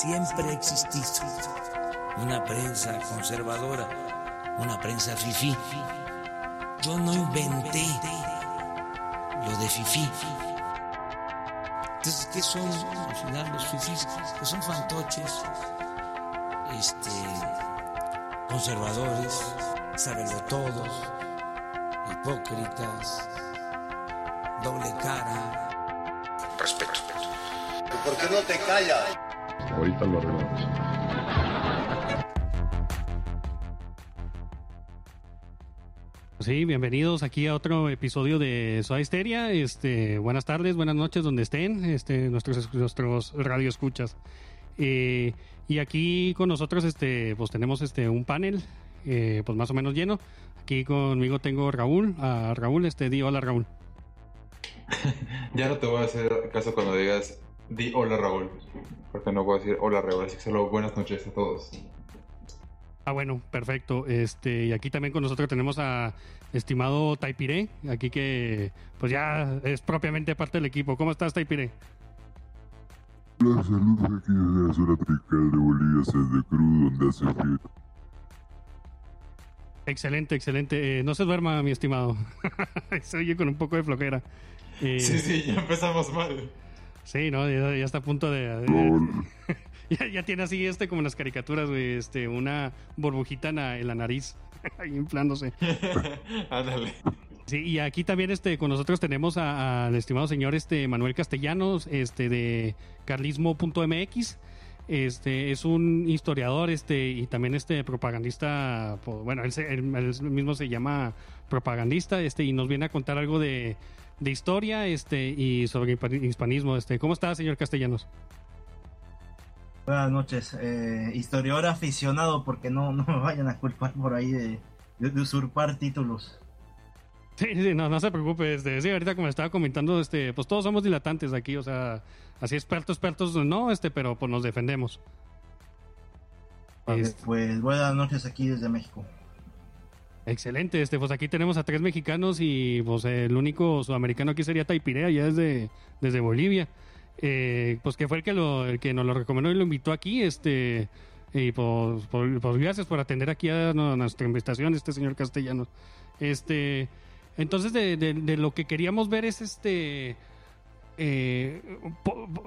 siempre ha existido una prensa conservadora, una prensa fifí. Yo no inventé lo de fifí. Entonces, ¿qué son al final los fifís? Pues son fantoches, este, conservadores, todos, hipócritas, doble cara. Respeto. ¿Por qué no te callas? Ahorita lo arreglamos. Sí, bienvenidos aquí a otro episodio de Soa Histeria. Este, buenas tardes, buenas noches donde estén, este, nuestros nuestros radioescuchas. Eh, y aquí con nosotros este pues tenemos este un panel eh, pues más o menos lleno. Aquí conmigo tengo Raúl. A Raúl, este di hola Raúl. ya no te voy a hacer caso cuando digas di hola Raúl, porque no a decir hola Raúl, así que solo buenas noches a todos. Ah, bueno, perfecto. Este, y aquí también con nosotros tenemos a estimado Taipiré, aquí que pues ya es propiamente parte del equipo. ¿Cómo estás, Taipiré? Hola, saludos aquí desde la zona tropical de Bolivia, de Cruz, donde hace frío. Excelente, excelente. Eh, no se duerma, mi estimado. se oye con un poco de flojera. Eh, sí, sí, ya empezamos mal. Sí, no, ya, está a punto de. ya, tiene así este como en las caricaturas, güey, este, una burbujita en la, nariz, ahí inflándose. Ándale. Sí, y aquí también este, con nosotros tenemos al estimado señor este, Manuel Castellanos, este, de carlismo.mx. Este es un historiador este y también este propagandista, pues, bueno, él, mismo se llama propagandista este y nos viene a contar algo de, historia este y sobre hispanismo. Este, ¿cómo está, señor Castellanos? Buenas noches, eh, historiador aficionado, porque no, no me vayan a culpar por ahí de, usurpar títulos. Sí, sí, no, no se preocupe. Este, sí, ahorita como estaba comentando, este, pues todos somos dilatantes aquí, o sea, Así expertos, expertos, no, este, pero pues nos defendemos. Pues buenas noches aquí desde México. Excelente, este, pues aquí tenemos a tres mexicanos y pues el único sudamericano aquí sería Taipirea, ya desde, desde Bolivia. Eh, pues que fue el que, lo, el que nos lo recomendó y lo invitó aquí, este, y pues, pues, pues gracias por atender aquí a nuestra invitación, este señor Castellanos. Este, entonces de lo que queríamos ver es este eh,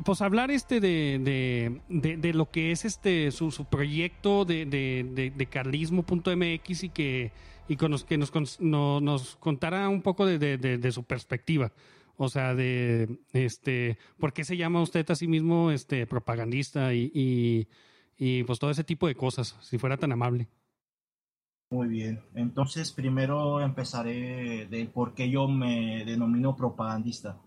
pues hablar este de, de, lo que es este su, su proyecto de, de, carlismo.mx y que y con los, que nos, nos contara un poco de, su perspectiva. O sea, de este, ¿por qué se llama usted a sí mismo este propagandista y, y, pues todo ese tipo de cosas, si fuera tan amable? Muy bien. Entonces, primero empezaré de por qué yo me denomino propagandista.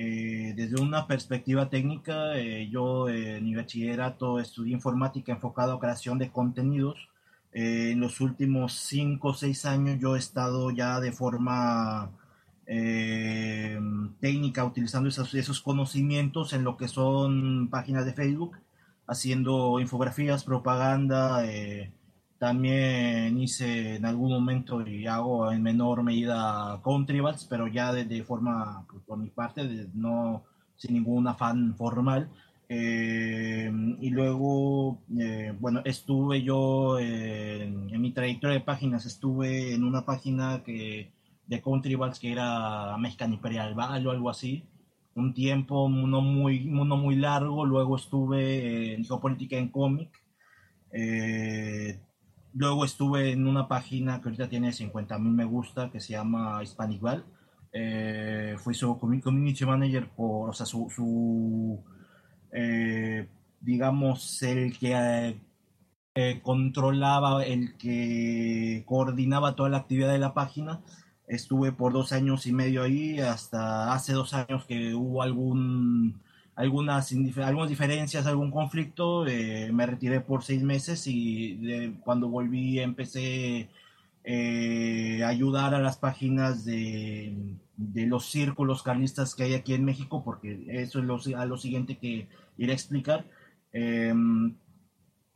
Eh, desde una perspectiva técnica, eh, yo en mi bachillerato estudié informática enfocado a creación de contenidos. Eh, en los últimos 5 o 6 años yo he estado ya de forma técnica utilizando esos, esos conocimientos en lo que son páginas de Facebook, haciendo infografías, propaganda, también hice en algún momento y hago en menor medida countryballs, pero ya de, forma, pues, por mi parte, no sin ningún afán formal. Eh, y luego, eh, bueno, estuve yo en, mi trayectoria de páginas, estuve en una página que, de countryballs que era Mexican Imperial Val o algo así. Un tiempo, uno muy, uno muy largo. Luego estuve en geopolítica en cómic. Eh, Luego estuve en una página que ahorita tiene 50 mil me gusta que se llama Hispanic Val. Eh, fui su community manager por, o sea, su, eh, digamos, el que eh, controlaba, el que coordinaba toda la actividad de la página. Estuve por dos años y medio ahí, hasta hace dos años que hubo algún algunas, algunas diferencias, algún conflicto, eh, me retiré por seis meses y cuando volví empecé eh, a ayudar a las páginas de, de, los círculos carlistas que hay aquí en México, porque eso es lo, a lo siguiente que iré a explicar. Em,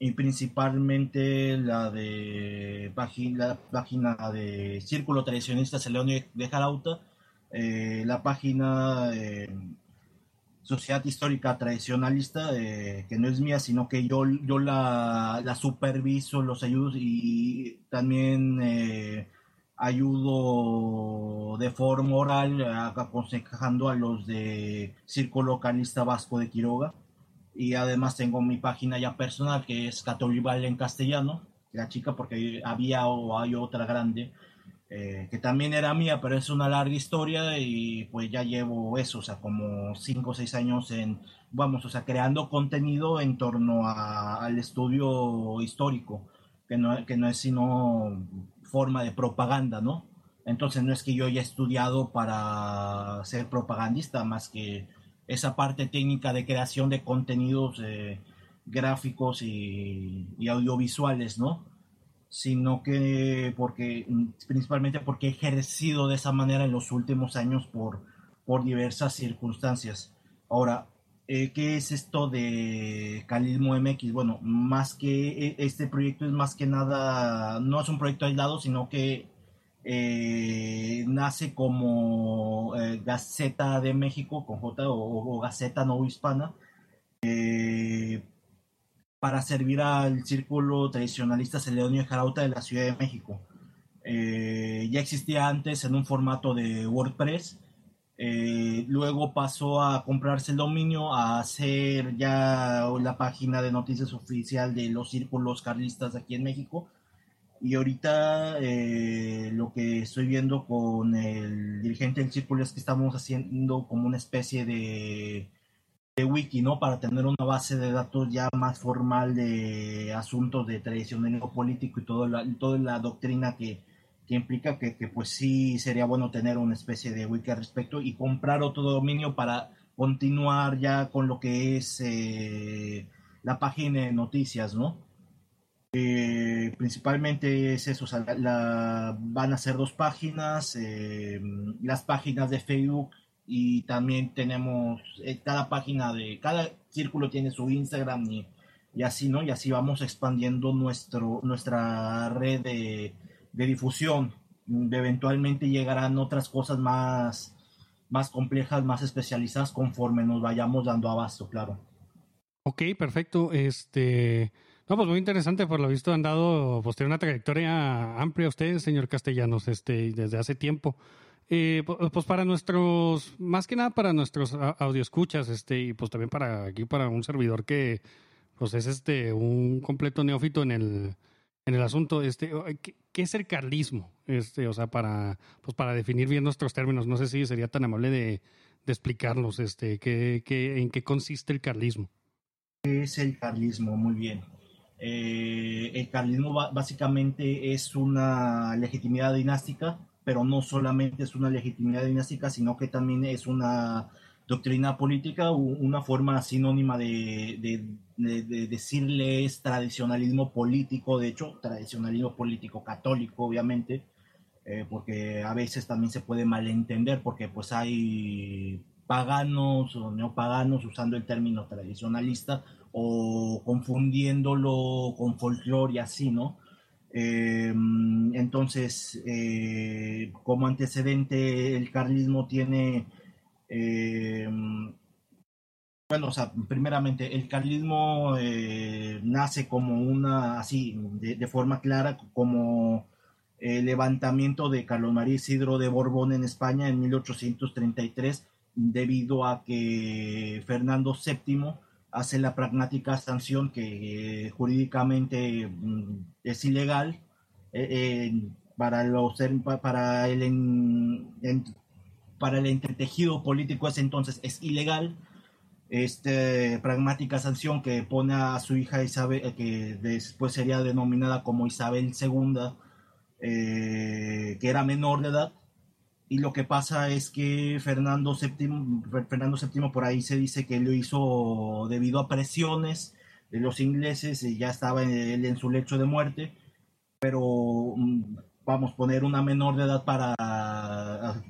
y principalmente la de página, la página de Círculo Tradicionista León de Jarauta, eh, la página sociedad histórica tradicionalista, eh, que no es mía, sino que yo, yo la, la superviso, los ayudo y también eh, ayudo de forma oral, aconsejando a los de Círculo Localista Vasco de Quiroga. Y además tengo mi página ya personal, que es Catolival en castellano, la chica, porque había o hay otra grande, eh, que también era mía, pero es una larga historia y pues ya llevo eso, o sea, como cinco o seis años en, vamos, o sea, creando contenido en torno a, al estudio histórico, que no, que no es sino forma de propaganda, ¿no? Entonces no es que yo haya estudiado para ser propagandista, más que esa parte técnica de creación de contenidos eh, gráficos y, y audiovisuales, ¿no? Sino que porque principalmente porque he ejercido de esa manera en los últimos años por, por diversas circunstancias. Ahora, eh, ¿qué es esto de Calismo MX? Bueno, más que e, este proyecto es más que nada, no es un proyecto aislado, sino que eh, nace como eh, Gaceta de México con J o, o Gaceta No Hispana para servir al círculo tradicionalista Celedonio Jarauta de la Ciudad de México. Eh, ya existía antes en un formato de WordPress, eh, luego pasó a comprarse el dominio, a hacer ya la página de noticias oficial de los círculos carlistas aquí en México. Y ahorita eh, lo que estoy viendo con el dirigente del círculo es que estamos haciendo como una especie de de wiki, ¿no? Para tener una base de datos ya más formal de asuntos de tradicionalismo político y todo la, toda la doctrina que, que implica que, que, pues sí sería bueno tener una especie de wiki al respecto y comprar otro dominio para continuar ya con lo que es eh, la página de noticias, ¿no? Eh, principalmente es eso, o sea, la, van a ser dos páginas, eh, las páginas de Facebook y también tenemos eh, cada página de cada círculo tiene su Instagram y, así no y así vamos expandiendo nuestro nuestra red de, de difusión. Eventualmente llegarán otras cosas más más complejas más especializadas conforme nos vayamos dando abasto claro. Ok, perfecto. Este no, pues muy interesante, por lo visto han dado, pues tiene una trayectoria amplia ustedes, señor Castellanos, este, desde hace tiempo. Eh, pues para nuestros, más que nada para nuestros escuchas este, y pues también para aquí, para un servidor que pues es este un completo neófito en el, en el asunto, este, ¿qué, es el carlismo? Este, o sea, para, pues para definir bien nuestros términos, no sé si sería tan amable de, de explicarnos, este, qué, qué, en qué consiste el carlismo. ¿Qué es el carlismo? Muy bien. Eh, el carlismo básicamente es una legitimidad dinástica pero no solamente es una legitimidad dinástica, sino que también es una doctrina política, una forma sinónima de, de, de, decirle es tradicionalismo político, de hecho, tradicionalismo político católico, obviamente, eh, porque a veces también se puede malentender, porque pues hay paganos o neopaganos usando el término tradicionalista o confundiéndolo con folclore y así, ¿no? Eh, entonces, eh, como antecedente, el carlismo tiene, eh, bueno, o sea, primeramente, el carlismo eh, nace como una, así, de, de forma clara, como el levantamiento de Carlos María Isidro de Borbón en España en 1833, debido a que Fernando VII hace la pragmática sanción que eh, jurídicamente mm, es ilegal eh, para los para el para el entretejido político ese entonces es ilegal este pragmática sanción que pone a su hija Isabel eh, que después sería denominada como Isabel II que era menor de edad y lo que pasa es que Fernando VII, Fernando VII por ahí se dice que lo hizo debido a presiones de los ingleses, y ya estaba él en su lecho de muerte, pero mm, vamos, poner una menor de edad para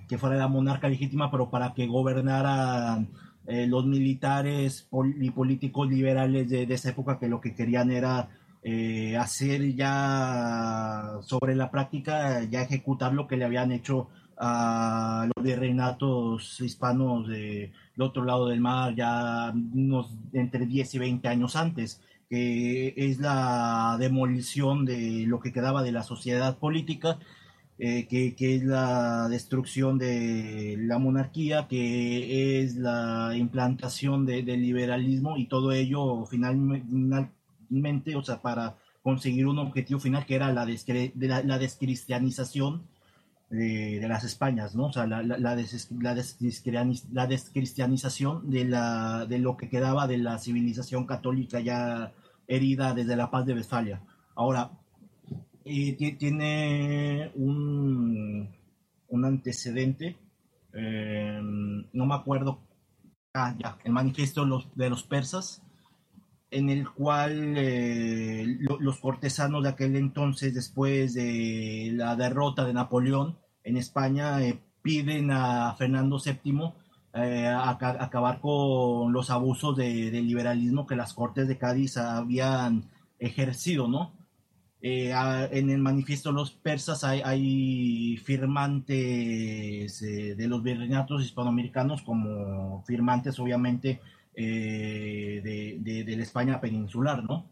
que fuera la monarca legítima, pero para que gobernaran eh, los militares y políticos liberales de, esa época que lo que querían era eh, hacer ya sobre la práctica, ya ejecutar lo que le habían hecho a los virreinatos hispanos de, del otro lado del mar ya unos entre 10 y 20 años antes, que es la demolición de lo que quedaba de la sociedad política, eh, que, que, es la destrucción de la monarquía, que es la implantación de, del liberalismo y todo ello finalmente, o sea, para conseguir un objetivo final que era la, descre la, la descristianización de, las Españas, ¿no? O sea, la, la, des, la, descristianización de, la, de lo que quedaba de la civilización católica ya herida desde la paz de Westfalia. Ahora, eh, tiene un, un antecedente, eh, no me acuerdo, ah, ya, el manifiesto de los, persas, en el cual eh, lo, los cortesanos de aquel entonces, después de la derrota de Napoleón en España, eh, piden a Fernando VII eh, acabar con los abusos de, liberalismo que las Cortes de Cádiz habían ejercido, ¿no? Eh, en el manifiesto de los persas hay, firmantes de los virreinatos hispanoamericanos como firmantes, obviamente, de, de, la España peninsular, ¿no?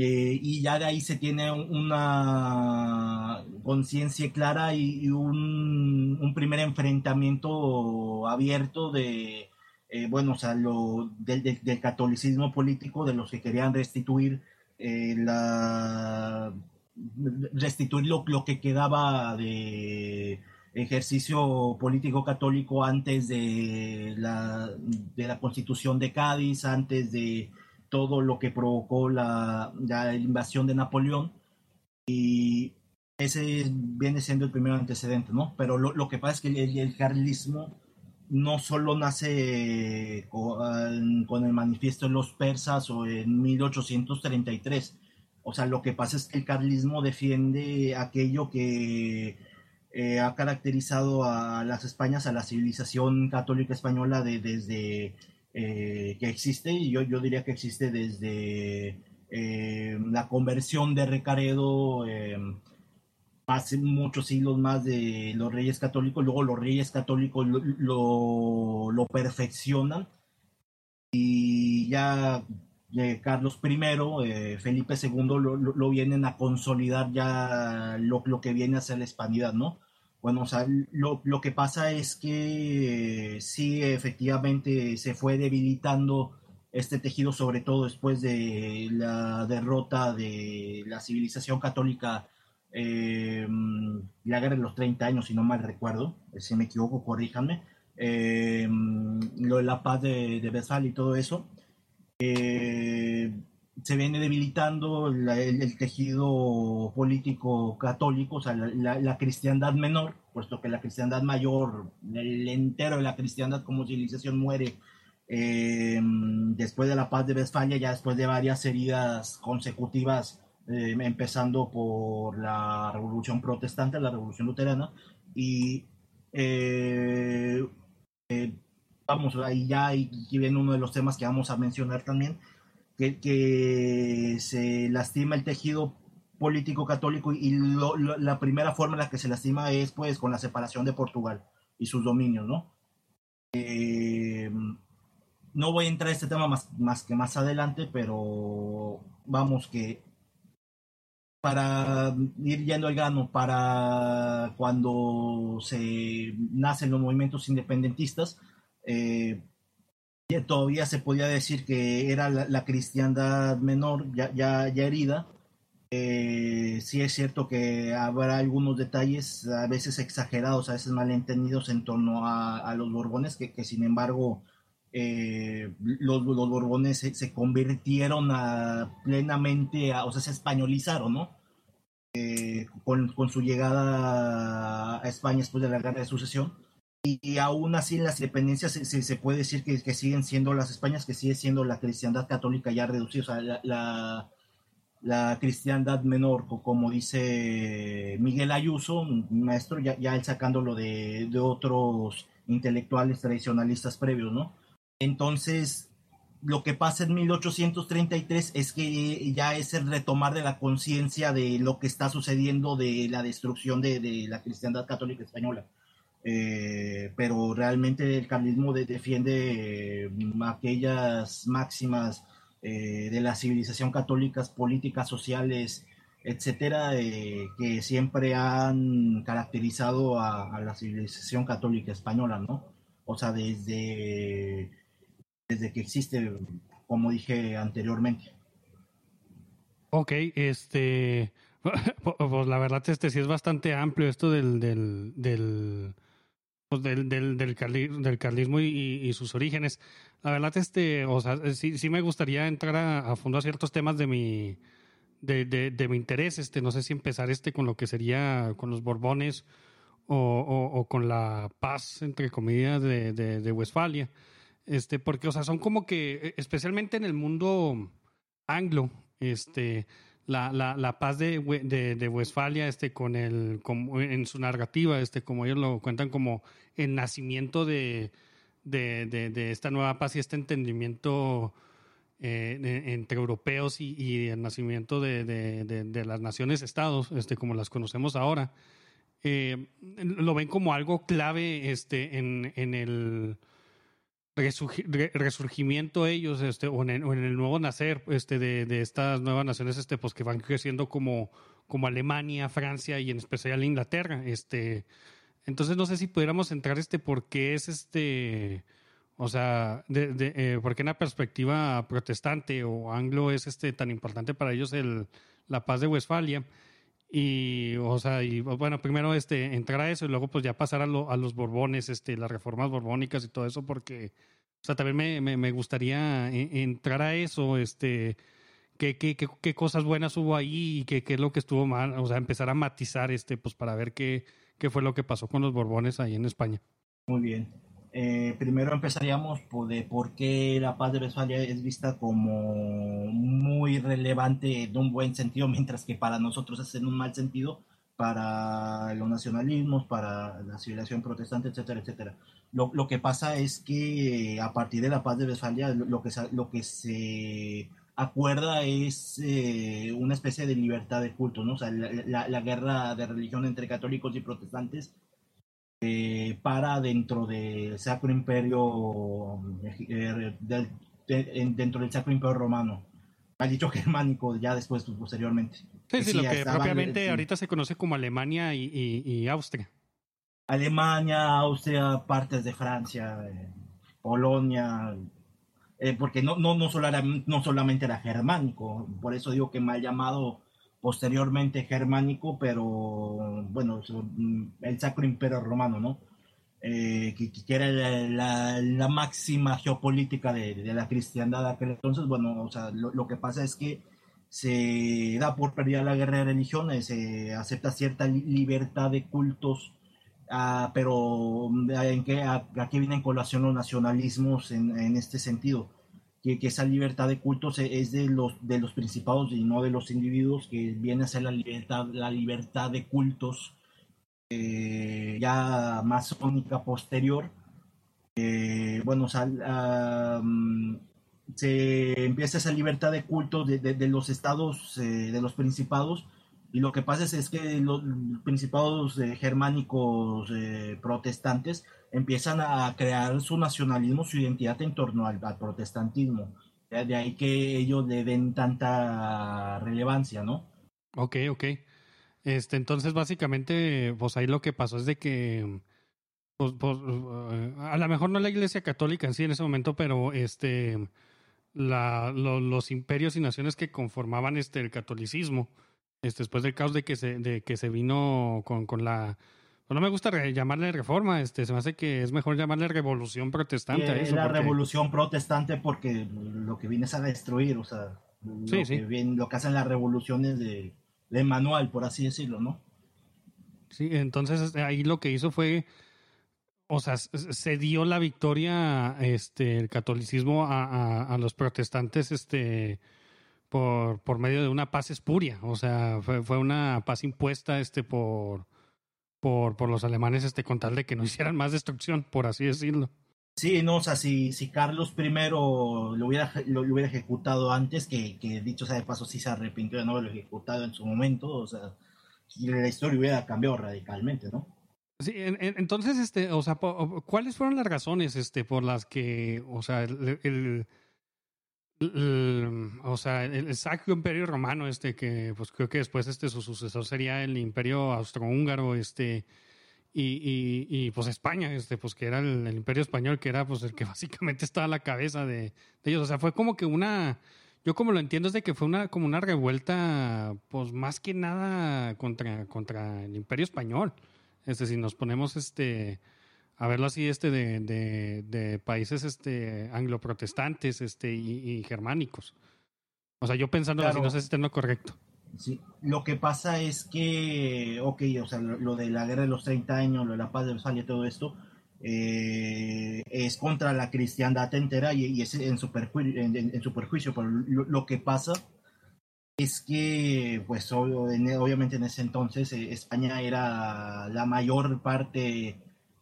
Eh, y ya de ahí se tiene una conciencia clara y, un, primer enfrentamiento abierto de, eh, bueno, o sea, lo, del, catolicismo político, de los que querían restituir eh, la restituir lo, lo que quedaba de ejercicio político católico antes de la, de la constitución de Cádiz, antes de todo lo que provocó la, la invasión de Napoleón. Y ese viene siendo el primer antecedente, ¿no? Pero lo, lo que pasa es que el, el, carlismo no solo nace con, con, el manifiesto de los persas o en 1833. O sea, lo que pasa es que el carlismo defiende aquello que eh, ha caracterizado a las Españas, a la civilización católica española de, desde eh, que existe, y yo, yo diría que existe desde eh, la conversión de Recaredo, eh, hace muchos siglos más de los reyes católicos, luego los reyes católicos lo, lo, lo perfeccionan y ya eh, Carlos I, eh, Felipe II lo, lo, vienen a consolidar ya lo, lo, que viene a ser la hispanidad, ¿no? Bueno, o sea, lo, lo que pasa es que eh, sí, efectivamente se fue debilitando este tejido, sobre todo después de la derrota de la civilización católica, eh, la guerra de los 30 años, si no mal recuerdo, si me equivoco, corríjanme, eh, lo de la paz de, de Besal y todo eso. Eh, se viene debilitando el, tejido político católico, o sea, la, la, la, cristiandad menor, puesto que la cristiandad mayor, el entero de la cristiandad como civilización muere eh, después de la paz de Westfalia, ya después de varias heridas consecutivas, eh, empezando por la revolución protestante, la revolución luterana, y eh, vamos, ahí ya y viene uno de los temas que vamos a mencionar también, que, que se lastima el tejido político católico y lo, lo, la primera forma en la que se lastima es pues con la separación de Portugal y sus dominios, ¿no? Eh, no voy a entrar a este tema más, más que más adelante, pero vamos que para ir yendo al grano, para cuando se nacen los movimientos independentistas, eh, todavía se podía decir que era la, cristiandad menor ya, ya, herida. Eh, sí es cierto que habrá algunos detalles a veces exagerados, a veces malentendidos en torno a, los borbones, que, sin embargo eh, los, los, borbones se, convirtieron plenamente, a, o sea, se españolizaron, ¿no? Eh, con, con, su llegada a España después de la guerra de sucesión y aún así las independencias se, puede decir que, que, siguen siendo las Españas, que sigue siendo la cristiandad católica ya reducida, o sea, la, la, la cristiandad menor, como dice Miguel Ayuso, maestro, ya, ya él sacándolo de, de otros intelectuales tradicionalistas previos, ¿no? Entonces, lo que pasa en 1833 es que ya es el retomar de la conciencia de lo que está sucediendo de la destrucción de, de la cristiandad católica española. Eh, pero realmente el carlismo de, defiende eh, aquellas máximas eh, de la civilización católica, políticas, sociales, etcétera, que siempre han caracterizado a, la civilización católica española, ¿no? O sea, desde, desde que existe, como dije anteriormente. Ok, este, pues la verdad este sí es bastante amplio esto del pues, del, del, del, del carlismo y, y, sus orígenes. La verdad, este, o sea, sí, sí me gustaría entrar a, a fondo a ciertos temas de mi, de, de, de, mi interés. Este, no sé si empezar este con lo que sería con los Borbones o, o, o con la paz, entre comillas, de, de, Westfalia. Este, porque, o sea, son como que, especialmente en el mundo anglo, este, la, la, paz de, de, de, Westfalia este, con el, como en su narrativa, este, como ellos lo cuentan como el nacimiento de, de, de esta nueva paz y este entendimiento eh, entre europeos y, y, el nacimiento de, de las naciones-estados, este, como las conocemos ahora. Eh, lo ven como algo clave este, en, en el resurgimiento ellos este o en, el, nuevo nacer este de, de, estas nuevas naciones este pues que van creciendo como Alemania Francia y en especial Inglaterra este entonces no sé si pudiéramos entrar este por qué es este o sea de, eh, por qué en la perspectiva protestante o anglo es este tan importante para ellos el la paz de Westfalia y o sea y bueno primero este entrar a eso y luego pues ya pasar a, lo, a los borbones este las reformas borbónicas y todo eso porque o sea también me, me, gustaría entrar a eso este qué, qué, qué, qué, cosas buenas hubo ahí y qué, qué es lo que estuvo mal o sea empezar a matizar este pues para ver qué, qué fue lo que pasó con los borbones ahí en España. Muy bien eh, primero empezaríamos por, de por qué la paz de Westfalia es vista como muy relevante en un buen sentido, mientras que para nosotros es en un mal sentido, para los nacionalismos, para la civilización protestante, etcétera, etcétera. Lo, lo que pasa es que a partir de la paz de Westfalia lo que, lo que se acuerda es eh, una especie de libertad de culto, ¿no? O sea, la, la, la guerra de religión entre católicos y protestantes eh, para dentro del Sacro Imperio, eh, del, de, dentro del Sacro Imperio Romano. Ha dicho germánico ya después, posteriormente. Sí, sí, sí lo que propiamente sí. ahorita se conoce como Alemania y, y, y, Austria. Alemania, Austria, partes de Francia, eh, Polonia, eh, porque no, no, no, solo era, no solamente era germánico, por eso digo que mal llamado posteriormente germánico, pero bueno, el Sacro Imperio Romano, ¿no? Eh, que, que, era la, la, la máxima geopolítica de, de, la cristiandad de aquel entonces, bueno, o sea, lo, lo, que pasa es que se da por perdida la guerra de religiones, se acepta cierta libertad de cultos, uh, pero en que aquí vienen colación los nacionalismos en, en este sentido que, que, esa libertad de cultos es de los, de los principados y no de los individuos, que viene a ser la libertad, la libertad de cultos eh, ya masónica posterior. Eh, bueno, um, se empieza esa libertad de cultos de, de, de los estados, eh, de los principados, y lo que pasa es, es que los principados eh, germánicos eh, protestantes empiezan a crear su nacionalismo, su identidad en torno al, protestantismo. De ahí que ellos le den tanta relevancia, ¿no? Ok, ok. Este, entonces, básicamente, pues ahí lo que pasó es de que, pues, pues, a lo mejor no la Iglesia Católica en sí en ese momento, pero este, los imperios y naciones que conformaban este, el catolicismo, este, después del caos de que se, de que se vino con, con la... Pues no me gusta re, llamarle reforma, este, se me hace que es mejor llamarle revolución protestante. Eh, a eso, la porque... revolución protestante porque lo que viene es a destruir, o sea, sí, lo, sí. Que viene, lo que hacen las revoluciones de, de manual, por así decirlo, ¿no? Sí, entonces ahí lo que hizo fue, o sea, se dio la victoria, este, el catolicismo a, a, a los protestantes, este, por, por medio de una paz espuria, o sea, fue, fue una paz impuesta, este, por, por, por los alemanes, este, con tal de que no hicieran más destrucción, por así decirlo. Sí, no, o sea, si, si Carlos I lo hubiera, lo, lo hubiera ejecutado antes, que, que dicho sea de paso, sí se arrepintió de no haberlo ejecutado en su momento, o sea, la historia hubiera cambiado radicalmente, ¿no? Sí, en- en- entonces, este, o sea, ¿cuáles fueron las razones, este, por las que, o sea, el- o sea, el, Imperio Romano, este, que, pues creo que después, este, su sucesor sería el Imperio Austrohúngaro, este, y, y, y, pues España, este, pues que era el, el Imperio Español, que era, pues, el que básicamente estaba a la cabeza de, de ellos, o sea, fue como que una, yo como lo entiendo es de que fue una, como una revuelta, pues, más que nada contra, contra el Imperio Español. Este, si nos ponemos este a verlo así, este de, de, de países este angloprotestantes este y, y germánicos. O sea, yo pensando así, Claro. no sé si está en lo correcto. Sí, lo que pasa es que, ok, o sea, lo, lo de la guerra de los 30 años, lo de la paz de Westfalia, todo esto, eh, es contra la cristiandad entera y, y es en su, en, en- en su perjuicio, pero lo, lo que pasa es que, pues obvio- en- obviamente en ese entonces eh, España era la mayor parte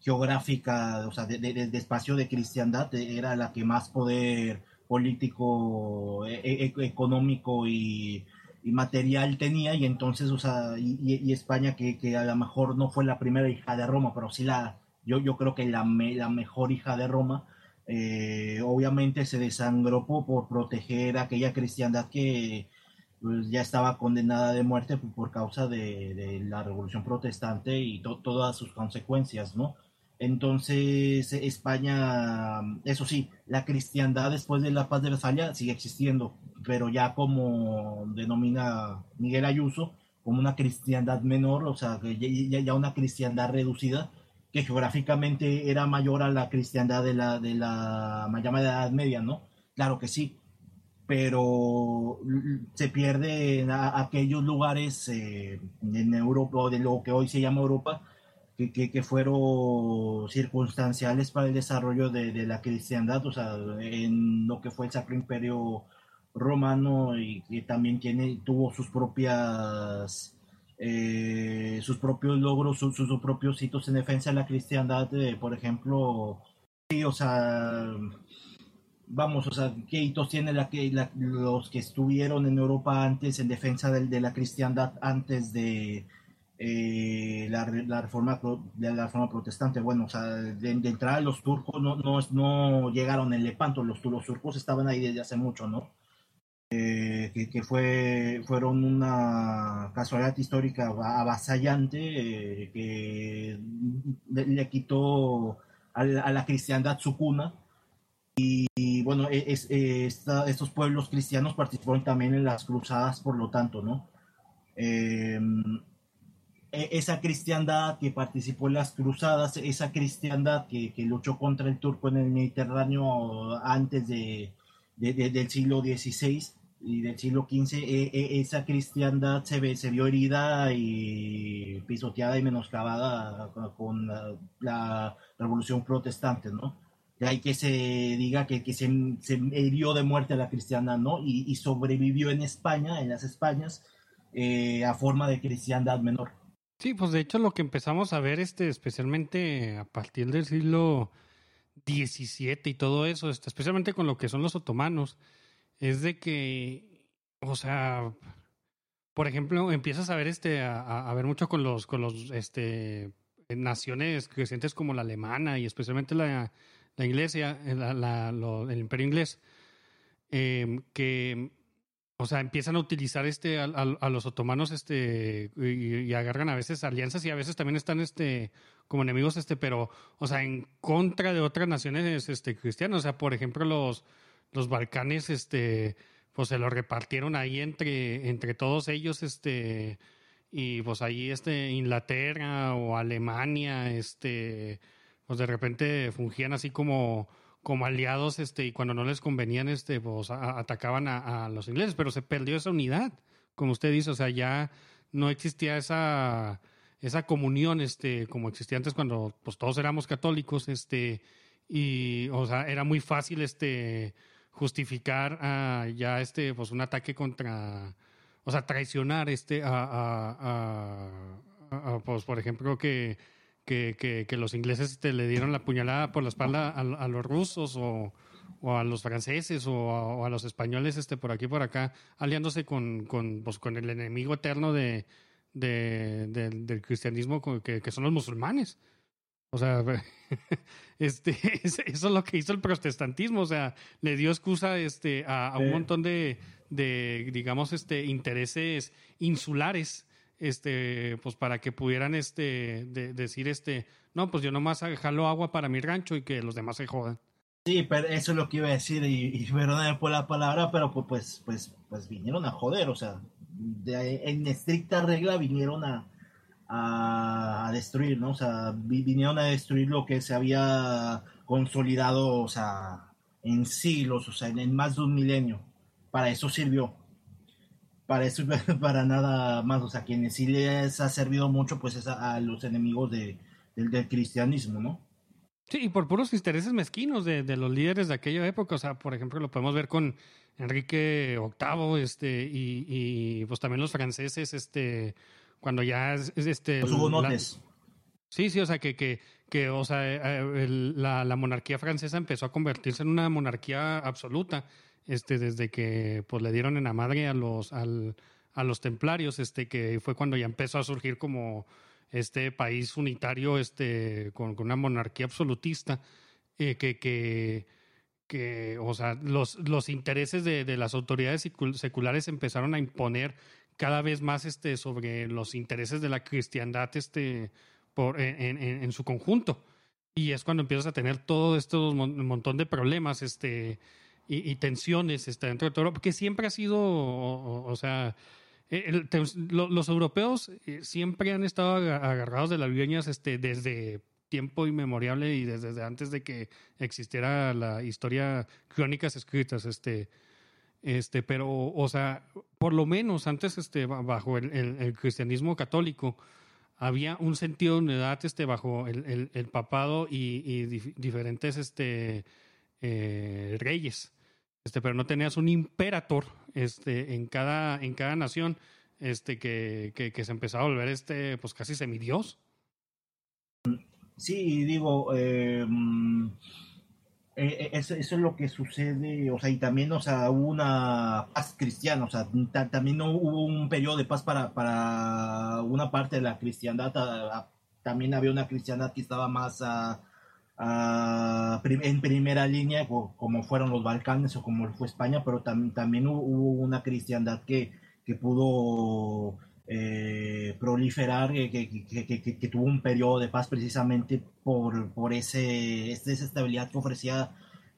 geográfica, o sea, de, espacio de cristiandad, eh, era la que más poder político, e- e- económico y, material tenía y entonces, o sea, y, España que, a lo mejor no fue la primera hija de Roma, pero sí la, yo, yo creo que la, me- la mejor hija de Roma, eh, obviamente se desangró por, por proteger aquella cristiandad que pues, ya estaba condenada de muerte por, causa de, la revolución protestante y to- todas sus consecuencias, ¿no? Entonces, España, eso sí, la cristiandad después de la paz de Westfalia sigue existiendo, pero ya como denomina Miguel Ayuso, como una cristiandad menor, o sea, ya, una cristiandad reducida, que geográficamente era mayor a la cristiandad de la, de la llamada Edad Media, ¿no? Claro que sí, pero se pierde en a- aquellos lugares eh, en Europa, o de lo que hoy se llama Europa, que, que, fueron circunstanciales para el desarrollo de, de la cristiandad, o sea, en lo que fue el Sacro Imperio Romano y que también tiene, tuvo sus propias eh, sus propios logros, sus, sus propios hitos en defensa de la cristiandad, eh, por ejemplo, sí, o sea, vamos, o sea, qué hitos tiene los que estuvieron en Europa antes en defensa del- de, la cristiandad antes de eh, la, la reforma la reforma protestante. Bueno, o sea, de, de entrada los turcos no, no, no llegaron en Lepanto, los, los turcos estaban ahí desde hace mucho, ¿no? Eh, que, que fue, fueron una casualidad histórica avasallante eh, que le, le quitó a la, a la cristiandad su cuna y bueno, e- es, eh, esta- estos pueblos cristianos participaron también en las cruzadas, por lo tanto, ¿no? Eh, e- esa cristiandad que participó en las cruzadas, esa cristiandad que, que luchó contra el turco en el Mediterráneo antes de, de- de- del siglo XVI y del siglo XV, e- e- esa cristiandad se, ve- se vio herida y pisoteada y menoscabada con, la, la revolución protestante, ¿no? De ahí que se diga que, que se, se hirió de muerte a la cristiandad, ¿no? Y, y sobrevivió en España, en las Españas, eh, a forma de cristiandad menor. Sí, pues de hecho lo que empezamos a ver, este, especialmente a partir del siglo XVII y todo eso, este, especialmente con lo que son los otomanos, es de que, o sea, por ejemplo, empiezas a ver este, a, ver mucho con los, con los, este, naciones crecientes como la alemana y especialmente la, la iglesia, la- la- el imperio inglés, eh, que o sea, empiezan a utilizar este a, a- a los otomanos este y, agarran a veces alianzas y a veces también están este como enemigos este, pero o sea, en contra de otras naciones este cristianas, o sea, por ejemplo, los los Balcanes este pues se los repartieron ahí entre entre todos ellos este y pues ahí este Inglaterra o Alemania este pues de repente fungían así como como aliados este y cuando no les convenían este pues atacaban a, los ingleses pero se perdió esa unidad como usted dice o sea ya no existía esa esa comunión este como existía antes cuando pues todos éramos católicos este y o sea era muy fácil este justificar ah, ya este pues un ataque contra o sea traicionar este a- a, pues por ejemplo que que, que, que los ingleses le dieron la puñalada por la espalda a, a los rusos o, o, a los franceses o a, o a, los españoles este, por aquí por acá, aliándose con, con, pues, con el enemigo eterno de, de, de del cristianismo que, que son los musulmanes. O sea, este, eso es lo que hizo el protestantismo, o sea, le dio excusa este, a, a un montón de, de, digamos, este, intereses insulares, este, pues para que pudieran este, de, decir, este, no, pues yo nomás jalo agua para mi rancho y que los demás se jodan. Sí, pero eso es lo que iba a decir, y, y perdóname por la palabra, pero pues, pues, pues, pues vinieron a joder, o sea, en estricta regla vinieron a, a, a, destruir, ¿no? O sea, vinieron a destruir lo que se había consolidado, o sea, en siglos, o sea, en, en más de un milenio. Para eso sirvió. Para eso, para nada más. O sea, quienes sí les ha servido mucho, pues es a, a los enemigos de, del, del cristianismo, ¿no? Sí, y por puros intereses mezquinos de, de, los líderes de aquella época. O sea, por ejemplo, lo podemos ver con Enrique VIII, este, y, y pues también los franceses, este, cuando ya es, este. Los hugonotes. La... Sí, sí, o sea, que, que, que o sea, el, la, la, monarquía francesa empezó a convertirse en una monarquía absoluta, este, desde que pues le dieron en la madre a los, al, a los templarios, este, que fue cuando ya empezó a surgir como este país unitario este, con, con una monarquía absolutista, eh, que, que, que, o sea, los, los intereses de, de, las autoridades seculares empezaron a imponer cada vez más este, sobre los intereses de la cristiandad este, por, en, en, en su conjunto. Y es cuando empiezas a tener todo esto, un montón de problemas este, y, tensiones este, dentro de todo, porque siempre ha sido, o, sea, el, los europeos eh, siempre han estado agarrados de las viñas este, desde tiempo inmemorial y desde antes de que existiera la historia, crónicas escritas, este, este, pero, o sea, por lo menos antes, este, bajo el, cristianismo católico, había un sentido de unidad, este, bajo el, papado y, y dif diferentes, este, eh, reyes este, pero no tenías un imperator este, en, cada, en cada nación este, que, que, se empezaba a volver este, pues casi semidios. Sí, digo, eh, eso, eso, es lo que sucede, o sea, y también, o sea, hubo una paz cristiana, o sea, también hubo un periodo de paz para, para una parte de la cristiandad, también había una cristiandad que estaba más uh, en primera línea, como fueron los Balcanes o como fue España, pero tam también hubo una cristiandad que, que pudo eh, proliferar, que, que, que, que, tuvo un periodo de paz precisamente por, por ese, esa estabilidad que ofrecía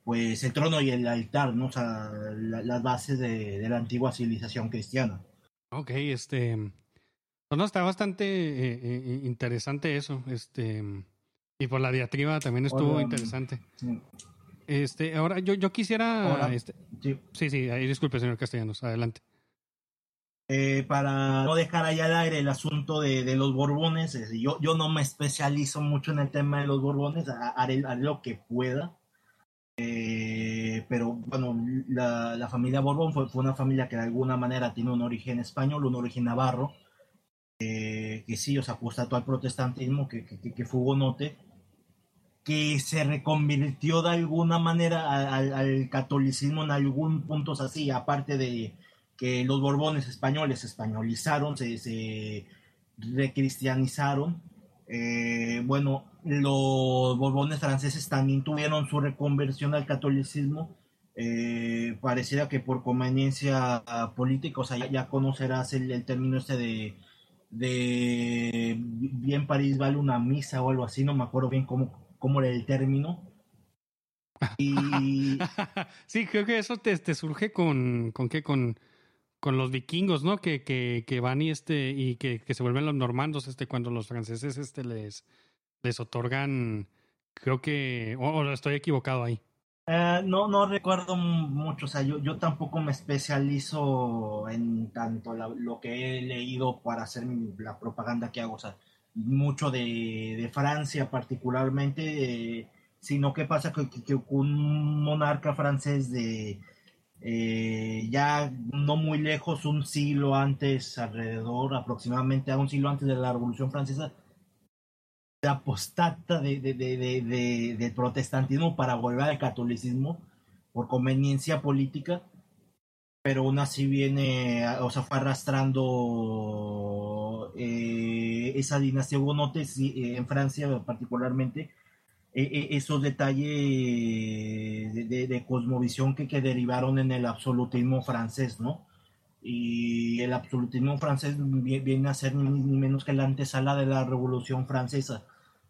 pues el trono y el altar, ¿no? O sea, la, las bases de, de, la antigua civilización cristiana. Ok, este... Pues no, está bastante eh, eh, interesante eso. Este... Y por la diatriba también estuvo Hola, interesante. Este, ahora yo, yo quisiera. Este, sí. sí, sí, ahí disculpe, señor Castellanos, adelante. Eh, para no dejar allá al aire el asunto de, de los Borbones, yo, yo no me especializo mucho en el tema de los Borbones, haré, haré lo que pueda. Eh, pero bueno, la, la familia Borbón fue, fue, una familia que de alguna manera tiene un origen español, un origen navarro, eh, que sí, o sea, apostató al protestantismo, que, que, que fue hugonote, que se reconvirtió de alguna manera al, catolicismo en algún punto así, aparte de que los borbones españoles españolizaron, se, recristianizaron. Eh, bueno, los borbones franceses también tuvieron su reconversión al catolicismo. Eh, pareciera que por conveniencia política, o sea, ya, ya conocerás el, el, término este de, de bien París vale una misa o algo así, no me acuerdo bien cómo, cómo era el término. Y... sí, creo que eso te, te surge con, con qué, con, con los vikingos, ¿no? Que, que, que van y este, y que, que, se vuelven los normandos, este, cuando los franceses este les, les otorgan, creo que, o, o estoy equivocado ahí. Uh, no, no recuerdo mucho, o sea, yo, yo tampoco me especializo en tanto la, lo que he leído para hacer mi, la propaganda que hago, o sea, mucho de, de Francia particularmente, eh, sino que pasa que, que, un monarca francés de eh, ya no muy lejos, un siglo antes, alrededor, aproximadamente a un siglo antes de la Revolución Francesa, la apostata de, de, de, de, del protestantismo para volver al catolicismo por conveniencia política, pero aún así viene, o sea, fue arrastrando eh, esa dinastía hugonote sí, en Francia particularmente, eh, esos detalles de, de, cosmovisión que, que derivaron en el absolutismo francés, ¿no? y el absolutismo francés viene a ser ni, menos que la antesala de la Revolución Francesa,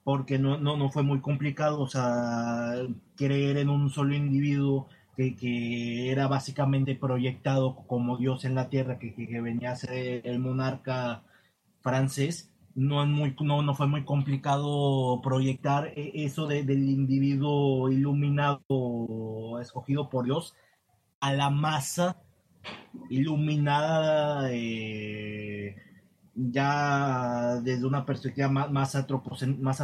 porque no, no, no fue muy complicado, o sea, creer en un solo individuo que, que era básicamente proyectado como Dios en la tierra, que, que, venía a ser el monarca francés, no, es muy, no, no fue muy complicado proyectar e, eso de, del individuo iluminado, escogido por Dios, a la masa iluminada eh, ya desde una perspectiva más, más, más,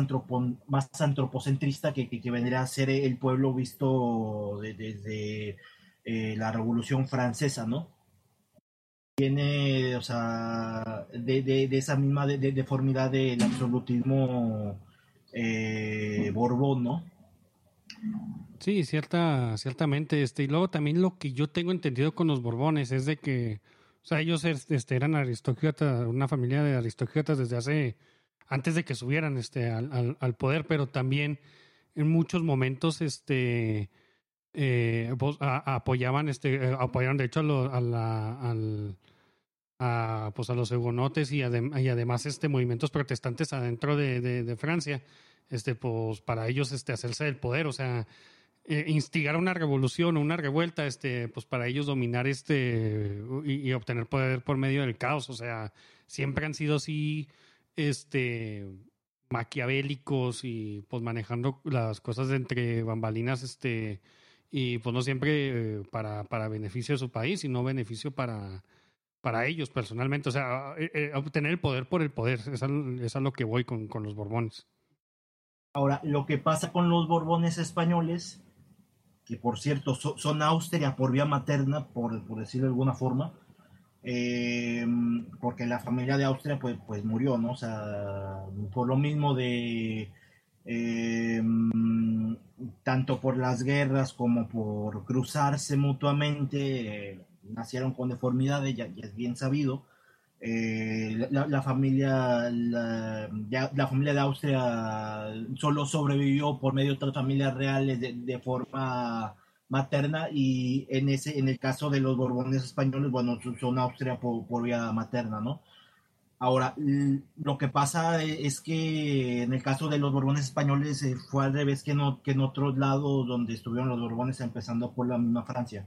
más antropocentrista que, que, vendría a ser el pueblo visto desde eh, la Revolución Francesa, ¿no? Tiene, o sea, de, de, de esa misma deformidad del absolutismo eh, Borbón, ¿no? Sí, cierta, ciertamente. Este, y luego también lo que yo tengo entendido con los Borbones es de que, o sea, ellos este, eran aristócratas, una familia de aristócratas desde hace, antes de que subieran este, al, al, poder, pero también en muchos momentos, este, eh, apoyaban, este, eh, apoyaron de hecho a, a la, al, a, pues a los hugonotes y, y, además este movimientos protestantes adentro de, de, Francia, este, pues para ellos este, hacerse del poder, o sea, eh, instigar una revolución o una revuelta, este, pues para ellos dominar este y, obtener poder por medio del caos. O sea, siempre han sido así, este, maquiavélicos y pues manejando las cosas entre bambalinas, este, y pues no siempre eh, para, para beneficio de su país, sino beneficio para, para ellos personalmente. O sea, eh, obtener el poder por el poder. Es a, es a lo que voy con, con los Borbones. Ahora, lo que pasa con los Borbones españoles que por cierto son Austria por vía materna, por, por decirlo de alguna forma, eh, porque la familia de Austria pues, pues murió, ¿no? O sea, por lo mismo de... Eh, tanto por las guerras como por cruzarse mutuamente, eh, nacieron con deformidades, ya, ya, es bien sabido. Eh, la, la, familia la, la, familia de Austria solo sobrevivió por medio de otras familias reales de, de, forma materna y en ese en el caso de los borbones españoles bueno son Austria por, por vía materna no ahora lo que pasa es que en el caso de los borbones españoles eh, fue al revés que, no, que en otros lados donde estuvieron los borbones empezando por la misma Francia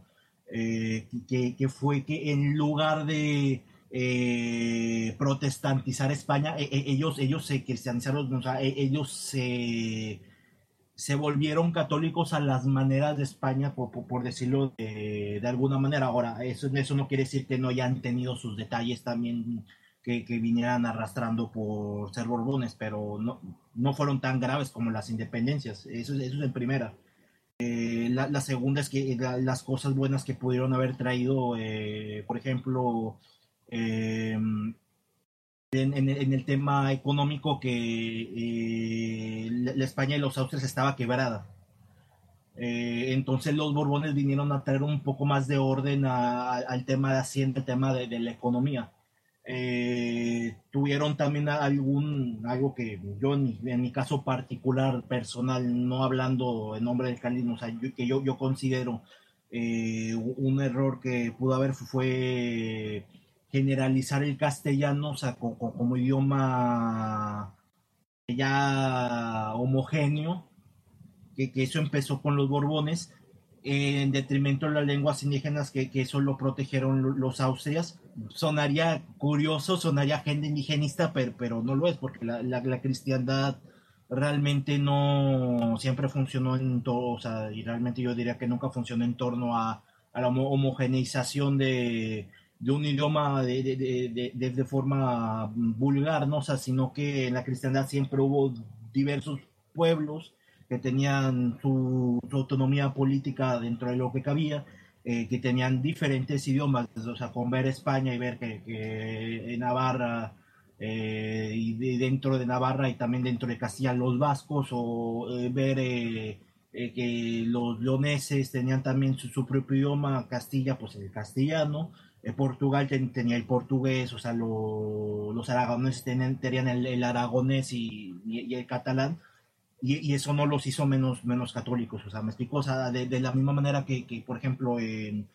eh, que, que fue que en lugar de eh, protestantizar España, e, e, ellos, ellos se cristianizaron, e, ellos se, se volvieron católicos a las maneras de España, por, por, por decirlo de, de, alguna manera. Ahora, eso, eso no quiere decir que no hayan tenido sus detalles también que, que vinieran arrastrando por ser borbones, pero no, no fueron tan graves como las independencias. Eso, eso es en primera. Eh, la, la, segunda es que la, las cosas buenas que pudieron haber traído, eh, por ejemplo, eh, en, en, en, el tema económico que eh, la España y los Austrias estaba quebrada. Eh, entonces los Borbones vinieron a traer un poco más de orden a, a, al tema de Hacienda, el tema de, de la economía. Eh, tuvieron también algún, algo que yo en, en, mi caso particular, personal, no hablando en nombre del carlismo, o sea, que yo, yo considero eh, un error que pudo haber fue generalizar el castellano, o sea, como, idioma ya homogéneo, que, eso empezó con los Borbones, en detrimento de las lenguas indígenas que, que eso lo protegieron los austrias. Sonaría curioso, sonaría gente indigenista, pero, pero no lo es, porque la, la, la cristiandad realmente no siempre funcionó en todo, o sea, y realmente yo diría que nunca funcionó en torno a, a la homogeneización de, de un idioma de, de, de, de forma vulgar, ¿no? O sea, sino que en la cristiandad siempre hubo diversos pueblos que tenían su, autonomía política dentro de lo que cabía, eh, que tenían diferentes idiomas, o sea, con ver España y ver que, Navarra eh, y de- dentro de Navarra y también dentro de Castilla los vascos, o eh, ver que los leoneses tenían también su, propio idioma, Castilla, pues el castellano, Portugal ten- tenía el portugués, o sea, lo- los aragoneses tenían, el, aragonés y el catalán, y, eso no los hizo menos, menos católicos, o sea, me de, de la misma manera que, que, por ejemplo, en,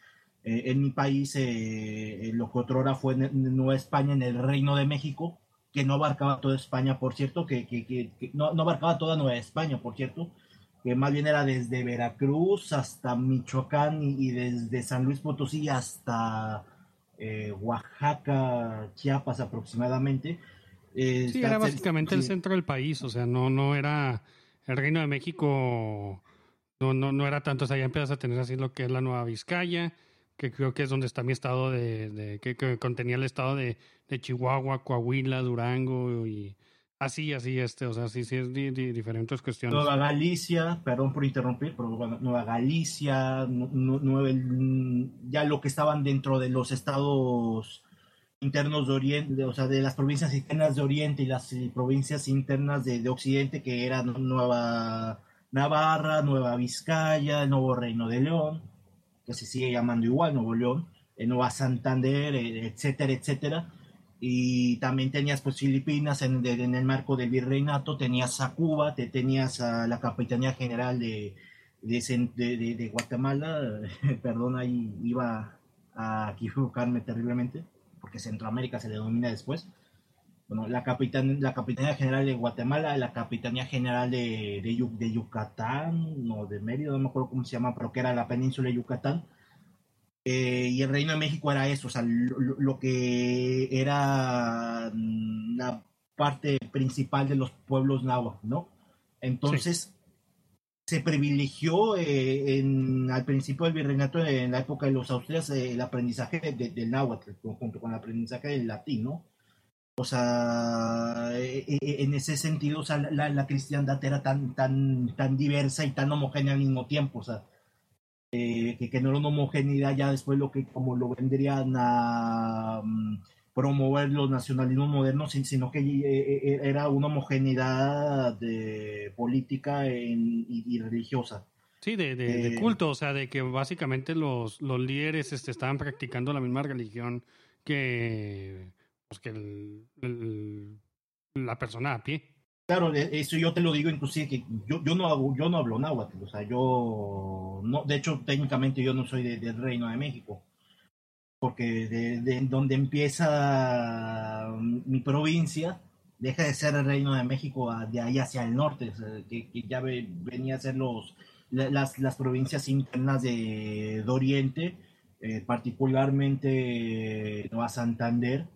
eh, en mi país, eh, lo que otrora fue Nueva España, en el Reino de México, que no abarcaba toda España, por cierto, que, que, que- no, no abarcaba toda Nueva España, por cierto, que más bien era desde Veracruz hasta Michoacán y, y desde San Luis Potosí hasta eh, Oaxaca, Chiapas aproximadamente. Eh, Sí, era básicamente el centro del país, o sea, no, no era el Reino de México, no, no, no era tanto, o sea, ya empiezas a tener así lo que es la Nueva Vizcaya, que creo que es donde está mi estado de, de- que, que contenía el estado de, de Chihuahua, Coahuila, Durango y así, así, este, o sea, sí, sí es di- di- diferentes cuestiones. Nueva Galicia, perdón por interrumpir, pero bueno, Nueva Galicia, nu- nueve- ya lo que estaban dentro de los estados internos de Oriente, o sea, de las provincias internas de Oriente y las provincias internas de, de Occidente, que eran Nueva Navarra, Nueva Vizcaya, el Nuevo Reino de León, que se sigue llamando igual Nuevo León, eh, Nueva Santander, eh, etcétera, etcétera. Y también tenías pues Filipinas en, el marco del virreinato, tenías a Cuba, te tenías a la Capitanía General de- de Guatemala, perdón, ahí iba a equivocarme terriblemente, porque Centroamérica se le denomina después. Bueno, la, capitan, la Capitanía General de Guatemala, la Capitanía General de, de, Yu- de Yucatán, o de Mérida, no me acuerdo cómo se llama, pero que era la península de Yucatán. Eh, y el Reino de México era eso, o sea, lo, que era mm, la parte principal de los pueblos náhuatl, ¿no? Entonces, se privilegió eh, en, al principio del virreinato, en la época de los austrias, eh, el aprendizaje de- de- del náhuatl, junto con el aprendizaje del latín, ¿no? O sea, eh, eh, en ese sentido, o sea, la, la cristiandad era tan, tan, tan diversa y tan homogénea al mismo tiempo, o sea, eh, que, que no era una homogeneidad ya después lo que como lo vendrían a mm, promover los nacionalismos modernos, sin- sino que eh, eh, era una homogeneidad de política en- y, y religiosa. Sí, de, de, de Eh, culto, o sea, de que básicamente los, los líderes este, estaban practicando la misma religión que, pues, que el- el- la persona a pie. Claro, de- eso yo te lo digo inclusive que yo, yo no hago, yo no hablo náhuatl, o sea, yo no, de hecho técnicamente yo no soy de- del Reino de México, porque de, de donde empieza mm, mi provincia deja de ser el Reino de México de ahí hacia el norte, que, que ya ve- venía a ser los la- las, las provincias internas de, de Oriente, eh, particularmente Nueva Santander,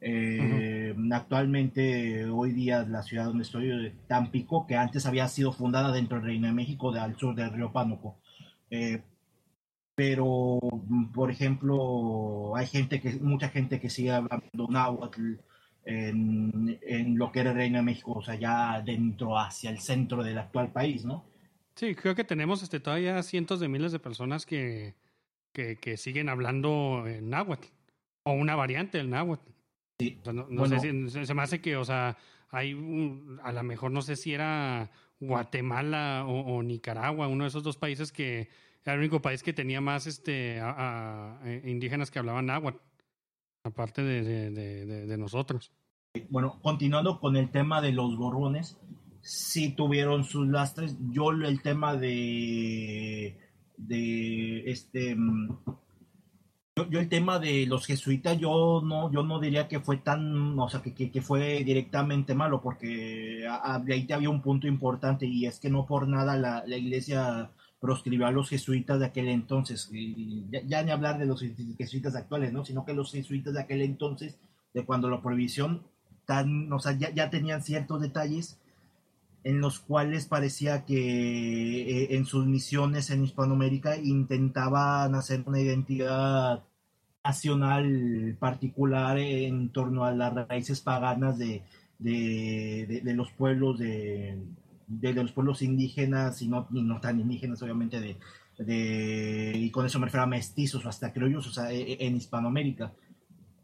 eh, Actualmente, hoy día, la ciudad donde estoy, eh, Tampico, que antes había sido fundada dentro del Reino de México, de, al sur del río Pánuco. Eh, pero, mm, por ejemplo, hay gente que, mucha gente que sigue hablando náhuatl en, en lo que era el Reino de México, o sea, ya dentro hacia el centro del actual país, ¿no? Sí, creo que tenemos este, todavía cientos de miles de personas que, que, que siguen hablando en náhuatl o una variante del náhuatl. Sí. O sea, no no Bueno. sé si se, se me hace que, o sea, hay un- a lo mejor no sé si era Guatemala o, o Nicaragua, uno de esos dos países que era el único país que tenía más este eh, indígenas que hablaban náhuatl, aparte de, de, nosotros. Bueno, continuando con el tema de los gorrones, sí tuvieron sus lastres. Yo el tema de de este yo, el tema de los jesuitas yo no yo no diría que fue tan o sea que, que, que fue directamente malo porque a- a- ahí había un punto importante y es que no por nada la, la iglesia proscribió a los jesuitas de aquel entonces y ya, ni hablar de los jesuitas actuales no sino que los jesuitas de aquel entonces de cuando la prohibición tan o sea ya, ya tenían ciertos detalles en los cuales parecía que eh, en sus misiones en Hispanoamérica intentaban hacer una identidad nacional particular en torno a las raíces paganas de- de los pueblos de, de, los pueblos indígenas y no, y no tan indígenas obviamente de, de y con eso me refiero a mestizos o hasta criollos o sea e- e- en Hispanoamérica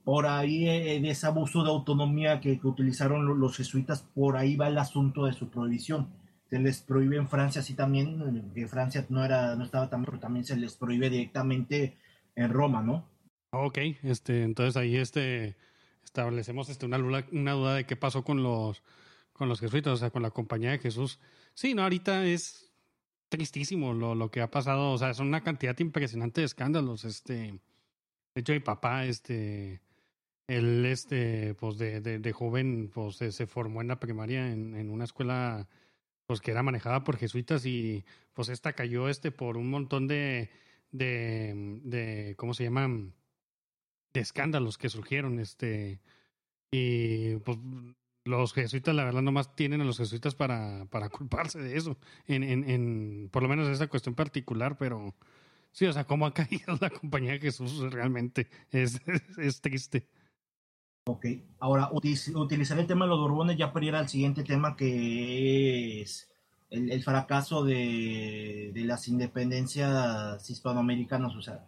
por ahí eh, de ese abuso de autonomía que, que utilizaron lo- los jesuitas, por ahí va el asunto de su prohibición. Se les prohíbe en Francia, así también, eh, que Francia no era, no estaba tan, pero también se les prohíbe directamente en Roma, ¿no? Ok, este, entonces ahí este establecemos este una, una duda de qué pasó con los con los jesuitas, o sea, con la compañía de Jesús. Sí, no, ahorita es tristísimo lo, lo que ha pasado, o sea, es una cantidad impresionante de escándalos, este, de hecho mi papá, este, él, este, pues de, de, de joven, pues se formó en la primaria en, en una escuela, pues que era manejada por jesuitas y pues esta cayó, este, por un montón de, de, de, ¿cómo se llaman? de escándalos que surgieron, este, y pues los jesuitas, la verdad, nomás tienen a los jesuitas para, para culparse de eso, en, en, en, por lo menos esa cuestión particular, pero sí, o sea, cómo ha caído la compañía de Jesús realmente es, es, triste. Ok, ahora utiz- utilizar el tema de los Borbones ya para ir al siguiente tema que es el, el fracaso de, de las independencias hispanoamericanas, o sea,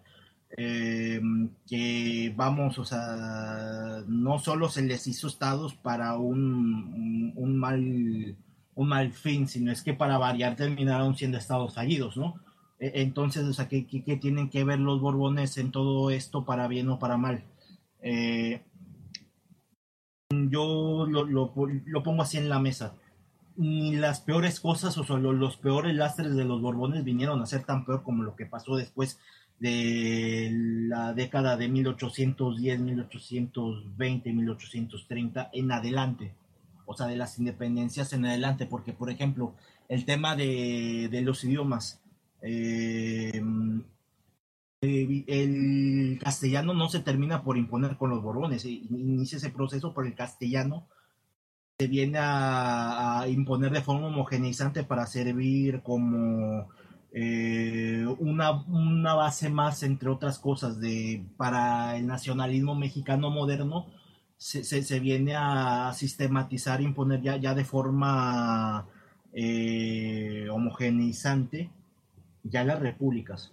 eh, que vamos, o sea, no solo se les hizo estados para un, un, mal un mal fin, sino es que para variar terminaron siendo estados fallidos, ¿no? E- Entonces, o sea, ¿qué, qué, tienen que ver los Borbones en todo esto para bien o para mal? Eh, yo lo, lo, lo pongo así en la mesa. Ni las peores cosas, o sea, lo- los peores lastres de los Borbones vinieron a ser tan peor como lo que pasó después de la década de 1810, 1820, 1830 en adelante. O sea, de las independencias en adelante, porque, por ejemplo, el tema de, de los idiomas. eh, el castellano no se termina por imponer con los borbones, eh, inicia ese proceso por el castellano se viene a, a imponer de forma homogeneizante para servir como eh, una, una base más, entre otras cosas, de, para el nacionalismo mexicano moderno, se, se, viene a sistematizar, imponer ya, ya de forma eh, homogeneizante ya las repúblicas.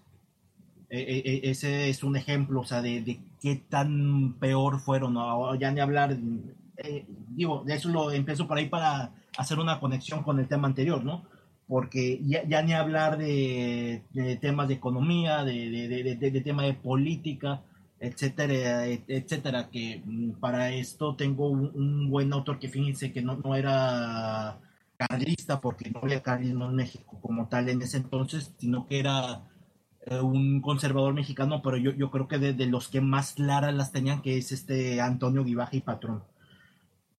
E- e- ese es un ejemplo, o sea, de, de qué tan peor fueron, ¿no? ya ni hablar, eh, digo, de eso lo empiezo por ahí para hacer una conexión con el tema anterior, ¿no? Porque ya, ni hablar de, temas de economía, de, de, de, de, de política, etcétera, et- etcétera, que mm, para esto tengo un, buen autor que fíjense que no, era carlista, porque no había carlismo en México como tal en ese entonces, sino que era eh, un conservador mexicano, pero yo, creo que de, de los que más claras las tenían, que es este Antonio Guibaja y Patrón.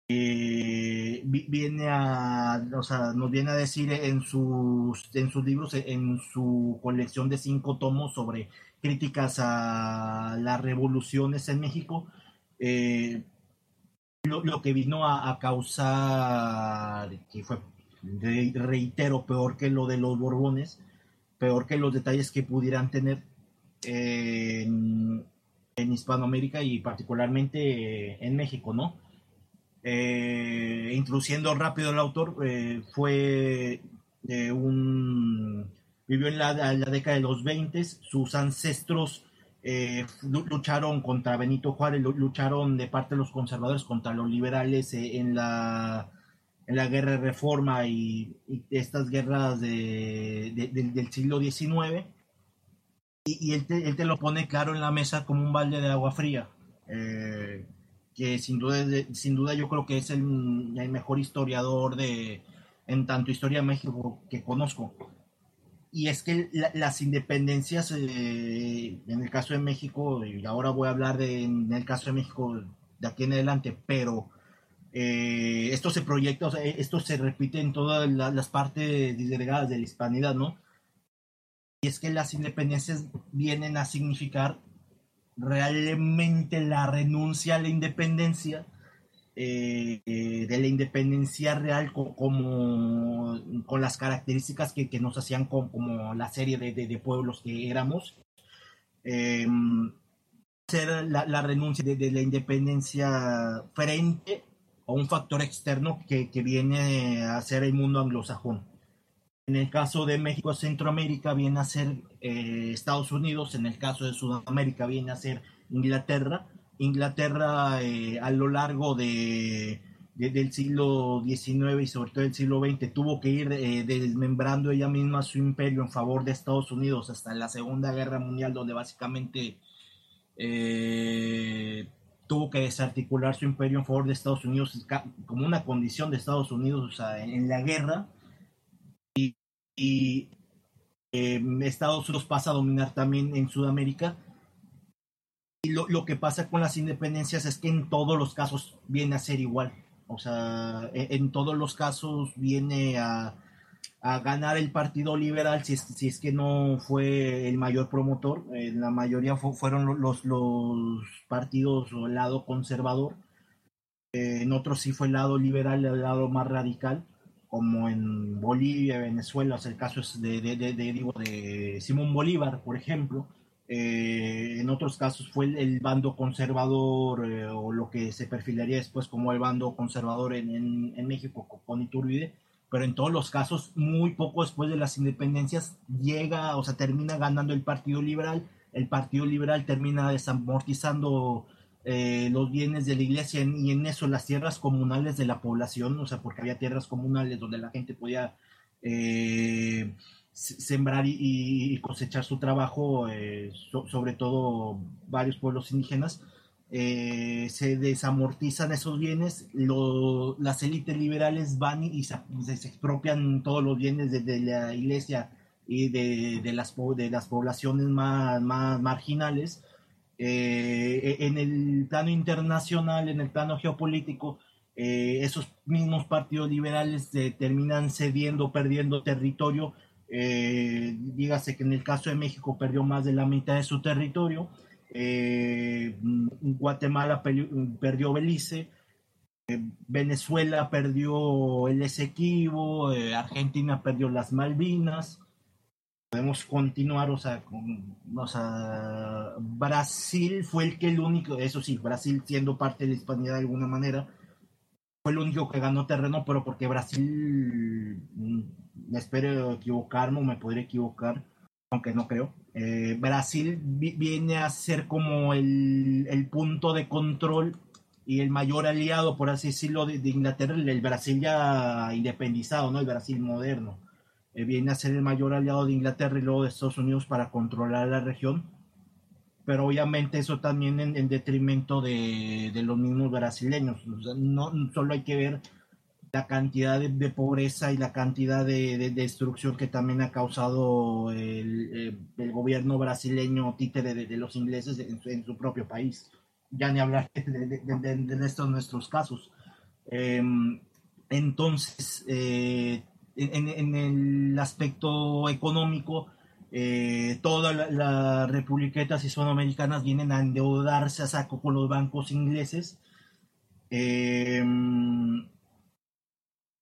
Eh, vi- viene a, o sea, nos viene a decir en sus, en sus libros, en su colección de cinco tomos sobre críticas a las revoluciones en México, eh, lo, lo que vino a, causar, que fue, re- reitero, peor que lo de los Borbones, peor que los detalles que pudieran tener en, en Hispanoamérica y particularmente eh, en México, ¿no? Eh, introduciendo rápido el autor, eh, fue de un... vivió en la, la década de los 20, sus ancestros eh, lu- lucharon contra Benito Juárez, lu- lucharon de parte de los conservadores contra los liberales eh, en la en la guerra de reforma y, estas guerras de, de- de- del siglo XIX y, y él, te, él te lo pone claro en la mesa como un balde de agua fría. Eh, que sin duda sin duda yo creo que es el, mejor historiador de en tanto historia de México que conozco y es que la- las independencias eh, en el caso de México y ahora voy a hablar de en el caso de México de aquí en adelante pero eh, esto se proyecta, esto se repite en todas la- las partes disgregadas de la hispanidad, ¿no? Y es que las independencias vienen a significar realmente la renuncia a la independencia, eh, de la independencia real co- como con las características que, nos hacían co- como la serie de, pueblos que éramos. Eh, ser la, renuncia de, de la independencia frente a un factor externo que, que viene a ser el mundo anglosajón. En el caso de México, Centroamérica viene a ser eh, Estados Unidos, en el caso de Sudamérica viene a ser Inglaterra, Inglaterra eh, a lo largo de, de- del siglo XIX y sobre todo del siglo XX tuvo que ir eh, desmembrando ella misma su imperio en favor de Estados Unidos hasta la Segunda Guerra Mundial, donde básicamente eh, tuvo que desarticular su imperio en favor de Estados Unidos como una condición de Estados Unidos o sea, en la guerra. Y, eh, Estados Unidos pasa a dominar también en Sudamérica. Y lo, lo que pasa con las independencias es que en todos los casos viene a ser igual. O sea, en, en todos los casos viene a, a ganar el Partido Liberal si es, si es que no fue el mayor promotor. Eh, la mayoría fu- fueron lo- los, los partidos o el lado conservador. Eh, en otros sí fue el lado liberal, el lado más radical, como en Bolivia, Venezuela. O sea, el caso es de, de, de, de, digo, de Simón Bolívar, por ejemplo. Eh, en otros casos fue el, el bando conservador eh, o lo que se perfilaría después como el bando conservador en, en, en México con, Iturbide pero en todos los casos, muy poco después de las independencias, llega, o sea, termina ganando el Partido Liberal, el Partido Liberal termina desamortizando eh, los bienes de la iglesia y en eso las tierras comunales de la población, o sea, porque había tierras comunales donde la gente podía eh, se- sembrar y, cosechar su trabajo, eh, so- sobre todo varios pueblos indígenas, eh, se desamortizan esos bienes, las élites liberales van y, se, expropian todos los bienes de, la iglesia y de, de las, de las poblaciones más, más marginales. Eh, en el plano internacional, en el plano geopolítico, eh, esos mismos partidos liberales terminan cediendo, perdiendo territorio. Eh, dígase que en el caso de México perdió más de la mitad de su territorio. Guatemala perdió Belice, Venezuela perdió el Esequibo, Argentina perdió las Malvinas. Podemos continuar, o sea, con- o sea, Brasil fue el que el único, eso sí, Brasil siendo parte de la hispanidad de alguna manera, fue el único que ganó terreno, pero porque Brasil, mm, me espero equivocarme o me podría equivocar, aunque no creo. Eh, Brasil vi- viene a ser como el, el punto de control y el mayor aliado, por así decirlo, de, Inglaterra, el Brasil ya independizado, ¿no? El Brasil moderno. Eh, viene a ser el mayor aliado de Inglaterra y luego de Estados Unidos para controlar la región. Pero obviamente eso también en, en detrimento de, de los mismos brasileños. O sea, no solo hay que ver la cantidad de, de pobreza y la cantidad de, de destrucción que también ha causado el, eh, el gobierno brasileño títere de, los ingleses en, en su propio país. Ya ni hablar de estos nuestros casos. Eh, entonces, eh, en, en el aspecto económico, eh, todas las la republiquetas hispanoamericanas vienen a endeudarse a saco con los bancos ingleses. Eh,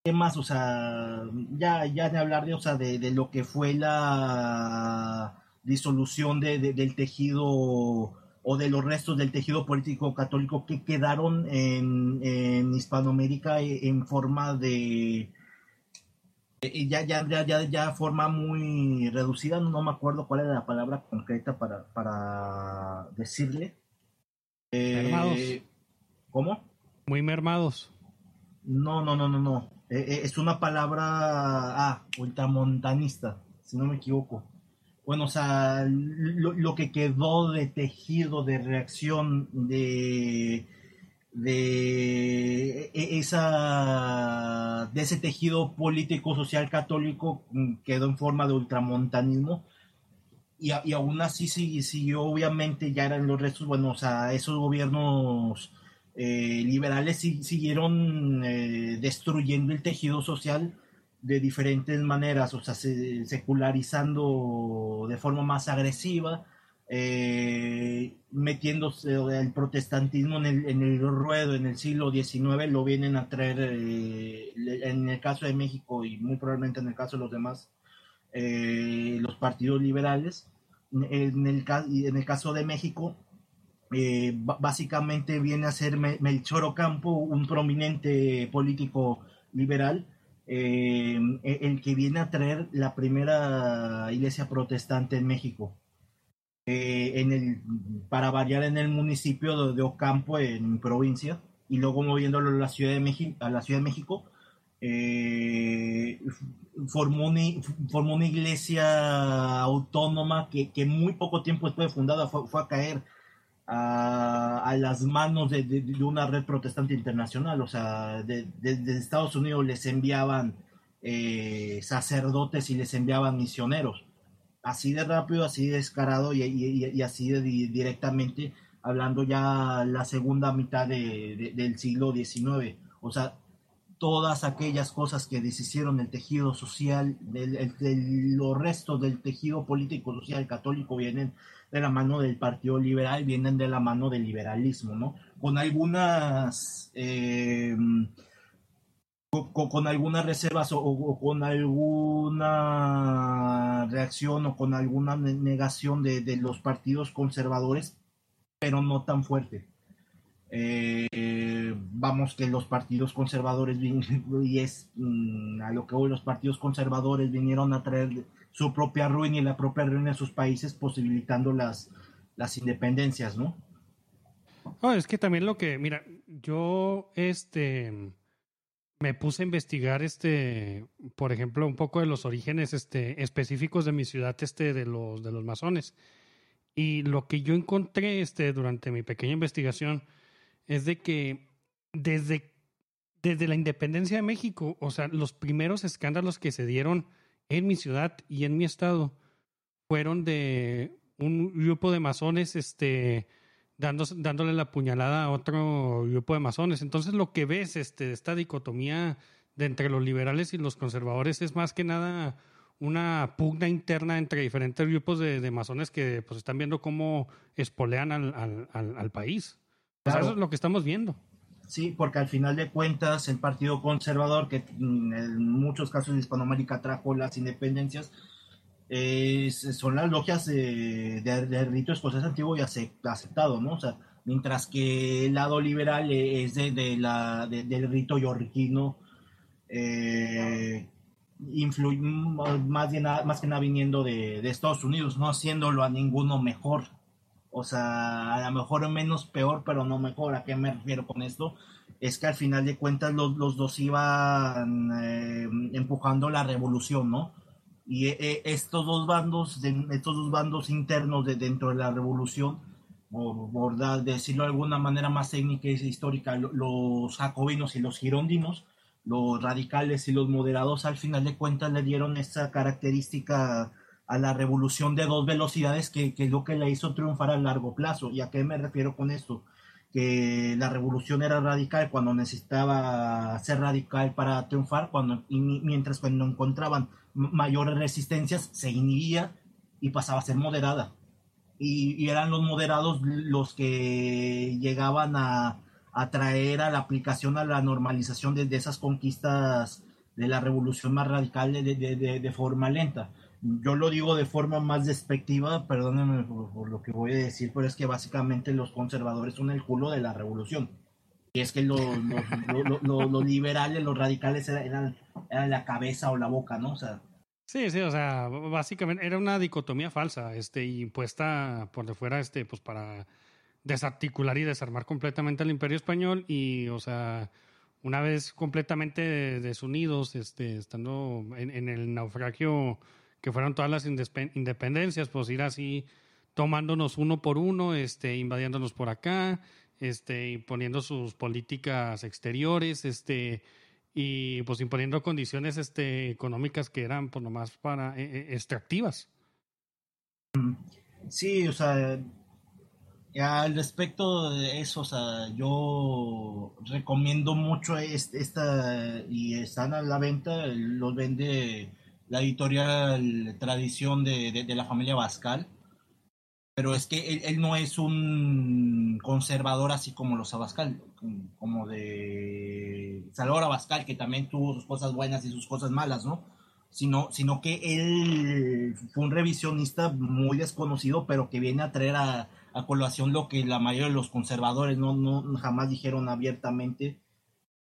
¿Qué más? O sea, ya, ya de hablar de, o sea, de, de lo que fue la disolución de, de- del tejido o de los restos del tejido político católico que quedaron en, en Hispanoamérica e- en forma de eh, ya, ya, ya, ya, ya forma muy reducida, no me acuerdo cuál era la palabra concreta para, para decirle. Eh, Mermados. ¿Cómo? Muy mermados. No, no, no, no, no. Eh, eh, es una palabra, ah, ultramontanista, si no me equivoco. Bueno, o sea, lo, lo que quedó de tejido, de reacción, de, de e- esa, de ese tejido político social católico mm, quedó en forma de ultramontanismo. Y, y aún así sí- siguió, obviamente, ya eran los restos, bueno, o sea, esos gobiernos eh, liberales siguieron eh, destruyendo el tejido social de diferentes maneras, o sea, se- secularizando de forma más agresiva, eh, metiéndose el protestantismo en el, ruedo en el siglo XIX, lo vienen a traer eh, en el caso de México y muy probablemente en el caso de los demás, eh, los partidos liberales. En el, en el caso de México, básicamente viene a ser Mel- Melchor Ocampo, un prominente político liberal, eh, el que viene a traer la primera iglesia protestante en México. Eh, en el, para variar en el municipio de, Ocampo, en provincia, y luego moviéndolo a la Ciudad de México, a la Ciudad de México eh, formó, una, formó una iglesia autónoma que, que muy poco tiempo después de fundada fue, fue a caer a, las manos de, una red protestante internacional. O sea, desde Estados Unidos les enviaban eh, sacerdotes y les enviaban misioneros. Así de rápido, así de descarado y, y, y así de directamente, hablando ya la segunda mitad de, del siglo XIX. O sea, todas aquellas cosas que deshicieron el tejido social, el, el, el, los restos del tejido político social católico vienen de la mano del Partido Liberal, vienen de la mano del liberalismo, ¿no? Con algunas, eh, con, algunas reservas o, con alguna reacción o con alguna negación de, de los partidos conservadores, pero no tan fuerte. Eh, vamos que los partidos conservadores y es mm, a lo que hoy los partidos conservadores vinieron a traer su propia ruina y la propia ruina de sus países posibilitando las las independencias no oh, es que también lo que mira yo este me puse a investigar este por ejemplo un poco de los orígenes este específicos de mi ciudad este de los de los masones. Y lo que yo encontré este durante mi pequeña investigación es de que desde, desde la independencia de México, o sea, los primeros escándalos que se dieron en mi ciudad y en mi estado fueron de un grupo de masones este, dándose, dándole la puñalada a otro grupo de masones. Entonces lo que ves, este, esta dicotomía de entre los liberales y los conservadores es más que nada una pugna interna entre diferentes grupos de, de masones que pues están viendo cómo espolean al, al, al, al país. Claro. O sea, eso es lo que estamos viendo. Sí, porque al final de cuentas el Partido Conservador, que en muchos casos de Hispanoamérica trajo las independencias, eh, son las logias de, de, de rito escocés antiguo y aceptado, ¿no? O sea, mientras que el lado liberal es de, la, del rito yorquino, eh, influye más, bien, más que nada viniendo de, de Estados Unidos, no haciéndolo a ninguno mejor o sea, a lo mejor menos peor, pero no mejor. ¿A qué me refiero con esto? Es que al final de cuentas los, los dos iban eh, empujando la revolución, ¿no? Y eh, estos dos bandos, estos dos bandos internos de dentro de la revolución, por, por decirlo de alguna manera más técnica y histórica, los jacobinos y los girondinos, los radicales y los moderados, al final de cuentas le dieron esa característica a la revolución de dos velocidades que, que, es lo que la hizo triunfar a largo plazo. ¿Y a qué me refiero con esto? Que la revolución era radical cuando necesitaba ser radical para triunfar, cuando, y mientras cuando encontraban mayores resistencias se inhibía y pasaba a ser moderada. Y, y eran los moderados los que llegaban a, a, traer a la aplicación, a la normalización de, de esas conquistas de la revolución más radical de, de, de, forma lenta yo lo digo de forma más despectiva, perdónenme por, lo que voy a decir, pero es que básicamente los conservadores son el culo de la revolución. Y es que los, los, los, los, liberales, los radicales eran, eran, la cabeza o la boca, ¿no? O sea. Sí, sí, o sea, básicamente era una dicotomía falsa, este, impuesta por de fuera, este, pues para desarticular y desarmar completamente al imperio español y, o sea, una vez completamente desunidos, este, estando en el naufragio que fueron todas las independencias, pues ir así tomándonos uno por uno, este, invadiéndonos por acá, este, imponiendo sus políticas exteriores, este, y pues imponiendo condiciones este, económicas que eran pues nomás para eh, extractivas. Sí, o sea, al respecto de eso, o sea, yo recomiendo mucho esta, y están a la venta, los vende la editorial Tradición de, de, de la familia Bascal, pero es que él, él, no es un conservador así como los Abascal, como de Salvador Abascal, que también tuvo sus cosas buenas y sus cosas malas, ¿no? Sino, sino que él fue un revisionista muy desconocido, pero que viene a traer a, a colación lo que la mayoría de los conservadores no, no jamás dijeron abiertamente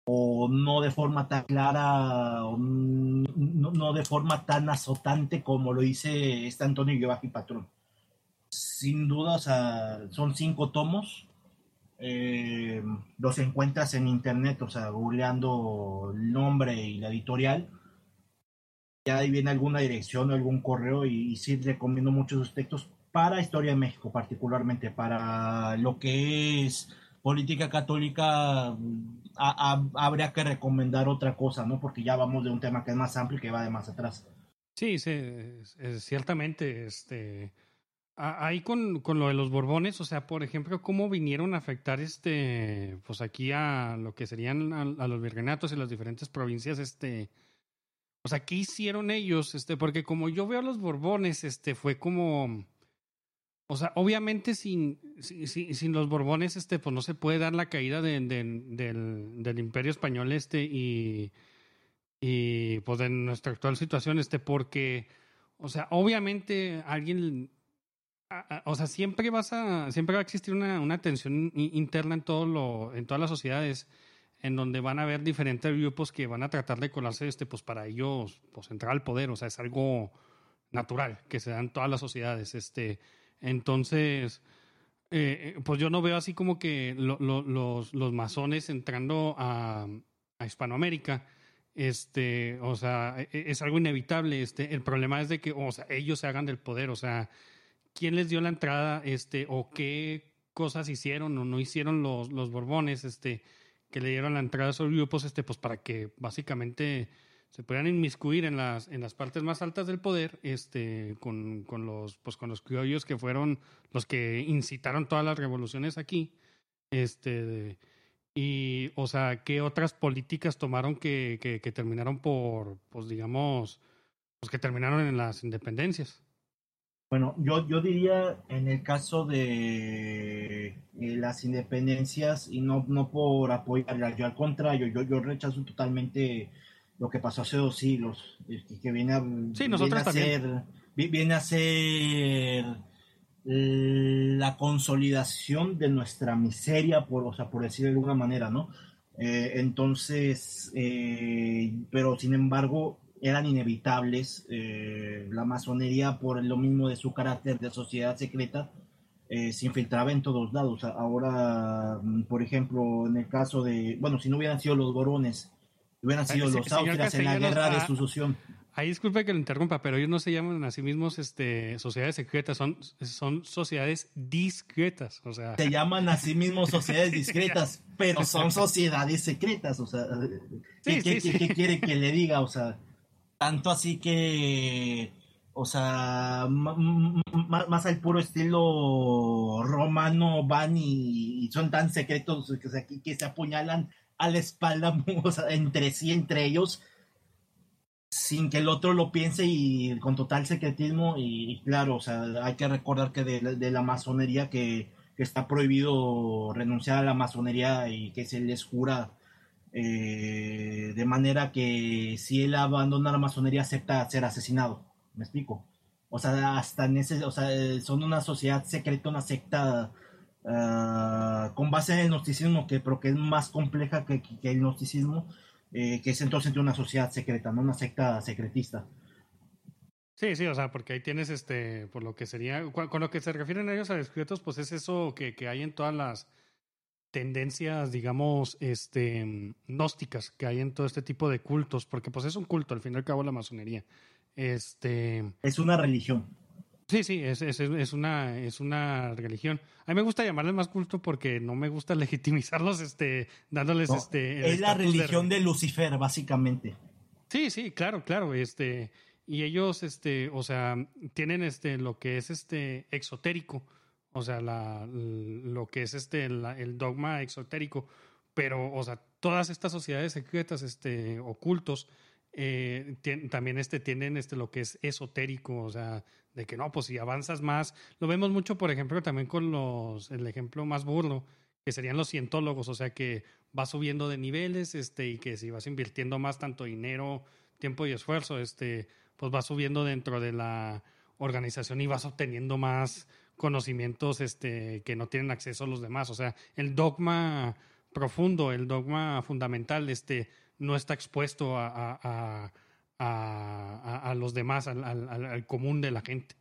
o no de forma tan clara, no, no, de forma tan azotante como lo dice este Antonio Guevara Patrón. sin duda, son cinco tomos. Eh, los encuentras en internet, o sea, googleando el nombre y la editorial. Ya ahí viene alguna dirección o algún correo y, y sí recomiendo muchos sus textos para Historia de México, particularmente para lo que es política católica, habría que recomendar otra cosa, ¿no? Porque ya vamos de un tema que es más amplio y que va de más atrás. Sí, sí, ciertamente, este, ahí con, con lo de los Borbones, o sea, por ejemplo, cómo vinieron a afectar, este, pues aquí a lo que serían a, a los virreinatos y las diferentes provincias, este, o sea, ¿qué hicieron ellos? Este, porque como yo veo a los Borbones, este, fue como, o sea, obviamente sin, sin, los Borbones, este, pues no se puede dar la caída de- de- del, del Imperio Español, este, y, y pues en nuestra actual situación, este, porque, o sea, obviamente alguien, o sea, siempre vas a, siempre va a existir una, una tensión interna en todo lo, en todas las sociedades, en donde van a haber diferentes grupos que van a tratar de colarse, este, pues para ellos, pues entrar al poder, o sea, es algo natural que se da en todas las sociedades, este, entonces, eh, pues yo no veo así como que lo- los, los masones entrando a, a Hispanoamérica, este, o sea, e- e- es algo inevitable, este, el problema es de que, o sea, ellos se hagan del poder, o sea, ¿quién les dio la entrada, este, o qué cosas hicieron o no hicieron los, los Borbones, este, que le dieron la entrada a esos grupos, este, pues para que básicamente se puedan inmiscuir en las, en las partes más altas del poder, este, con, con los, pues con los criollos que fueron los que incitaron todas las revoluciones aquí, este, y, o sea, qué otras políticas tomaron que, que, que terminaron por, pues digamos, pues que terminaron en las independencias. Bueno, yo, yo diría en el caso de eh, las independencias, y no, no por apoyarlas, yo al contrario, yo, yo rechazo totalmente lo que pasó hace dos siglos, este, que viene a, Sí, viene a ser, vi- viene a ser la consolidación de nuestra miseria, por, o sea, por decir de alguna manera, ¿no? Eh, entonces, eh, pero sin embargo, eran inevitables. eh, la masonería, por lo mismo de su carácter de sociedad secreta, se infiltraba en todos lados. Ahora, por ejemplo, en el caso de, bueno, si no hubieran sido los Borones, hubieran sido los Austrias en la guerra de ah, sucesión. Ahí disculpe que lo interrumpa, pero ellos no se llaman a sí mismos este, sociedades secretas, son, son sociedades discretas. O sea, Se llaman a sí mismos sociedades discretas, pero son sociedades secretas. O sea, ¿qué, Sí, qué- sí, qué- sí. qué quiere que le diga? O sea, tanto así que, o sea, más al puro estilo romano van y, y son tan secretos que, que se apuñalan a la espalda o sea, entre sí, entre ellos, sin que el otro lo piense y con total secretismo. Y, y claro, o sea, hay que recordar que de, de la masonería que, que está prohibido renunciar a la masonería y que se les jura eh, de manera que si él abandona la masonería acepta ser asesinado. ¿Me explico? O sea, hasta en ese, o sea, son una sociedad secreta, una secta ah, con base en el gnosticismo, que, pero que es más compleja que, que- el gnosticismo, eh, que es entonces una sociedad secreta, no una secta secretista. Sí, sí, o sea, porque ahí tienes este, por lo que sería, con lo que se refieren ellos a discretos, pues es eso que, que hay en todas las tendencias, digamos, este, gnósticas que hay en todo este tipo de cultos, porque pues es un culto, al fin y al cabo, la masonería. Este, Es una religión. Sí, sí, es, es, es una, es una religión. A mí me gusta llamarles más culto porque no me gusta legitimizarlos, este, dándoles No, este. es la de- religión de Lucifer, básicamente. Sí, sí, claro, claro, este, y ellos, este, o sea, tienen este, lo que es este exotérico, o sea, la, lo que es este, la- el dogma exotérico, pero, o sea, todas estas sociedades secretas, este, ocultos, eh, también este, tienen este, lo que es esotérico, o sea, de que no, pues si avanzas más, lo vemos mucho, por ejemplo, también con los, el ejemplo más burdo, que serían los cientólogos, o sea que vas subiendo de niveles, este, y que si vas invirtiendo más tanto dinero, tiempo y esfuerzo, este, pues vas subiendo dentro de la organización y vas obteniendo más conocimientos, este, que no tienen acceso a los demás. O sea, el dogma profundo, el dogma fundamental, este, no está expuesto a, a, a, a- los demás, al, al, al- al común de la gente.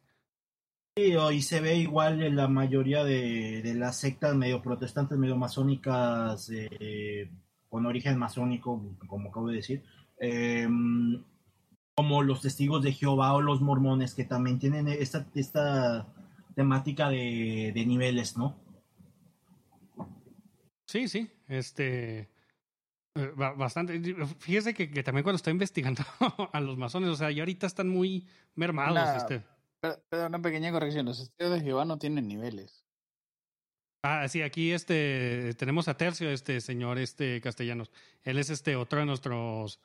Sí, y se ve igual en la mayoría de, de las sectas medio protestantes, medio masónicas, eh, con origen masónico, como acabo de decir, eh, como los testigos de Jehová o los mormones, que también tienen esta, esta temática de, de niveles, ¿no? Sí, sí, este... eh, ba- Bastante. Fíjese que, que también cuando estoy investigando a los masones, o sea, ya ahorita están muy mermados. Una- Este. Pero, pero una pequeña corrección, los testigos de Jehová no tienen niveles. Ah, sí, aquí este tenemos a Tercio, este señor este castellanos. Él es este otro de nuestros,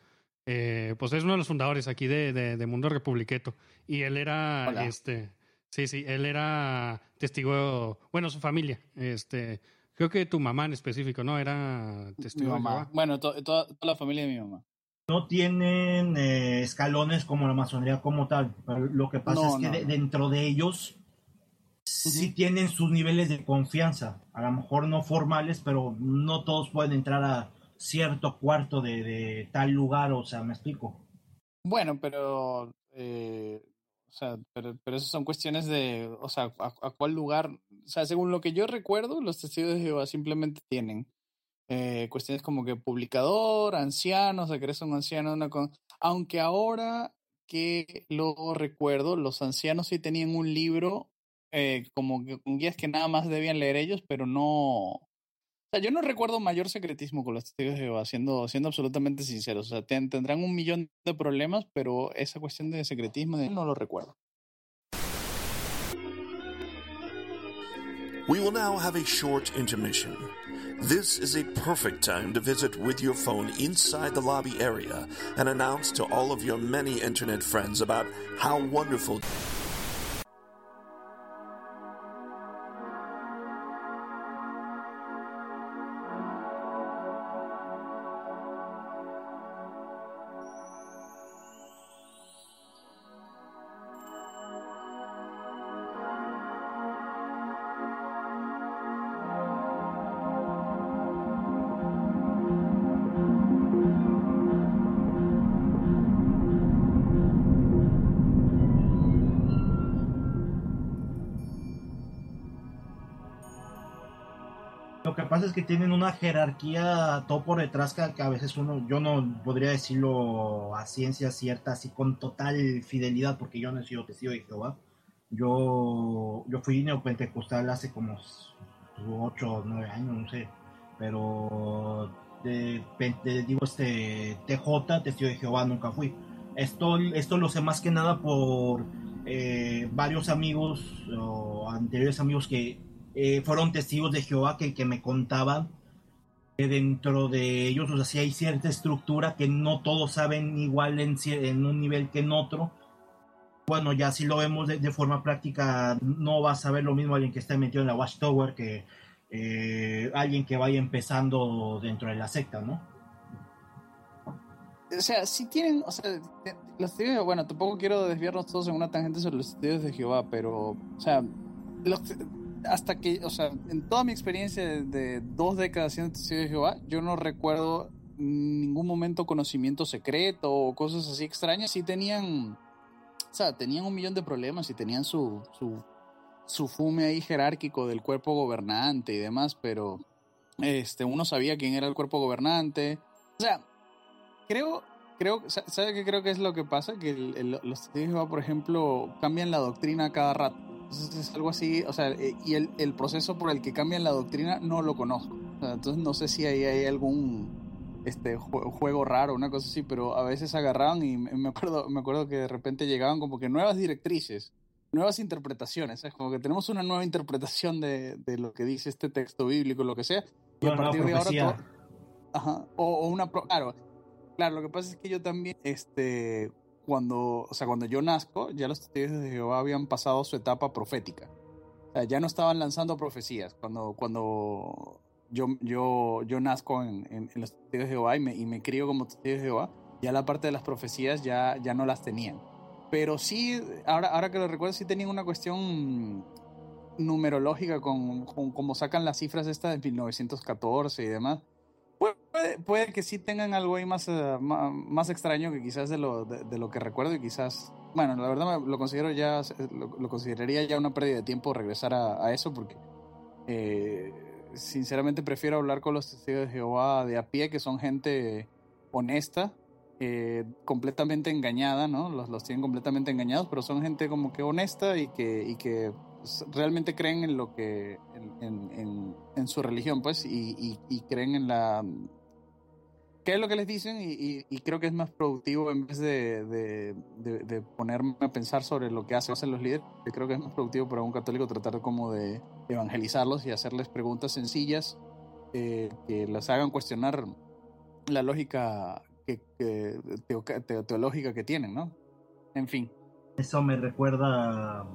eh, pues es uno de los fundadores aquí de, de, de Mundo Republiqueto. Y él era, Hola. este, sí, sí, él era testigo, bueno, su familia, este, creo que tu mamá en específico, ¿no? Era Mi testigo de mamá. Bueno, to- toda, toda la familia de mi mamá. No tienen eh, escalones como la masonería como tal. pero lo que pasa No, es que no, de- no. dentro de ellos sí tienen sus niveles de confianza. A lo mejor no formales, pero no todos pueden entrar a cierto cuarto de, de tal lugar. O sea, me explico. Bueno, pero, eh, sea, pero, pero eso son cuestiones de, o sea, a, a cuál lugar, o sea, según lo que yo recuerdo, los testigos de Jehová simplemente tienen eh, cuestiones como que publicador, ancianos, de que eres un anciano, una con... aunque ahora que lo recuerdo, los ancianos sí tenían un libro eh, como que con guías que nada más debían leer ellos, pero no, o sea, yo no recuerdo mayor secretismo con los testigos de Jehová, siendo, siendo absolutamente sinceros. O sea, ten- tendrán un millón de problemas, pero esa cuestión de secretismo no lo recuerdo. We will now have a short intermission. This is a perfect time to visit with your phone inside the lobby area and announce to all of your many internet friends about how wonderful que tienen una jerarquía todo por detrás que, que a veces uno, yo no podría decirlo a ciencia cierta, así con total fidelidad, porque yo no he sido testigo de Jehová. Yo, yo fui neopentecostal hace como 8 o 9 años, no sé, pero de, de- digo este TJ, testigo de Jehová, nunca fui. Esto, esto lo sé más que nada por eh, varios amigos o anteriores amigos que eh, fueron testigos de Jehová que, me contaban que dentro de ellos, o sea, sí hay cierta estructura que no todos saben igual en, en un nivel que en otro. Bueno, ya si lo vemos de, forma práctica, no va a saber lo mismo alguien que esté metido en la Watchtower que eh, alguien que vaya empezando dentro de la secta, ¿no? O sea, sí tienen, o sea, los Jehová, bueno, tampoco quiero desviarnos todos en una tangente sobre los testigos de Jehová, pero, o sea, los- hasta que, o sea, en toda mi experiencia de, dos décadas siendo testigo de Jehová, yo no recuerdo ningún momento conocimiento secreto o cosas así extrañas. Sí tenían, o sea, tenían un millón de problemas y tenían su, su, su fume ahí jerárquico del cuerpo gobernante y demás, pero este, uno sabía quién era el cuerpo gobernante. O sea, creo, creo, sa- ¿sabe qué creo que es lo que pasa? Que el- el- los testigos de Jehová, por ejemplo, cambian la doctrina cada rato. Entonces es algo así, o sea, eh, y el, el proceso por el que cambian la doctrina no lo conozco. O sea, entonces no sé si ahí hay algún este jue- juego raro, una cosa así, pero a veces agarraban y me acuerdo, me acuerdo que de repente llegaban como que nuevas directrices, nuevas interpretaciones, es como que tenemos una nueva interpretación de, de lo que dice este texto bíblico, lo que sea, y a partir de ahora todo- Ajá. O, o una claro, claro, lo que pasa es que yo también, este, cuando, o sea, cuando yo nazco, ya los testigos de Jehová habían pasado su etapa profética. Ya no estaban lanzando profecías. Cuando, cuando yo, yo, yo nazco en, los testigos de Jehová y me, y me crío como testigo de Jehová, ya la parte de las profecías ya, ya no las tenían. Pero sí, ahora, ahora que lo recuerdo, sí tenían una cuestión numerológica con, con cómo sacan las cifras estas de 1914 y demás. Puede, puede que sí tengan algo ahí más, eh, más, extraño que quizás de lo, de, lo que recuerdo y quizás, bueno, la verdad lo considero ya, lo, consideraría ya una pérdida de tiempo regresar a, eso porque eh, sinceramente prefiero hablar con los testigos de Jehová de a pie, que son gente honesta, eh, completamente engañada, ¿no? Los, los tienen completamente engañados, pero son gente como que honesta y que, realmente creen en lo que, en, en- en- su religión, pues, y, y- y creen en la... ¿Qué es lo que les dicen? Y, y- creo que es más productivo en vez de, de- de- de ponerme a pensar sobre lo que hacen los líderes. Yo creo que es más productivo para un católico tratar como de evangelizarlos y hacerles preguntas sencillas eh, que las hagan cuestionar la lógica que, que- teo- teo- teológica que tienen, ¿no? En fin. Eso me recuerda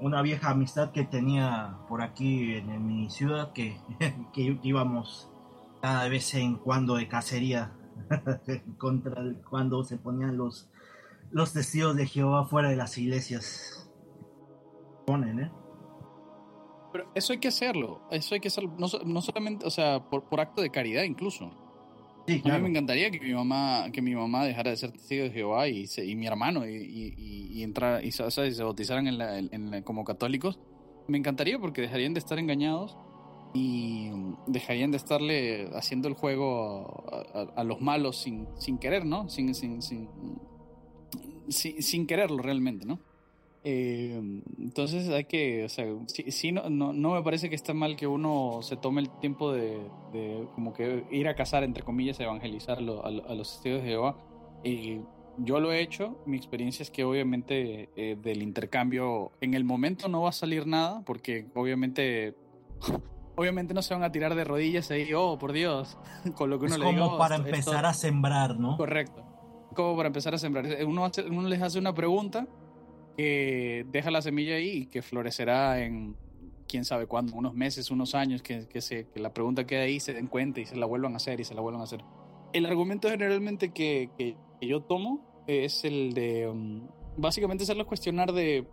una vieja amistad que tenía por aquí en, mi ciudad que, que íbamos cada vez en cuando de cacería contra cuando se ponían los los testigos de Jehová fuera de las iglesias. Ponen, ¿eh? Pero eso hay que hacerlo, eso hay que hacerlo, no, no solamente, o sea, por, por acto de caridad incluso. Sí, A mí me encantaría que mi mamá, que mi mamá dejara de ser testigo de Jehová y, se- y mi hermano y, y, y, entrar y, o sea, y se bautizaran en la, en la- como católicos. Me encantaría porque dejarían de estar engañados y dejarían de estarle haciendo el juego a, a- a los malos sin, sin querer, ¿no? Sin, sin, sin, sin, sin quererlo realmente, ¿no? Eh, entonces hay que, o sea, sí, sí, no, no, no me parece que está mal que uno se tome el tiempo de, de como que ir a cazar, entre comillas, a evangelizar a, lo- a a los testigos de Jehová. Eh, yo lo he hecho, mi experiencia es que obviamente eh, del intercambio en el momento no va a salir nada, porque obviamente... Obviamente no se van a tirar de rodillas ahí, oh, por Dios, con lo que uno Es le diga. como "Oh, para esto- esto- empezar a sembrar, ¿no? Correcto. Como para empezar a sembrar. Uno, hace- uno les hace una pregunta que deja la semilla ahí y que florecerá en quién sabe cuándo, unos meses, unos años, que, que, se, que la pregunta quede ahí, se den cuenta y se la vuelvan a hacer y se la vuelvan a hacer. El argumento generalmente que, que- yo tomo es el de um, básicamente hacerlos cuestionar de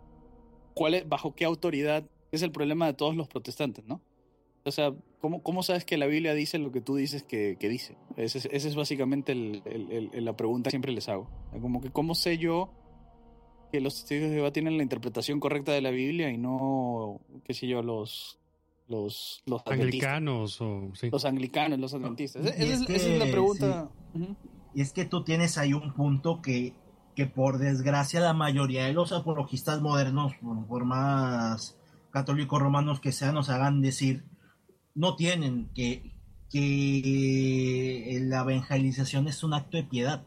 cuál es, bajo qué autoridad es el problema de todos los protestantes, ¿no? O sea, ¿cómo, cómo sabes que la Biblia dice lo que tú dices que, que dice? Esa es, ese es básicamente el- el- la pregunta que siempre les hago. Como que, ¿cómo sé yo que los testigos de Jehová tienen la interpretación correcta de la Biblia y no, qué sé yo, los, los, los? Anglicanos o sí. Los anglicanos, los adventistas. Y Esa, es es, esa es la que, pregunta. Y es que tú tienes ahí un punto que, que por desgracia la mayoría de los apologistas modernos, por, por más católicos romanos que sean, nos hagan decir, no tienen que, que la evangelización es un acto de piedad.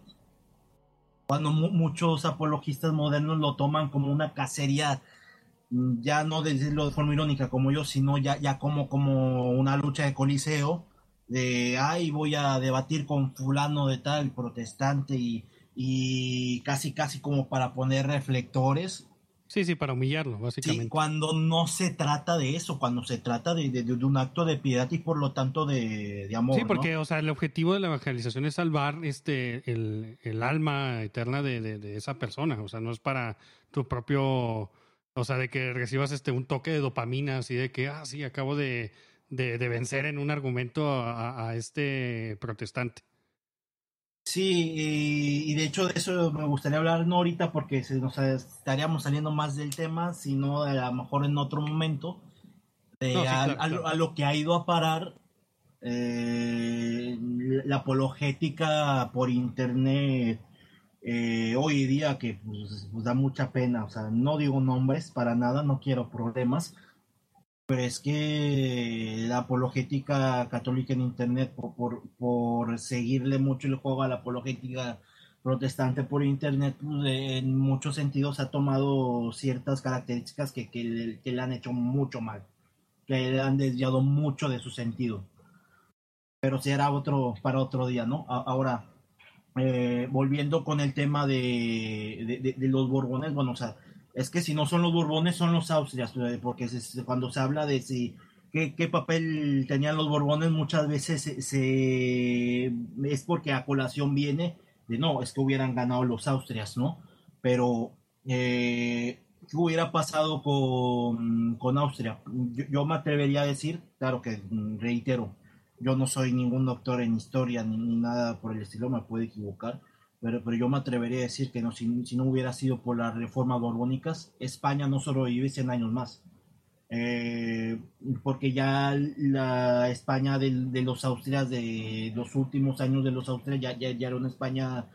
Cuando mu- muchos apologistas modernos lo toman como una cacería, mm, ya no de decirlo de forma irónica como yo, sino ya, ya como, como una lucha de coliseo, de, ay, voy a debatir con fulano de tal, protestante, y, y casi, casi como para poner reflectores. Sí, sí, para humillarlo, Sí, básicamente. cuando no se trata de eso, cuando se trata de, de- de un acto de piedad y por lo tanto de, de amor. Sí, ¿no? porque, o sea, el objetivo de la evangelización es salvar este el, el alma eterna de, esa persona. O sea, no es para tu propio. O sea, de que recibas este un toque de dopamina, así de que, ah, sí, acabo de, de, de vencer en un argumento a, a este protestante. Sí, y, y de hecho de eso me gustaría hablar no ahorita porque se nos estaríamos saliendo más del tema, sino a lo mejor en otro momento, de No, sí, a, claro, a lo- claro. a lo que ha ido a parar eh, la apologética por internet eh, hoy día que pues, pues, da mucha pena, o sea, no digo nombres para nada, no quiero problemas, pero es que la apologética católica en internet, por, por, seguirle mucho el juego a la apologética protestante por internet, pues, en muchos sentidos ha tomado ciertas características que, le, han hecho mucho mal, que le han desviado mucho de su sentido. Pero será otro para otro día, ¿no? Ahora, eh, volviendo con el tema de los Borbones, bueno, o sea, es que si no son los Borbones, son los Austrias, porque cuando se habla de si qué, papel tenían los Borbones, muchas veces se, es porque a colación viene de no, es que hubieran ganado los Austrias, ¿no? Pero, eh, ¿qué hubiera pasado con, con Austria? Yo, yo me atrevería a decir, claro que mm, reitero, yo no soy ningún doctor en historia ni, ni nada por el estilo, me puedo equivocar, pero, pero yo me atrevería a decir que no, si, si no hubiera sido por las reformas borbónicas, España no sobrevive 100 años más. Eh, porque ya la España de, de los Austrias, de los últimos años de los Austrias, ya, ya, ya era una España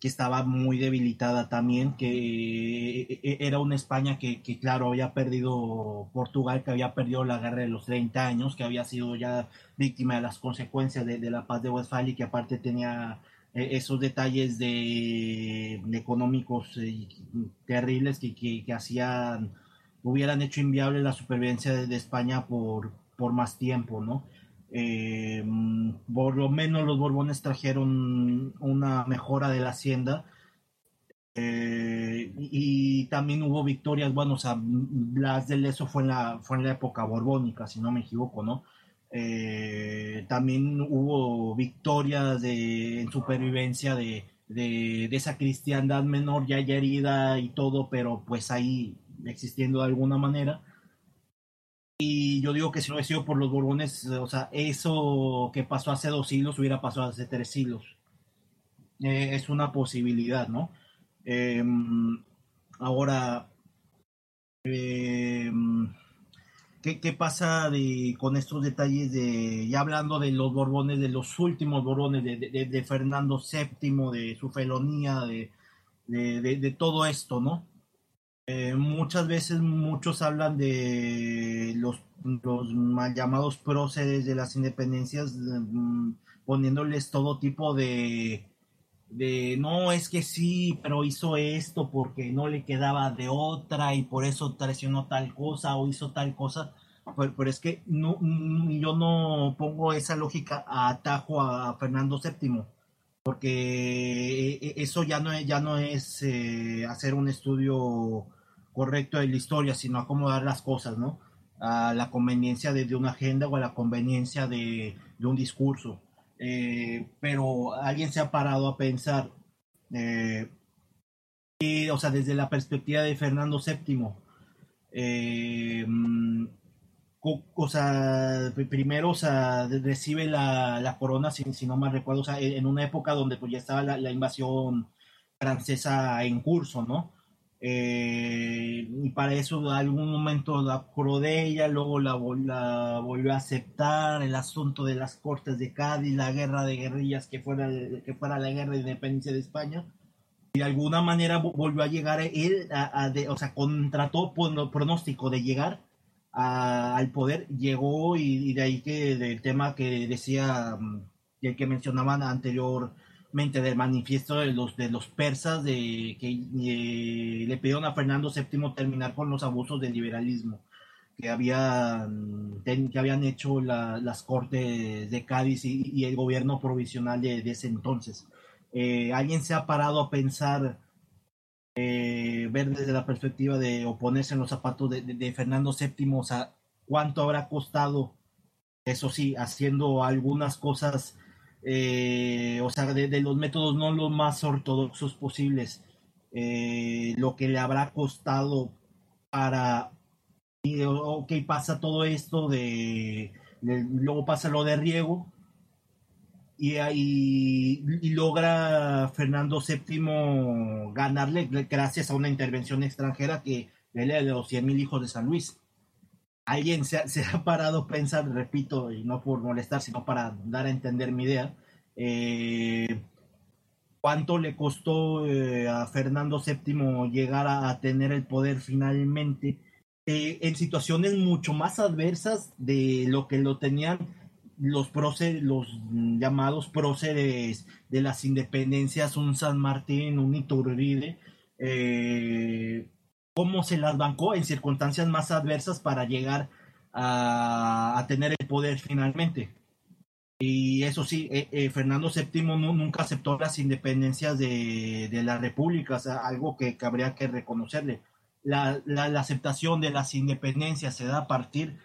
que estaba muy debilitada también, que eh, era una España que, que, claro, había perdido Portugal, que había perdido la guerra de los 30 años, que había sido ya víctima de las consecuencias de, de la paz de Westfalia y que aparte tenía esos detalles de, de económicos eh, terribles que, que, hacían, hubieran hecho inviable la supervivencia de, España por, por más tiempo, ¿no? Eh, por lo menos los Borbones trajeron una mejora de la hacienda eh, y, y, también hubo victorias, bueno, o sea, Blas de Leso fue en la, fue en la época borbónica, si no me equivoco, ¿no? Eh, también hubo victorias de, en supervivencia de, de, esa cristiandad menor ya, herida y todo, pero pues ahí existiendo de alguna manera. Y yo digo que si no hubiera sido por los Borbones, o sea, eso que pasó hace dos siglos hubiera pasado hace tres siglos. Eh, es una posibilidad, ¿no? Eh, ahora, eh, ¿qué, ¿qué, pasa con estos detalles de, ya hablando de los Borbones, de los últimos Borbones, de, Fernando VII, de su felonía, de, todo esto, ¿no? Eh, muchas veces muchos hablan de los, los mal llamados próceres de las independencias, mm, poniéndoles todo tipo de, de, no, es que sí, pero hizo esto porque no le quedaba de otra y por eso traicionó tal cosa o hizo tal cosa. Pero, es que no, yo no pongo esa lógica a atajo a Fernando VII porque eso ya no es, ya no es eh, hacer un estudio correcto de la historia, sino acomodar las cosas, ¿no? A la conveniencia de, una agenda o a la conveniencia de, un discurso. Eh, pero alguien se ha parado a pensar, eh, y, o sea, desde la perspectiva de Fernando VII, eh, o, sea, primero, o sea, recibe la, la corona, si, si, no mal recuerdo, o sea, en una época donde pues ya estaba la, invasión francesa en curso, ¿no? Eh, y para eso algún momento la acordó de ella, luego la, la, volvió a aceptar, el asunto de las cortes de Cádiz, la guerra de guerrillas que fuera, que fuera la guerra de independencia de España, y de alguna manera volvió a llegar él, a, a de, o sea, contrató pronóstico de llegar al poder, llegó y, y, de ahí que del tema que decía, el que mencionaban anterior del manifiesto de los, de los persas de que eh, le pidieron a Fernando VII terminar con los abusos del liberalismo que habían, que habían hecho la, las cortes de Cádiz y, y, el gobierno provisional de, de ese entonces. Eh, ¿Alguien se ha parado a pensar, eh, ver desde la perspectiva de oponerse en los zapatos de, Fernando VII, o sea, cuánto habrá costado, eso sí, haciendo algunas cosas eh, o sea, de, los métodos no los más ortodoxos posibles, eh, lo que le habrá costado para, ok, pasa todo esto de, luego pasa lo de Riego, y, y, logra Fernando VII ganarle gracias a una intervención extranjera que él de los 100 mil hijos de San Luis. Alguien se, se, ha parado a pensar, repito, y no por molestar, sino para dar a entender mi idea, eh, cuánto le costó eh, a Fernando VII llegar a, a, tener el poder finalmente eh, en situaciones mucho más adversas de lo que lo tenían los próceres, los llamados próceres de las independencias, un San Martín, un Iturbide, eh, cómo se las bancó en circunstancias más adversas para llegar a, a tener el poder finalmente. Y eso sí, eh, eh, Fernando VII no, nunca aceptó las independencias de, de la República, o sea, algo que, que, habría que reconocerle. La, la, la, aceptación de las independencias se da a partir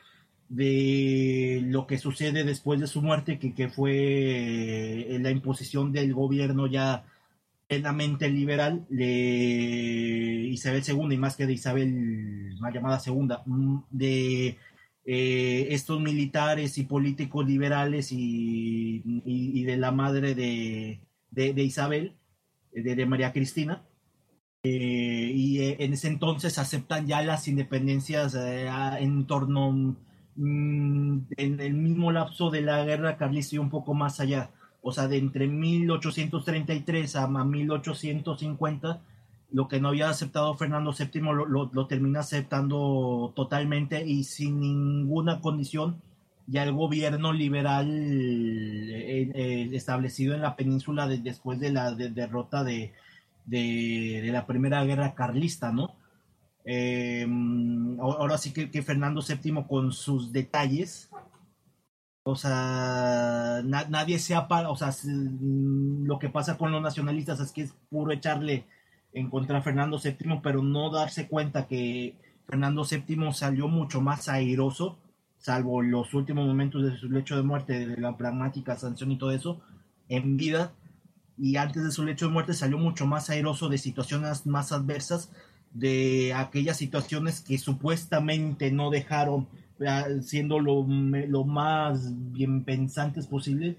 de lo que sucede después de su muerte, que, que fue eh, la imposición del gobierno ya plenamente liberal de Isabel II y más que de Isabel, llamada segunda, mm, de eh, estos militares y políticos liberales y, y- de la madre de, de- Isabel, de, María Cristina. Eh, y en ese entonces aceptan ya las independencias en torno en el mismo lapso de la guerra carlista y un poco más allá. O sea, de entre 1833 a a 1850, lo que no había aceptado Fernando VII lo, termina aceptando totalmente y sin ninguna condición. Ya el gobierno liberal eh, eh, establecido en la península de- después de la de- derrota de, de, de la primera guerra carlista, ¿no? Eh, ahora sí que, que Fernando VII con sus detalles, o sea, na- nadie se para, o sea, mm, lo que pasa con los nacionalistas es que es puro echarle en contra a Fernando VII, pero no darse cuenta que Fernando VII salió mucho más airoso, salvo los últimos momentos de su lecho de muerte, de la pragmática sanción y todo eso, en vida, y antes de su lecho de muerte salió mucho más airoso de situaciones más adversas, de aquellas situaciones que supuestamente no dejaron, eh, siendo lo, lo más bien pensantes posible,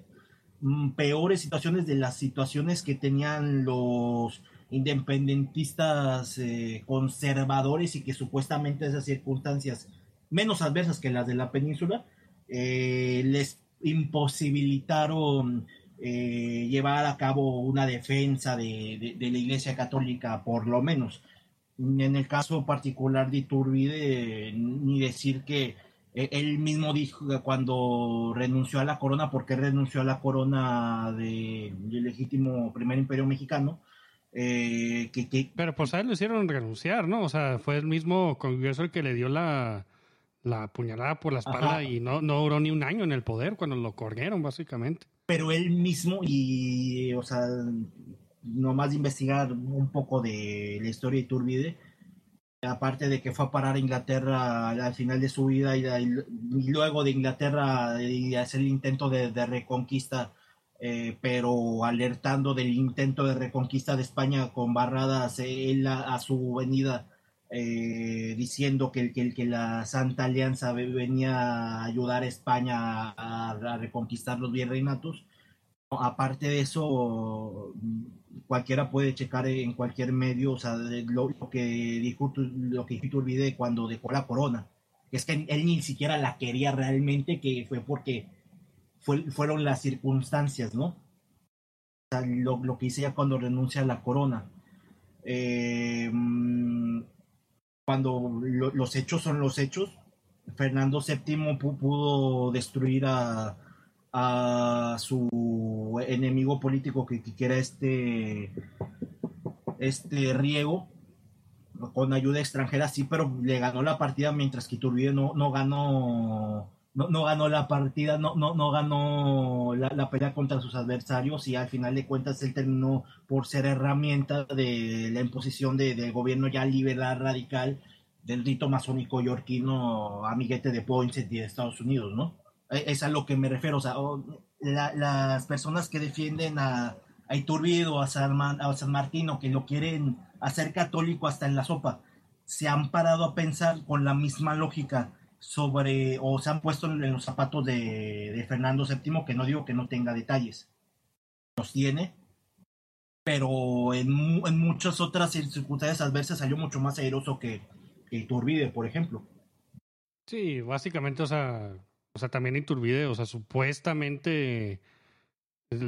mm, peores situaciones de las situaciones que tenían los independentistas eh, conservadores y que supuestamente esas circunstancias menos adversas que las de la península eh, les imposibilitaron eh, llevar a cabo una defensa de, de- de la Iglesia Católica, por lo menos. En el caso particular de Iturbide, ni decir que eh, él mismo dijo que cuando renunció a la corona, porque renunció a la corona de- del legítimo primer imperio mexicano, eh, que, que Pero pues a él lo hicieron renunciar, ¿no? O sea, fue el mismo Congreso el que le dio la, la puñalada por la espalda Ajá. y no, no duró ni un año en el poder cuando lo corrieron, básicamente. pero él mismo y, o sea, nomás de investigar un poco de la historia de Iturbide, aparte de que fue a parar a Inglaterra al, al final de su vida y, luego de Inglaterra y hacer el intento de, reconquista, eh, pero alertando del intento de reconquista de España con barradas él a, su venida eh, diciendo que, que, que la Santa Alianza ve- venía a ayudar a España a, a reconquistar los virreinatos. Aparte de eso, cualquiera puede checar en cualquier medio, o sea, lo, lo que dijo lo que Iturbide cuando dejó la corona. Es que él ni siquiera la quería realmente, que fue porque fue- fueron las circunstancias, ¿no? O sea, lo, lo que hice ya cuando renuncia a la corona. Eh, cuando lo- los hechos son los hechos, Fernando VII pu- pudo destruir a, a su enemigo político que, que era este, este Riego con ayuda extranjera, sí, pero le ganó la partida mientras que Iturbide no, no ganó no, no ganó la partida, no, no, no ganó la, pelea contra sus adversarios y al final de cuentas él terminó por ser herramienta de la imposición de- del gobierno ya liberal radical del rito masónico yorquino amiguete de Poinsett y de Estados Unidos, ¿no? Es a lo que me refiero, o sea, las personas que defienden a, a Iturbide o a San, Martín o que lo quieren hacer católico hasta en la sopa, se han parado a pensar con la misma lógica sobre, o se han puesto en los zapatos de, Fernando VII, que no digo que no tenga detalles, los tiene, pero en, en muchas otras circunstancias adversas salió mucho más airoso que, que Iturbide, por ejemplo. Sí, básicamente, o sea, o sea, también Iturbide, o sea, supuestamente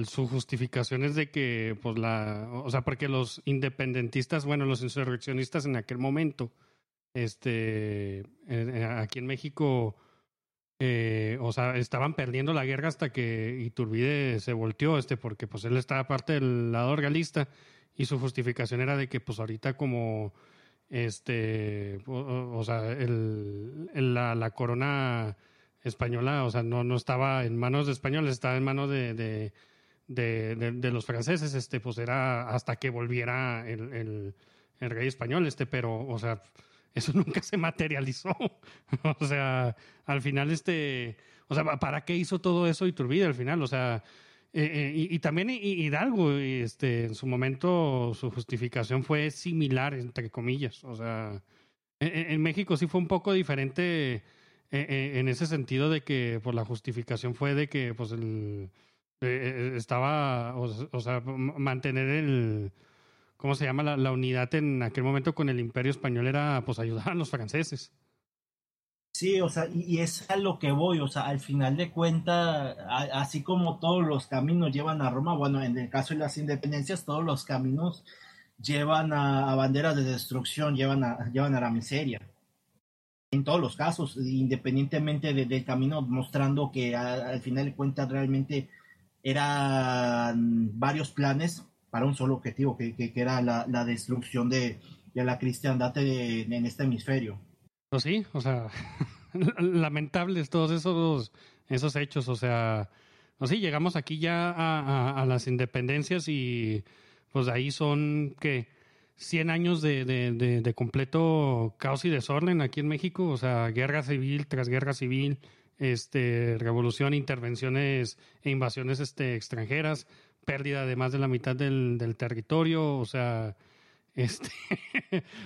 su justificación es de que, pues la, o sea, porque los independentistas, bueno, los insurreccionistas en aquel momento, este, aquí en México, eh, o sea, estaban perdiendo la guerra hasta que Iturbide se volteó, este, porque pues él estaba parte del lado realista y su justificación era de que, pues ahorita como este o, sea el, la corona española o sea no no estaba en manos de españoles estaba en manos de de, de, los franceses este pues era hasta que volviera el, el, rey español este pero o sea eso nunca se materializó o sea al final este o sea para qué hizo todo eso Iturbide al final o sea eh, eh, y, también Hi- Hidalgo, este, en su momento, su justificación fue similar, entre comillas. O sea, en, México sí fue un poco diferente en ese sentido de que pues la justificación fue de que pues el eh, eh, estaba o, sea mantener el cómo se llama la, unidad en aquel momento con el Imperio español era pues ayudar a los franceses. Sí, o sea, y, es a lo que voy, o sea, al final de cuentas, así como todos los caminos llevan a Roma, bueno, en el caso de las independencias, todos los caminos llevan a, a banderas de destrucción, llevan a, llevan a la miseria. En todos los casos, independientemente de- del camino, mostrando que a- al final de cuentas realmente eran varios planes para un solo objetivo, que, que- era la, destrucción de, la cristiandad de- en este hemisferio. Pues sí, o sea, lamentables todos esos, esos hechos, o sea, pues sí, llegamos aquí ya a las independencias y pues ahí son que 100 años de, de, de, de completo caos y desorden aquí en México, o sea, guerra civil tras guerra civil, este, revolución, intervenciones e invasiones este, extranjeras, pérdida de más de la mitad del, del territorio, o sea, este,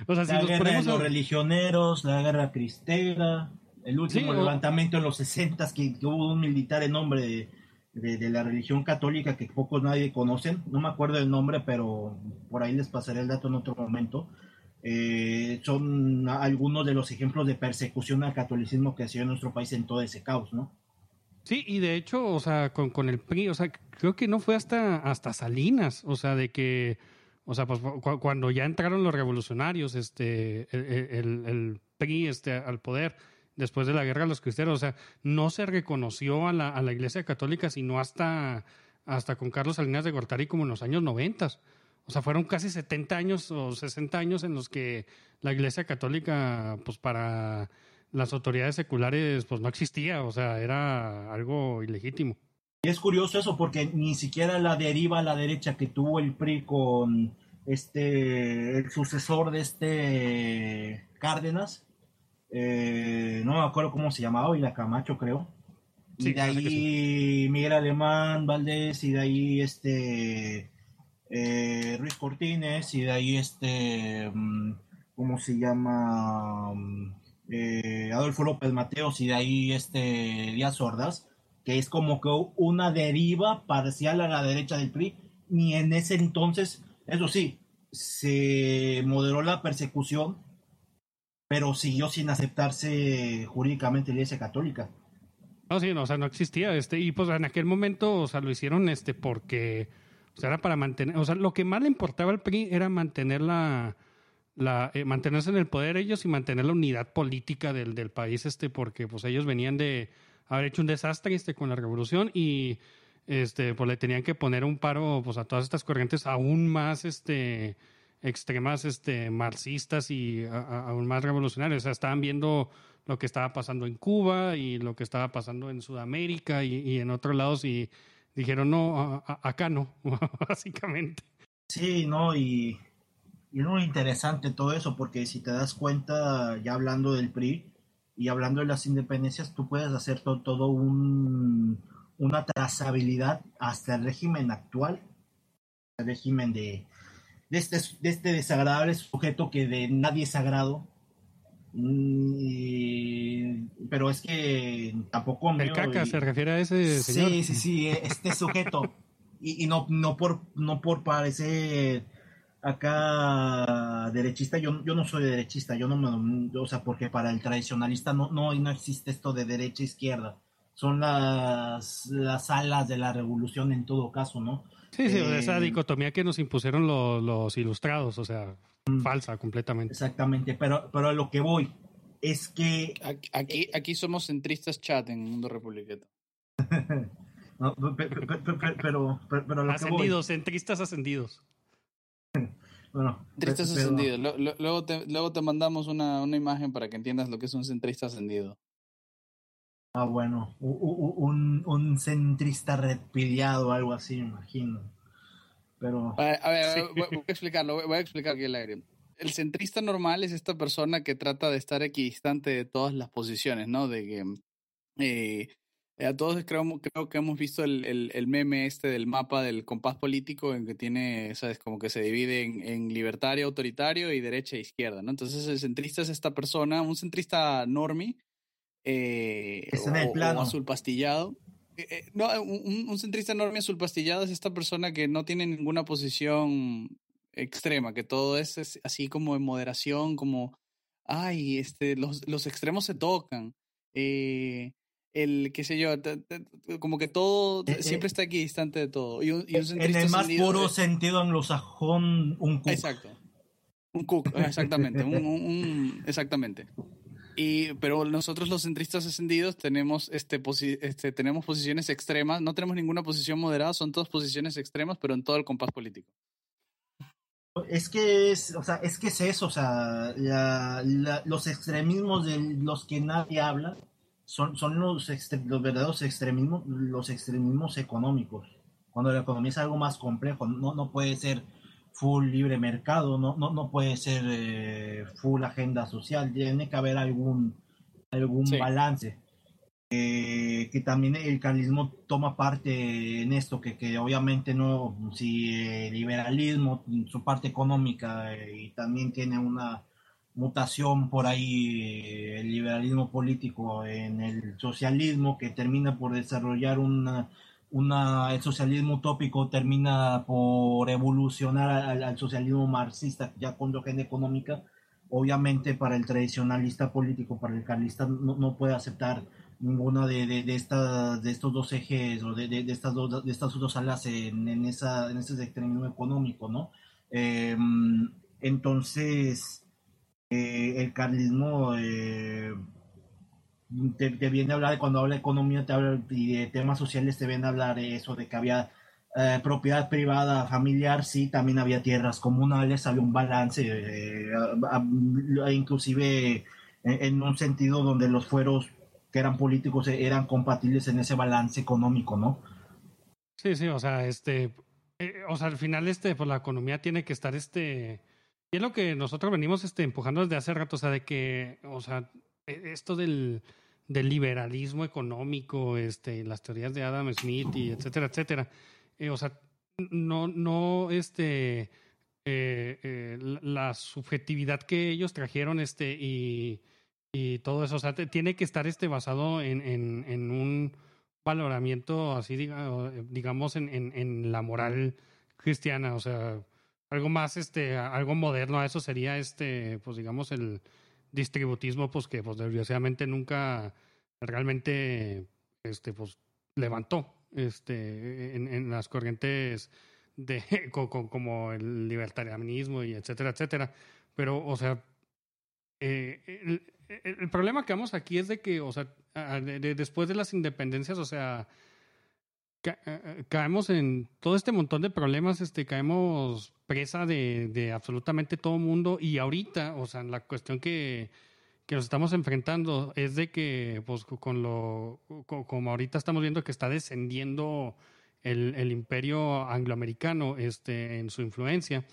o sea, si la nos guerra ponemos de los a- religioneros, la guerra cristera, el último Sí, o- levantamiento en los 60 que, que hubo un militar en nombre de, de- de la religión católica que pocos nadie conocen, no me acuerdo el nombre, pero por ahí les pasaré el dato en otro momento. Eh, son algunos de los ejemplos de persecución al catolicismo que ha sido en nuestro país en todo ese caos, ¿no? Sí, y de hecho, o sea, con, con el PRI, o sea, creo que no fue hasta, hasta Salinas, o sea, de que, o sea, pues cu- cuando ya entraron los revolucionarios, este, el, el- el PRI, este, al poder, después de la guerra de los cristeros, o sea, no se reconoció a la, a la Iglesia Católica sino hasta, hasta con Carlos Salinas de Gortari como en los años noventas. O sea, fueron casi 70 años o 60 años en los que la Iglesia Católica, pues para las autoridades seculares, pues no existía, o sea, era algo ilegítimo. Y es curioso eso porque ni siquiera la deriva a la derecha que tuvo el PRI con este el sucesor de este Cárdenas, eh, no me acuerdo cómo se llamaba, y la Camacho creo. Y de ahí Miguel Alemán Valdés, y de ahí este eh, Ruiz Cortines, y de ahí este mm, ¿cómo se llama? Mm, eh, Adolfo López Mateos, y de ahí este Díaz Ordaz que es como que una deriva parcial a la derecha del PRI, ni en ese entonces, eso sí, se moderó la persecución, pero siguió sin aceptarse jurídicamente la Iglesia Católica. No, sí, no, o sea, no existía, este, y pues en aquel momento, o sea, lo hicieron, este, porque, o sea, era para mantener, o sea, lo que más le importaba al PRI era mantener la, la, eh, mantenerse en el poder ellos y mantener la unidad política del, del país, este, porque, pues, ellos venían de haber hecho un desastre, este, con la revolución y, este, pues, le tenían que poner un paro, pues, a todas estas corrientes aún más, este, extremas, este, marxistas y aún más revolucionarios, o sea, estaban viendo lo que estaba pasando en Cuba y lo que estaba pasando en Sudamérica y, en otros lados y dijeron, no, acá no, básicamente. Sí, no, y, y es muy interesante todo eso, porque si te das cuenta, ya hablando del PRI y hablando de las independencias, tú puedes hacer to- todo un, una trazabilidad hasta el régimen actual, el régimen de, de, este, de este desagradable sujeto que de nadie es sagrado. Mm, y- pero es que tampoco El mío, caca y- se refiere a ese señor. Sí, sí, sí, este sujeto. Y, y no, no por no por parecer acá derechista, yo, yo no soy derechista, yo no me, o sea, porque para el tradicionalista no, no, no existe esto de derecha e izquierda. Son las, las alas de la revolución en todo caso, ¿no? Sí, sí, Eh, esa dicotomía que nos impusieron lo- los ilustrados, o sea, falsa completamente. Exactamente, pero, pero a lo que voy es que Aquí, aquí, aquí somos centristas chat en Mundo Republicano. no, pe- pe- pe- pe- pero, pero, pero a lo que voy, Ascendidos, centristas ascendidos. bueno. Lo- lo- Luego te, luego te mandamos una, una imagen para que entiendas lo que es un centrista ascendido. Ah, bueno, un, un centrista reptiliado o algo así, me imagino. Pero, A ver, a ver, voy, voy a explicarlo, voy voy a explicar aquí el aire. El centrista normal es esta persona que trata de estar equidistante de todas las posiciones, ¿no? De que eh, a todos creo, creo que hemos visto el, el, el meme este del mapa del compás político en que tiene, ¿sabes? Como que se divide en, en libertario, autoritario y derecha e izquierda, ¿no? Entonces el centrista es esta persona, un centrista normie, eh, el plano. azul pastillado. Eh, eh, no, un, un centrista enorme azul pastillado es esta persona que no tiene ninguna posición extrema, que todo es, es así como en moderación, como, ay, este, los, los extremos se tocan. Eh, el, qué sé yo, como que todo Eh, siempre está equidistante de todo. Y un, y un En el más puro sentido anglosajón, un cook. Exacto. Un cook, exactamente. un- exactamente. Y, pero nosotros los centristas ascendidos tenemos, este, posi- este, tenemos posiciones extremas, no tenemos ninguna posición moderada, son todas posiciones extremas, pero en todo el compás político. Es que es, o sea, es que es eso, o sea, los extremismos de los que nadie habla son, son los, los verdaderos extremismos, los extremismos económicos. Cuando la economía es algo más complejo, no, no puede ser full libre mercado, no, no, no puede ser eh, full agenda social, tiene que haber algún, algún Sí. balance. Eh, que también el carlismo toma parte en esto, que, que obviamente no, si el liberalismo, su parte económica, eh, y también tiene una mutación por ahí, eh, el liberalismo político en el socialismo, que termina por desarrollar una, una, el socialismo utópico termina por evolucionar al, al socialismo marxista, ya con agenda económica, obviamente para el tradicionalista político, para el carlista, no, no puede aceptar ninguna de, de, de, esta, de estos dos ejes o de, de estas, dos, de estas dos alas en, en, esa, en ese extremismo económico, ¿no? Eh, entonces, eh, el carlismo eh, te, te, viene a hablar, de cuando habla de economía te habla, y de temas sociales, te viene a hablar de eso, de que había eh, propiedad privada, familiar, sí, también había tierras comunales, había un balance, eh, inclusive en, un sentido donde los fueros que eran políticos eran compatibles en ese balance económico, ¿no? Sí, sí, o sea, este, eh, o sea, al final, este, pues la economía tiene que estar, este, es lo que nosotros venimos, este, empujando desde hace rato, o sea, de que, o sea, esto del, del liberalismo económico, este, las teorías de Adam Smith y etcétera, etcétera, eh, o sea, no, no, este, eh, eh, la subjetividad que ellos trajeron, este, y y todo eso. O sea, tiene que estar este basado en, en, en un valoramiento así, diga, digamos, en, en, en, la moral cristiana. O sea, algo más, este, algo moderno a eso sería este, pues digamos, el distributismo, pues que pues desgraciadamente nunca realmente este, pues levantó este, en, las corrientes de como el libertarianismo y etcétera, etcétera. Pero, o sea, eh, el, problema que vamos aquí es de que, o sea, de, de, después de las independencias, o sea, ca caemos en todo este montón de problemas, este, caemos presa de, absolutamente todo mundo y ahorita, o sea, la cuestión que, que nos estamos enfrentando es de que, pues, con lo, como ahorita estamos viendo que está descendiendo el, el imperio angloamericano, este, en su influencia,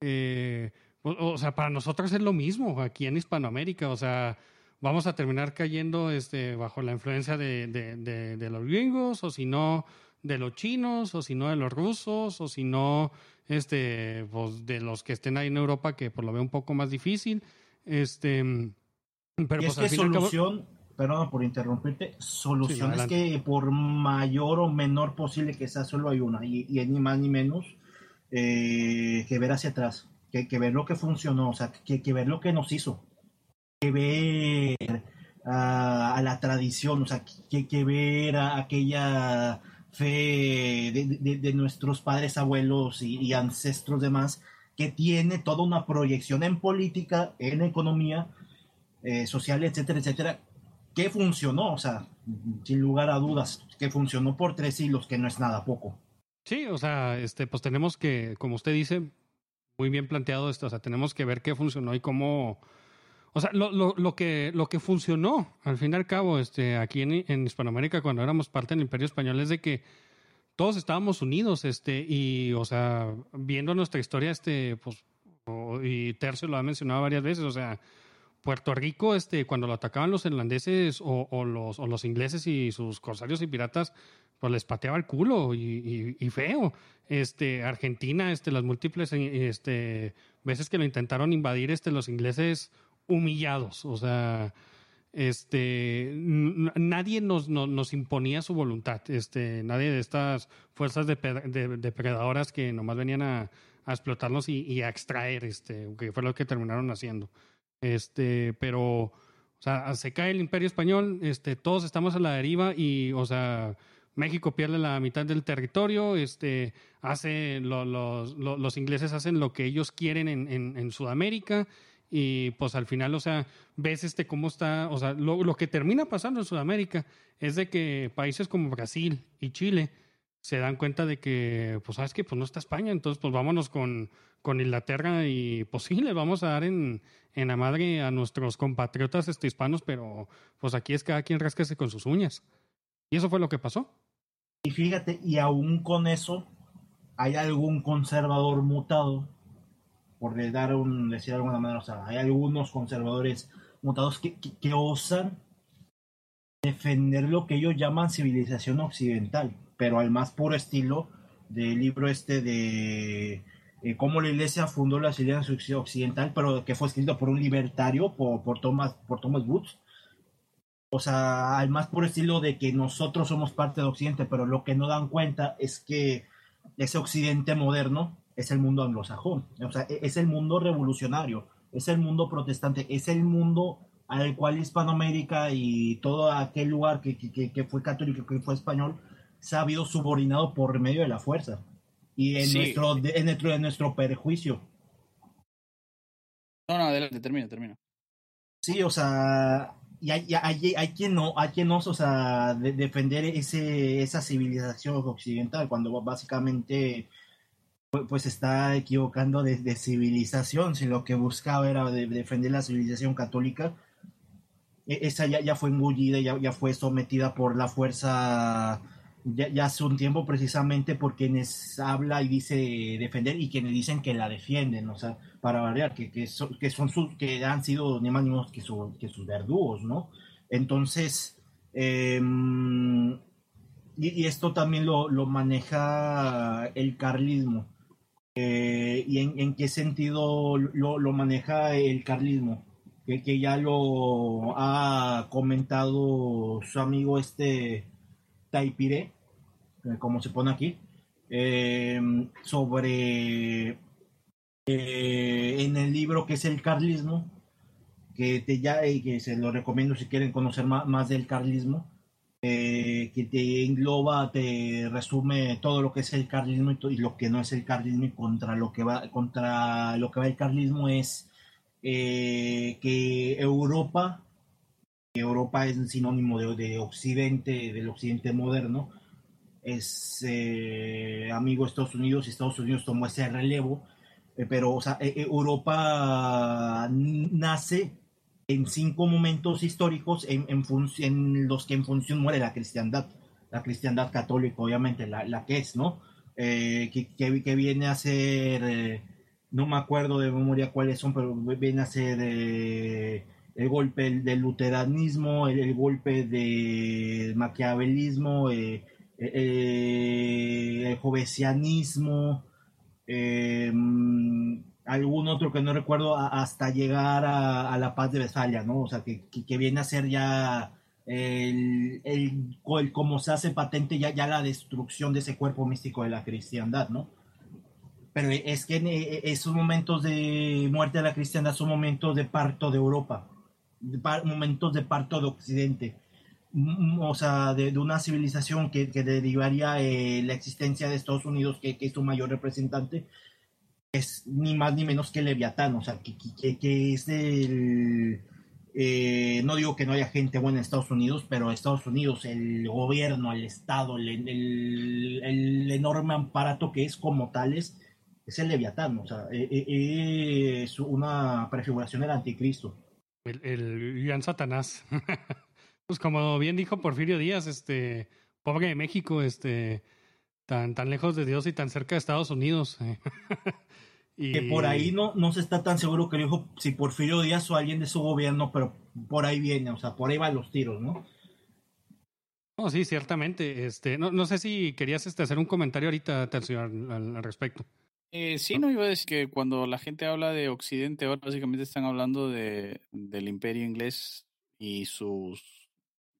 eh, o, sea, para nosotros es lo mismo aquí en Hispanoamérica. O sea, vamos a terminar cayendo este, bajo la influencia de, de, de, de los gringos, o si no, de los chinos, o si no, de los rusos, o si no, este, pues, de los que estén ahí en Europa, que por lo veo un poco más difícil. Este, pero y pues es que solución, cabo... perdón por interrumpirte, solución sí, es que por mayor o menor posible que sea, solo hay una, y, y ni más ni menos eh, que ver hacia atrás que, que, ver lo que funcionó, o sea, que, que ver lo que nos hizo, que ver a la tradición, o sea, que, que ver a aquella fe de, nuestros padres, abuelos y, ancestros demás, que tiene toda una proyección en política, en economía, eh, social, etcétera, etcétera, que funcionó, o sea, sin lugar a dudas, que funcionó por tres siglos, que no es nada poco. Sí, o sea, este, pues tenemos que, como usted dice, muy bien planteado esto. O sea, tenemos que ver qué funcionó y cómo. O sea, lo, lo, lo, que, lo que funcionó, al fin y al cabo, este, aquí en, en, Hispanoamérica, cuando éramos parte del Imperio Español, es de que todos estábamos unidos, este, y, o sea, viendo nuestra historia, este, pues, y Tercio lo ha mencionado varias veces, o sea, Puerto Rico, este, cuando lo atacaban los irlandeses o, o los, o los ingleses y sus corsarios y piratas, pues les pateaba el culo y, y, y, feo. Este, Argentina, este, las múltiples este, veces que lo intentaron invadir, este, los ingleses humillados. O sea, este, nadie nos, nos, imponía su voluntad. Este, nadie de estas fuerzas depre- de- depredadoras que nomás venían a, a explotarnos y, a extraer, este, que fue lo que terminaron haciendo. Este, pero, o sea, se cae el imperio español, este, todos estamos a la deriva y, o sea, México pierde la mitad del territorio, este, hace, lo- los, lo- los ingleses hacen lo que ellos quieren en, en, en Sudamérica y pues al final, o sea, ves este cómo está, o sea, lo, lo que termina pasando en Sudamérica es de que países como Brasil y Chile se dan cuenta de que, pues sabes que pues no está España, entonces pues vámonos con, con Inglaterra y pues sí, le vamos a dar en, en la madre a nuestros compatriotas este, hispanos, pero pues aquí es cada quien rascase con sus uñas. Y eso fue lo que pasó. Y fíjate, y aún con eso, hay algún conservador mutado, por dar un, decir de alguna manera, o sea, hay algunos conservadores mutados que, que, que osan defender lo que ellos llaman civilización occidental, pero al más puro estilo del libro este de eh, cómo la iglesia fundó la civilización occidental, pero que fue escrito por un libertario, por, por Thomas, por Thomas Woods. O sea, al más puro estilo de que nosotros somos parte de Occidente, pero lo que no dan cuenta es que ese Occidente moderno es el mundo anglosajón, o sea, e- es el mundo revolucionario, es el mundo protestante, es el mundo al cual Hispanoamérica y todo aquel lugar que, que, que fue católico, que fue español, se ha habido subordinado por medio de la fuerza y en, Sí. nuestro, en, nuestro, en nuestro perjuicio. No, no, adelante, termina, termina. Sí, o sea, y hay, hay, hay quien no, hay quien no, o sea, de- defender ese, esa civilización occidental, cuando básicamente pues está equivocando de, civilización, si lo que buscaba era de- defender la civilización católica, e- esa ya, ya fue engullida, ya, ya fue sometida por la fuerza ya, hace un tiempo precisamente por quienes habla y dice defender y quienes dicen que la defienden, o sea, para variar, que, que son sus, que han sido ni más ni menos que, su- que sus verdugos, ¿no? Entonces, em, y, y esto también lo, lo maneja el carlismo. Eh, ¿Y en, qué sentido lo, maneja el carlismo? Que, ya lo ha comentado su amigo este Taipire, eh, como se pone aquí, eh, sobre en el libro que es el carlismo, que te ya que se lo recomiendo si quieren conocer más, más del carlismo, eh, que te engloba, te resume todo lo que es el carlismo y, lo que no es el carlismo y contra lo que va contra lo que va el carlismo es eh, que Europa Europa es sinónimo de, de Occidente, del Occidente moderno, es eh, amigo de Estados Unidos y Estados Unidos tomó ese relevo, eh, pero o sea, eh, Europa nace en cinco momentos históricos en, en, en los que en función muere la cristiandad, la cristiandad católica, obviamente, la, la que es, ¿no? Eh, que, que, viene a ser, eh, no me acuerdo de memoria cuáles son, pero viene a ser eh, el golpe del luteranismo, el, golpe del maquiavelismo, el jovesianismo, algún otro que no recuerdo, a- hasta llegar a, a la paz de Westfalia, ¿no? O sea, que, que, que viene a ser ya el, el, el como se hace patente ya, ya la destrucción de ese cuerpo místico de la cristiandad, ¿no? Pero es que en eh, esos momentos de muerte de la cristiandad son momentos de parto de Europa, de par- momentos de parto de Occidente, Mm, o sea, de, de una civilización que, que derivaría eh, la existencia de Estados Unidos, que, que es su mayor representante, es ni más ni menos que Leviatán, o sea, que, que, que es el... eh, no digo que no haya gente buena en Estados Unidos, pero Estados Unidos, el gobierno, el Estado, el, el, enorme aparato que es como tales, es el Leviatán, o sea, eh, eh, es una prefiguración del anticristo. El, el gran Satanás. pues como bien dijo Porfirio Díaz, este, pobre de México, este, tan, tan lejos de Dios y tan cerca de Estados Unidos. y... Que por ahí no, no se está tan seguro que lo dijo si Porfirio Díaz o alguien de su gobierno, pero por ahí viene, o sea, por ahí van los tiros, ¿no? No, sí, ciertamente. Este, no, no sé si querías este, hacer un comentario ahorita, Tercio, al respecto. Eh, sí, no iba a decir que cuando la gente habla de Occidente, ahora básicamente están hablando de, del imperio inglés y sus,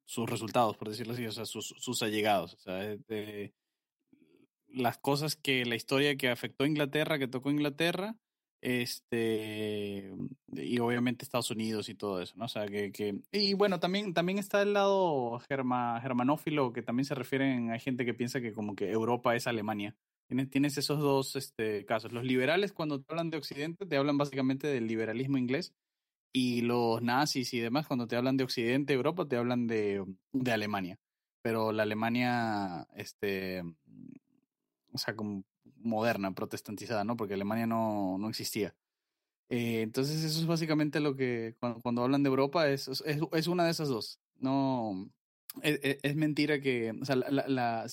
sus resultados, por decirlo así, o sea, sus, sus allegados. O sea, de, las cosas que la historia que afectó a Inglaterra, que tocó Inglaterra, este y obviamente Estados Unidos y todo eso, ¿no? O sea, que, que y bueno, también también está el lado germa, germanófilo que también se refieren a gente que piensa que como que Europa es Alemania. Tienes, tienes esos dos este, casos. Los liberales cuando te hablan de Occidente te hablan básicamente del liberalismo inglés y los nazis y demás cuando te hablan de Occidente, Europa te hablan de, de Alemania. Pero la Alemania este o sea, como moderna, protestantizada, ¿no? Porque Alemania no, no existía. Eh, entonces eso es básicamente lo que cuando, hablan de Europa es, es, es, una de esas dos. No, es, es mentira que, o sea, la, la,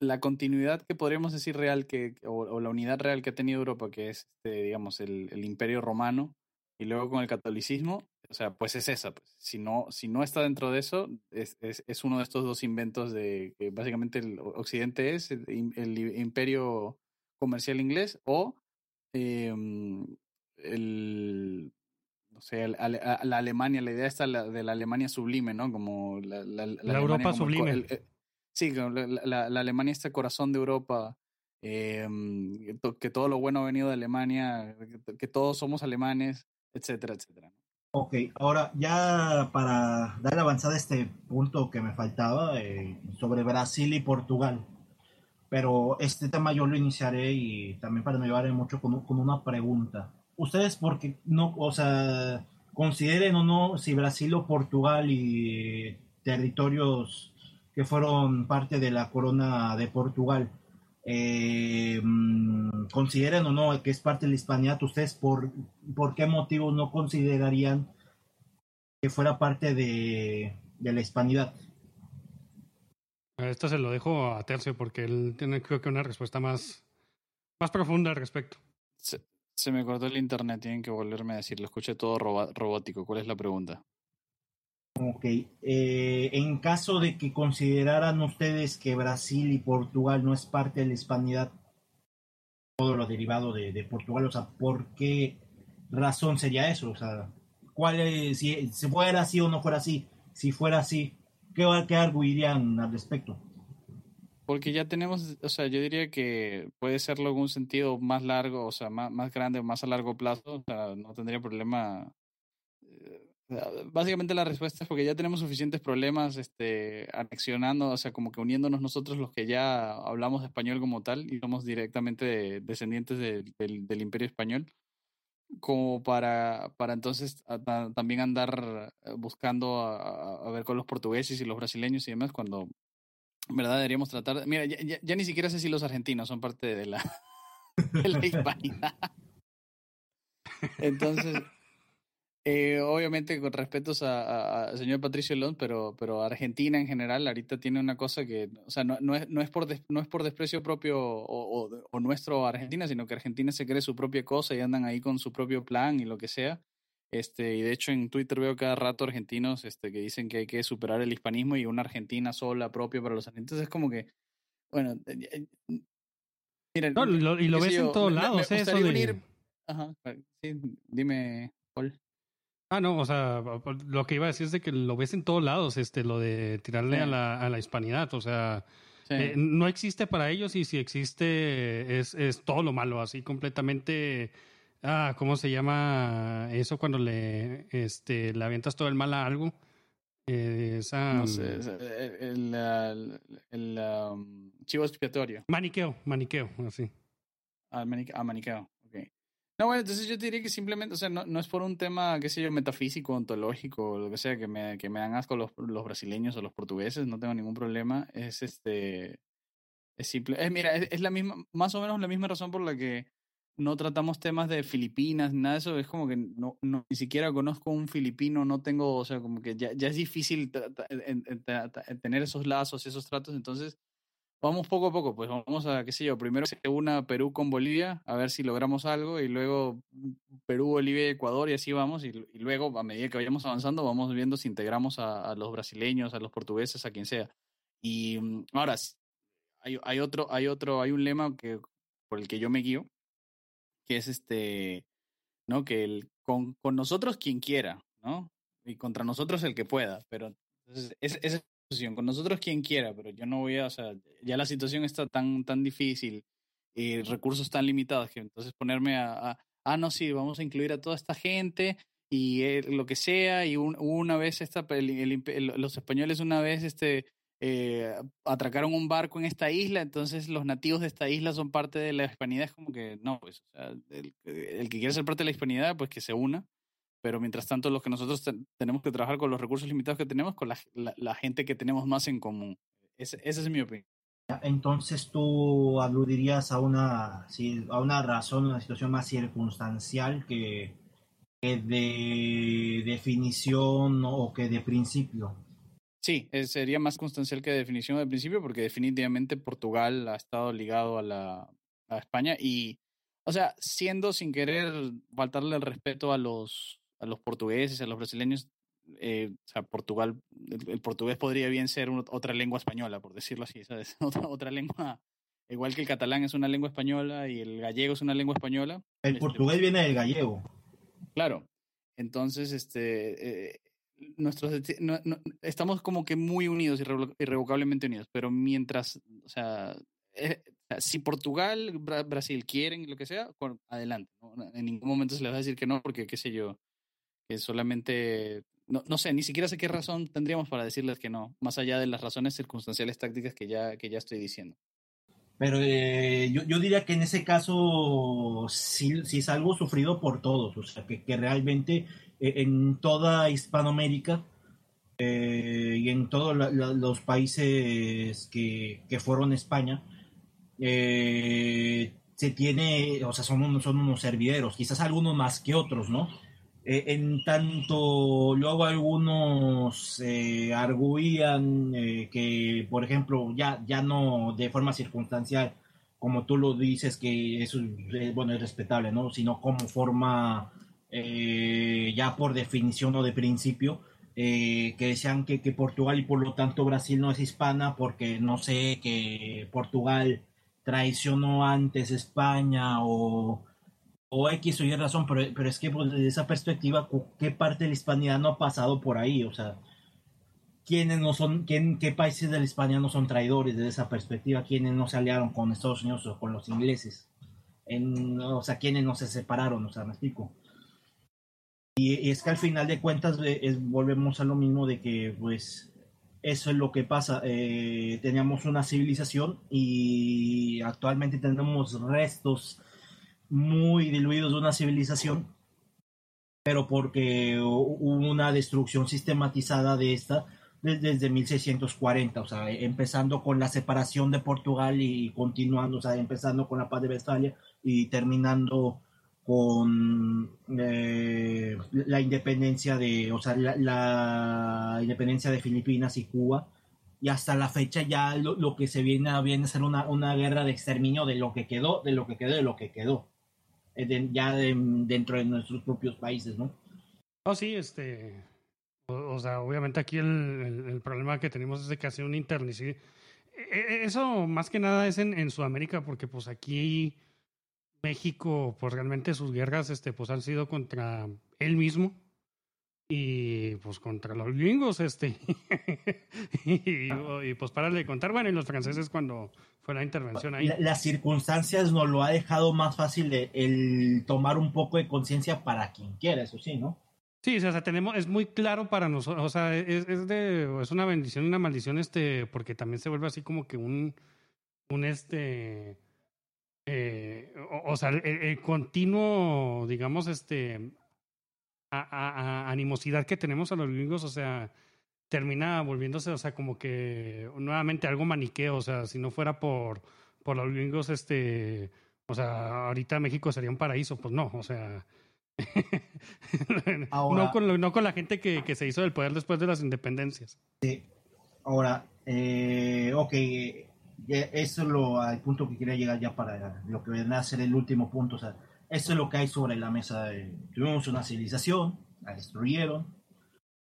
la, continuidad que podríamos decir real que, o, o, la unidad real que ha tenido Europa, que es, este, digamos, el, el imperio romano, y luego con el catolicismo, o sea, pues es esa. Pues. Si, no, si no está dentro de eso, es, es, es, uno de estos dos inventos de que básicamente el Occidente es el, imperio comercial inglés o eh, el, no sé, la Alemania, la idea está de la Alemania sublime, ¿no? Como la, la, la Europa sublime. El, el, sí, la, Alemania este corazón de Europa. Eh, que todo lo bueno ha venido de Alemania, que todos somos alemanes, etcétera, etcétera. Ok, ahora ya para dar avanzada este punto que me faltaba eh, sobre Brasil y Portugal, pero este tema yo lo iniciaré y también para no llevar mucho con, con una pregunta. ¿Ustedes porque no, o sea, consideren o no si Brasil o Portugal y territorios que fueron parte de la corona de Portugal eh, mm, consideren o no que es parte de la hispanidad, ¿ustedes por, por qué motivo no considerarían que fuera parte de, de la hispanidad? Esto se lo dejo a Tercio porque él tiene creo que una respuesta más, más profunda al respecto. Se, se me cortó el internet, tienen que volverme a decir, lo escuché todo robótico. ¿Cuál es la pregunta? Ok, eh, en caso de que consideraran ustedes que Brasil y Portugal no es parte de la hispanidad, todo lo derivado de, Portugal, o sea, ¿por qué razón sería eso? O sea, ¿cuál es, si, si, fuera así o no fuera así? Si fuera así, ¿qué, qué arguirían al respecto? Porque ya tenemos, o sea, yo diría que puede serlo en un sentido más largo, o sea, más, más grande, más a largo plazo, o sea, no tendría problema. Eh, Básicamente la respuesta es porque ya tenemos suficientes problemas este, anexionando, o sea, como que uniéndonos nosotros los que ya hablamos español como tal y somos directamente descendientes de, del, del, imperio español, como para, para entonces a, a, también andar buscando a, a, ver con los portugueses y los brasileños y demás, cuando en verdad deberíamos tratar, mira, ya, ya, ya ni siquiera sé si los argentinos son parte de la, de la hispanidad. Entonces... Eh, obviamente con respetos al señor Patricio Lón, pero, pero Argentina en general ahorita tiene una cosa que, o sea, no, no, es, no, es, por des, no es por desprecio propio o, o, o, nuestro Argentina, sino que Argentina se cree su propia cosa y andan ahí con su propio plan y lo que sea. Este, y de hecho en Twitter veo cada rato argentinos este, que dicen que hay que superar el hispanismo y una Argentina sola propia para los argentinos. Es como que, bueno, mira, no, lo, y lo ves yo, en todos lados. Me, me eso de... unir... Ajá, sí, dime, Paul. Ah, no, o sea, lo que iba a decir es de que lo ves en todos lados, este, lo de tirarle sí. a, la, a la hispanidad, o sea, sí. eh, no existe para ellos y si existe es, es todo lo malo, así completamente, ah, ¿cómo se llama eso cuando le, este, le avientas todo el mal a algo? Eh, esa, no sé, el, el, el um, chivo expiatorio. Maniqueo, maniqueo, así. Ah, maniqueo. No, bueno, entonces yo diría que simplemente, o sea, no, no, es por un tema, qué sé yo, metafísico, ontológico, lo que sea, que me, que me dan asco los, los brasileños o los portugueses, no tengo ningún problema. Es este. Es simple. Es, mira, es, es, la misma, más o menos la misma razón por la que no tratamos temas de Filipinas, nada de eso. Es como que no, no ni siquiera conozco un filipino, no tengo, o sea, como que ya, ya es difícil tener esos lazos, esos tratos, entonces vamos poco a poco, pues vamos a, qué sé yo, primero se una Perú con Bolivia, a ver si logramos algo, y luego Perú, Bolivia Ecuador, y así vamos, y, y luego a medida que vayamos avanzando, vamos viendo si integramos a, a, los brasileños, a los portugueses, a quien sea. Y mm, ahora, hay, hay, otro, hay otro, hay un lema que, por el que yo me guío, que es este, ¿no? Que el, con, con nosotros quien quiera, ¿no? y contra nosotros el que pueda, pero entonces, es, esa con nosotros quien quiera, pero yo no voy a, o sea, ya la situación está tan, tan difícil y recursos tan limitados que entonces ponerme a, ah, no, sí, vamos a incluir a toda esta gente y eh, lo que sea, y un- una vez esta, el- los españoles una vez este, eh, atracaron un barco en esta isla, entonces los nativos de esta isla son parte de la hispanidad, es como que no, pues, o sea, el, que quiere ser parte de la hispanidad, pues que se una, pero mientras tanto los que nosotros ten- tenemos que trabajar con los recursos limitados que tenemos, con la, la- la gente que tenemos más en común. Ese- esa es mi opinión. Entonces tú aludirías a una, sí, a una razón, una situación más circunstancial que, que de definición o que de principio. Sí, eh, sería más constancial que definición de principio, porque definitivamente Portugal ha estado ligado a la a España y, o sea, siendo sin querer faltarle el respeto a los a los portugueses, a los brasileños, eh, o sea, Portugal, el, el portugués podría bien ser otra lengua española, por decirlo así, ¿sabes? Otra, otra lengua, igual que el catalán es una lengua española y el gallego es una lengua española. El Este, portugués viene del gallego. Claro. Entonces, este, eh, nuestros, no- no- estamos como que muy unidos, irrevo- irrevocablemente unidos, pero mientras, o sea, eh, si Portugal, Bra- Brasil quieren lo que sea, adelante. ¿no? En ningún momento se les va a decir que no, porque qué sé yo, solamente, no, no sé, ni siquiera sé qué razón tendríamos para decirles que no, más allá de las razones circunstanciales tácticas que ya, que ya estoy diciendo. Pero eh, yo, yo diría que en ese caso sí, sí es algo sufrido por todos, o sea, que, que realmente eh, en toda Hispanoamérica eh, y en todos los países que, que fueron España, se tiene, o sea, son unos, son unos servideros, quizás algunos más que otros, ¿no? Eh, en tanto, luego algunos eh, arguían eh, que, por ejemplo, ya, ya no de forma circunstancial, como tú lo dices, que eso es, bueno, es respetable, ¿no? Sino como forma, ya por definición o de principio, que decían que, que Portugal y por lo tanto Brasil no es hispana porque no sé, que Portugal traicionó antes España o o X o Y razón, pero, pero es que pues, desde esa perspectiva, ¿qué parte de la hispanidad no ha pasado por ahí? O sea, ¿quiénes no son, quién, qué países de la Hispania no son traidores desde esa perspectiva? ¿Quiénes no se aliaron con Estados Unidos o con los ingleses? En, o sea, ¿quiénes no se separaron? O sea, me explico. Y, y es que al final de cuentas eh, es- volvemos a lo mismo de que, pues, eso es lo que pasa. Eh, teníamos una civilización y actualmente tenemos restos muy diluidos de una civilización, pero porque hu- hubo una destrucción sistematizada de esta desde, desde 1640, o sea, empezando con la separación de Portugal y continuando, o sea, empezando con la paz de Westfalia y terminando con eh, la independencia de, o sea, la, la independencia de Filipinas y Cuba. Y hasta la fecha ya lo, lo que se viene a, viene a ser una, una guerra de exterminio de lo que quedó, de lo que quedó, de lo que quedó. Eh, ya de- dentro de nuestros propios países, ¿no? Oh, sí, este. O, sea, obviamente aquí el, problema que tenemos es de que ha sido un internicidio. E- e- Eso más que nada es en, en Sudamérica, porque pues aquí México, pues realmente sus guerras, este, pues han sido contra él mismo y pues contra los gringos, este. y, y, pues para de contar, bueno, y los franceses cuando fue la intervención ahí. La- las circunstancias nos lo ha dejado más fácil el, el tomar un poco de conciencia para quien quiera, eso sí, ¿no? Sí, o sea, tenemos, es muy claro para nosotros, o sea, es, es de, es una bendición y una maldición, este, porque también se vuelve así como que un, un este, eh, o, o sea, el, el continuo, digamos, este, a, animosidad que tenemos a los gringos, o sea, termina volviéndose, o sea, como que nuevamente algo maniqueo, o sea, si no fuera por, por los gringos, este, o sea, ahorita México sería un paraíso, pues no, o sea, Ahora- no, con no con la gente que, que se hizo del poder después de las independencias. Ahora, eh, ok, ya- eso es lo, al punto que quería llegar ya para lo que viene a ser el último punto. O sea, eso es lo que hay sobre la mesa. eh, Tuvimos una civilización, la destruyeron,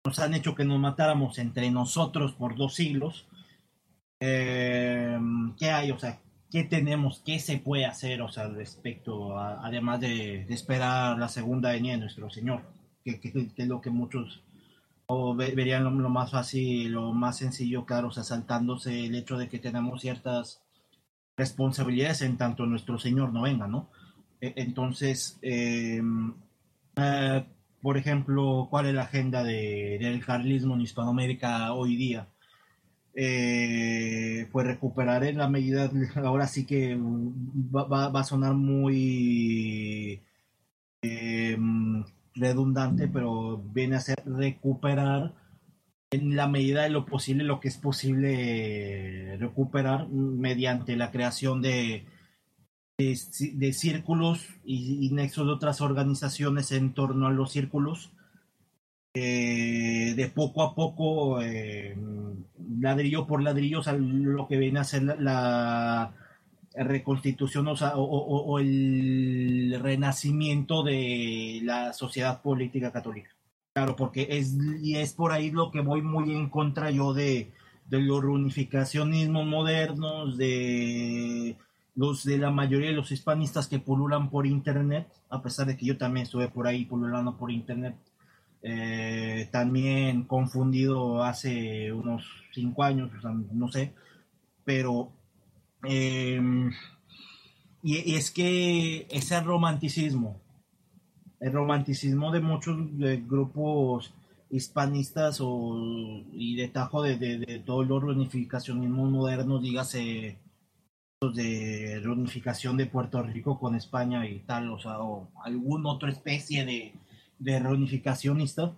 nos han hecho que nos matáramos entre nosotros por dos siglos. Eh, ¿Qué hay? O sea, ¿qué tenemos? ¿Qué se puede hacer? O sea, respecto a, además de, de esperar la segunda venida de nuestro Señor, que, que- que es lo que muchos o ve- verían lo, lo más fácil, lo más sencillo, claro, o sea, saltándose el hecho de que tenemos ciertas responsabilidades en tanto nuestro Señor no venga, ¿no? E- Entonces, eh, eh, por ejemplo, ¿cuál es la agenda de- del carlismo en Hispanoamérica hoy día? Eh, pues recuperar en la medida, ahora sí que va, va- a sonar muy eh, redundante, pero viene a ser recuperar en la medida de lo posible lo que es posible recuperar mediante la creación de, de, de círculos y, y nexos de otras organizaciones en torno a los círculos eh, de poco a poco, eh, ladrillo por ladrillo, o sea, lo que viene a ser la, la reconstitución o, sea, o- o- o el renacimiento de la sociedad política católica. Claro, porque es, y es por ahí lo que voy muy en contra yo de, de los reunificacionismos modernos, de los de la mayoría de los hispanistas que pululan por internet, a pesar de que yo también estuve por ahí pululando por internet, eh, también confundido hace unos cinco años, o sea, no sé, pero eh, y, es que ese romanticismo, el romanticismo de muchos grupos hispanistas o, y de tajo de, de, de todos los reunificacionismos modernos, dígase de reunificación de Puerto Rico con España y tal, o sea, o alguna otra especie de, de reunificacionista.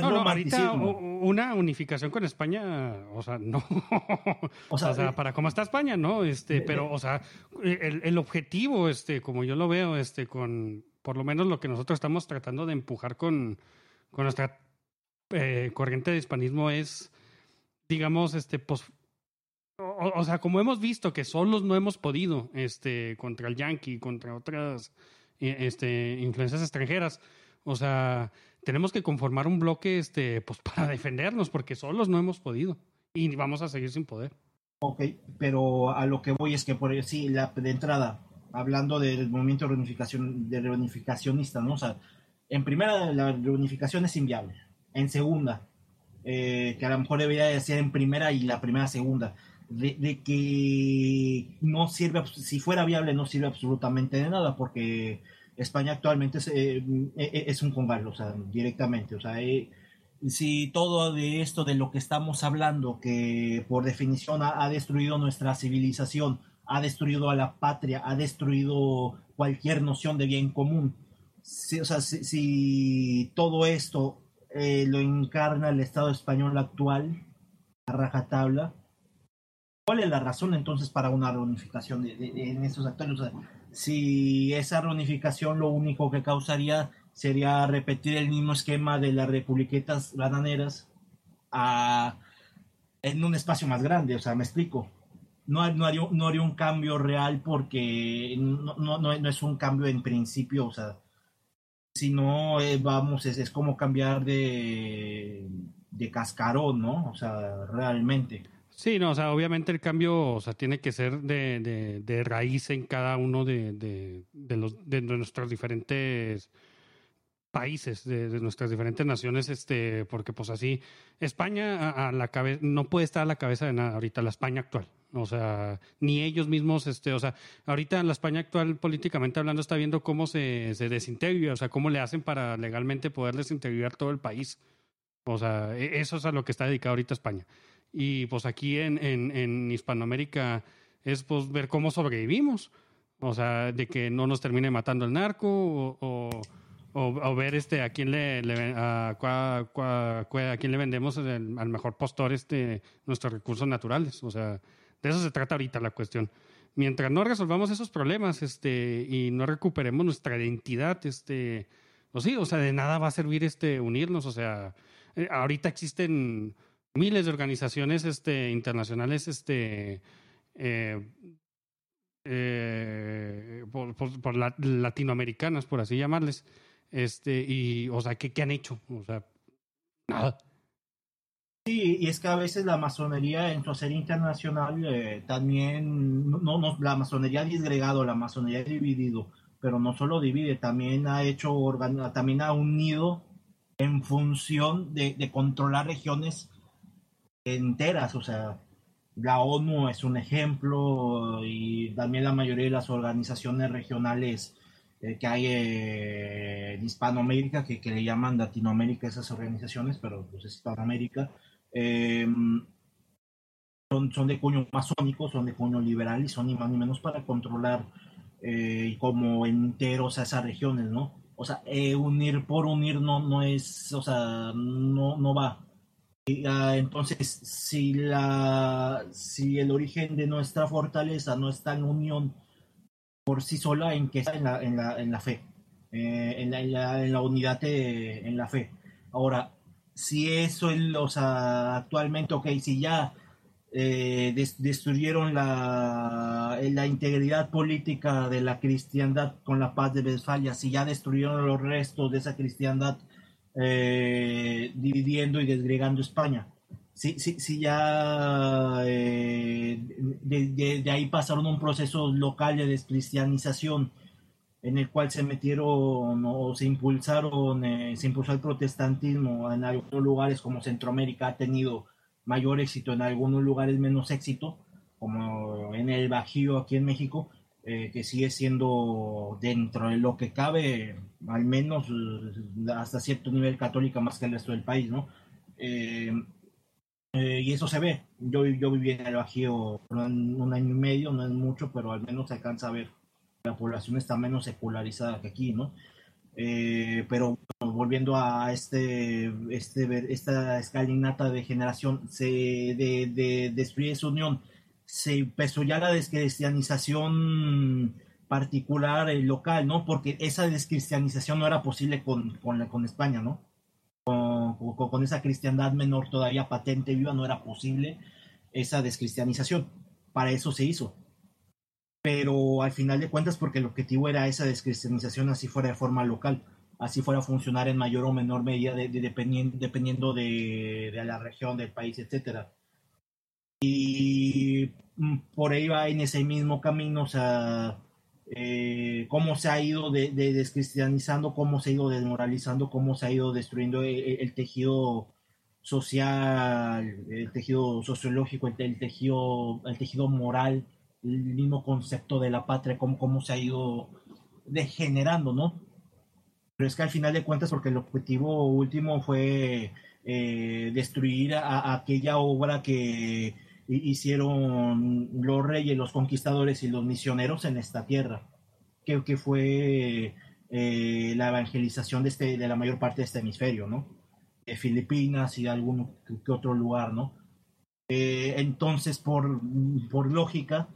No, no, ahorita una unificación con España, o sea, no. O sea, eh, para cómo está España, ¿no? Este, pero, o sea, el, el objetivo, este, como yo lo veo, este, con por lo menos lo que nosotros estamos tratando de empujar con, con nuestra eh, corriente de hispanismo es, digamos, este, o, sea, como hemos visto que solos no hemos podido, este, contra el Yankee, contra otras, eh, este, influencias extranjeras, o sea, tenemos que conformar un bloque, este, pues, para defendernos, porque solos no hemos podido y vamos a seguir sin poder. Ok, pero a lo que voy es que por sí, la de entrada, hablando del movimiento de reunificación, de reunificacionista, ¿no? O sea, en primera, la reunificación es inviable. En segunda, eh, que a lo mejor debería de ser en primera y la primera segunda, de, que no sirve, si fuera viable, no sirve absolutamente de nada, porque España actualmente es, eh, eh, un congal, o sea, directamente, o sea, eh, si todo de esto de lo que estamos hablando, que por definición ha, destruido nuestra civilización, ha destruido a la patria, ha destruido cualquier noción de bien común, si, o sea, si, todo esto lo encarna el Estado español actual, a rajatabla, ¿cuál es la razón entonces para una reunificación de, de- en estos actores? Si esa reunificación lo único que causaría sería repetir el mismo esquema de las republiquetas bananeras en un espacio más grande, o sea, me explico. No, haría, un cambio real porque no, es un cambio en principio, o sea, si no, eh, vamos, es, como cambiar de cascarón, ¿no? O sea, realmente. Sí, no, o sea, obviamente el cambio, o sea, tiene que ser de, de, raíz en cada uno de, de, de nuestros diferentes países, de, nuestras diferentes naciones, este, porque pues así, España a, a la cabeza, no puede estar a la cabeza de nada ahorita, la España actual. O sea, ni ellos mismos, este, o sea, ahorita la España actual, políticamente hablando, está viendo cómo se, se desintegra, o sea, cómo le hacen para legalmente poder desintegrar todo el país. O sea, e- eso es a lo que está dedicado ahorita España. Y pues aquí en, en, en Hispanoamérica es pues ver cómo sobrevivimos. O sea, de que no nos termine matando el narco o, o, o- o ver este a quién le, le- a, cua- cua- cua- a quién le vendemos el- al mejor postor este nuestros recursos naturales. O sea, de eso se trata ahorita la cuestión. Mientras no resolvamos esos problemas este y no recuperemos nuestra identidad, este pues sí, o sea, de nada va a servir este unirnos, o sea, eh, ahorita existen miles de organizaciones este internacionales este eh, eh, por, por- por la- latinoamericanas por así llamarles este y o sea ¿qué, qué han hecho o sea nada. Sí, y es que a veces la masonería en su hacer internacional eh, también, no, no, la masonería ha disgregado, la masonería ha dividido, pero no solo divide, también ha hecho, también ha unido en función de controlar regiones enteras, o sea, la ONU es un ejemplo y también la mayoría de las organizaciones regionales eh, que hay eh, en Hispanoamérica, que, le llaman Latinoamérica esas organizaciones, pero pues es Hispanoamérica, eh, son, son de cuño masónico, son de cuño liberal y son ni más ni menos para controlar eh, como enteros a esas regiones, ¿no? O sea, unir por unir no, no es, o sea, no, no va. Uh, entonces, si, la, si el origen de nuestra fortaleza no está en unión por sí sola, en que está en la, en la, en la fe, eh, en, la, en, la, unidad de, en la fe. Ahora, si eso es, o sea, actualmente, ok, si ya eh, des, destruyeron la, la, integridad política de la cristiandad con la paz de Westfalia, si ya destruyeron los restos de esa cristiandad eh, dividiendo y desgregando España, si, si, si ya eh, de, ahí pasaron un proceso local de descristianización en el cual se metieron o se impulsaron, eh, se impulsó el protestantismo en algunos lugares como Centroamérica ha tenido mayor éxito, en algunos lugares menos éxito, como en el Bajío aquí en México, eh, que sigue siendo dentro de lo que cabe, al menos hasta cierto nivel católica más que el resto del país, ¿no? Eh, eh, y eso se ve. Yo, yo viví en el Bajío un año y medio, no es mucho, pero al menos se alcanza a ver. La población está menos secularizada que aquí, ¿no? Eh, pero bueno, volviendo a este, este, esta escalinata de generación, se, de, de destruir esa unión, se empezó ya la descristianización particular eh, local, ¿no? Porque esa descristianización no era posible con, con, España, ¿no? Con, con, esa cristiandad menor todavía patente viva no era posible esa descristianización. Para eso se hizo pero al final de cuentas porque el objetivo era esa descristianización así fuera de forma local, así fuera a funcionar en mayor o menor medida de, de, dependiendo, dependiendo de, de, la región, del país, etcétera. Y por ahí va en ese mismo camino, o sea, eh, cómo se ha ido de, descristianizando, cómo se ha ido desmoralizando, cómo se ha ido destruyendo el, el tejido social, el tejido sociológico, el, tejido, el tejido moral el mismo concepto de la patria, cómo, cómo se ha ido degenerando, ¿no? Pero es que al final de cuentas, porque el objetivo último fue eh, destruir aquella obra que hicieron los reyes, los conquistadores y los misioneros en esta tierra, que, que fue eh, la evangelización de, este, de la mayor parte de este hemisferio, ¿no? De Filipinas y algún que otro lugar, ¿no? Eh, entonces, por, por lógica,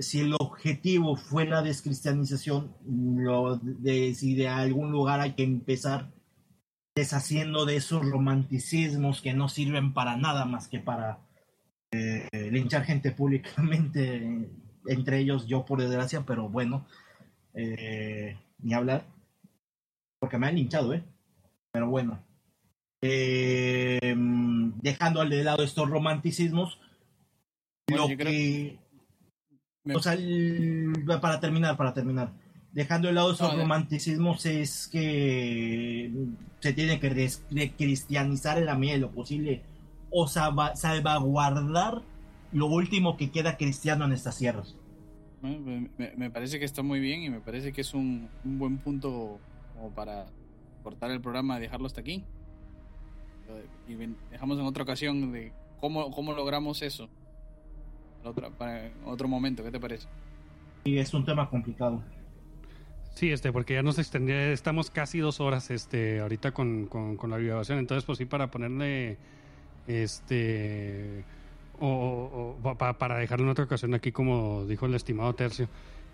si el objetivo fue la descristianización, lo de, si de algún lugar hay que empezar deshaciendo de esos romanticismos que no sirven para nada más que para eh, linchar gente públicamente, entre ellos yo por desgracia, pero bueno, eh, ni hablar, porque me han linchado, ¿eh? Pero bueno, eh, dejando al de lado estos romanticismos, bueno, lo que... O sea, para terminar, para terminar. Dejando de lado esos romanticismos es que se tiene que cristianizar en la medida de lo posible o salvaguardar lo último que queda cristiano en estas tierras. Me, me, parece que está muy bien y me parece que es un, un buen punto como para cortar el programa y dejarlo hasta aquí. Y dejamos en otra ocasión de cómo, cómo logramos eso otro, para otro momento, ¿qué te parece? Sí, es un tema complicado. Sí, este, porque ya nos extendía, estamos casi dos horas, este, ahorita con, con, la grabación, entonces pues sí para ponerle, este, o, o pa, para dejarlo en otra ocasión aquí como dijo el estimado Tercio.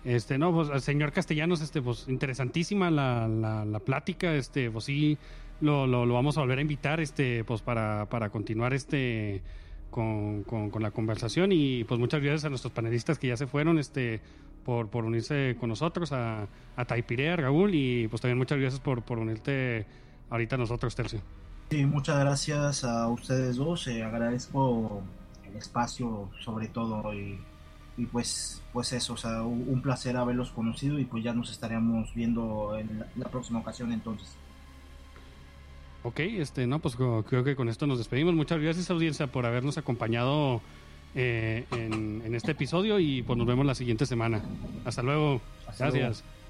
Este, no, pues señor Castellanos, este, pues interesantísima la, la, la plática, este, pues sí, lo, lo, lo, vamos a volver a invitar, este, pues para, para continuar este con, con, con, la conversación y pues muchas gracias a nuestros panelistas que ya se fueron este por, por unirse con nosotros, a, a Taipirea, y pues también muchas gracias por, por unirte ahorita a nosotros, Tercio. Sí, muchas gracias a ustedes dos, eh, agradezco el espacio sobre todo y, y, pues, pues eso, o sea, un placer haberlos conocido y pues ya nos estaremos viendo en la, la próxima ocasión entonces. Ok, este, no, pues creo que con esto nos despedimos. Muchas gracias, audiencia, por habernos acompañado eh, en, en, este episodio y pues nos vemos la siguiente semana. Hasta luego. Gracias. Luego.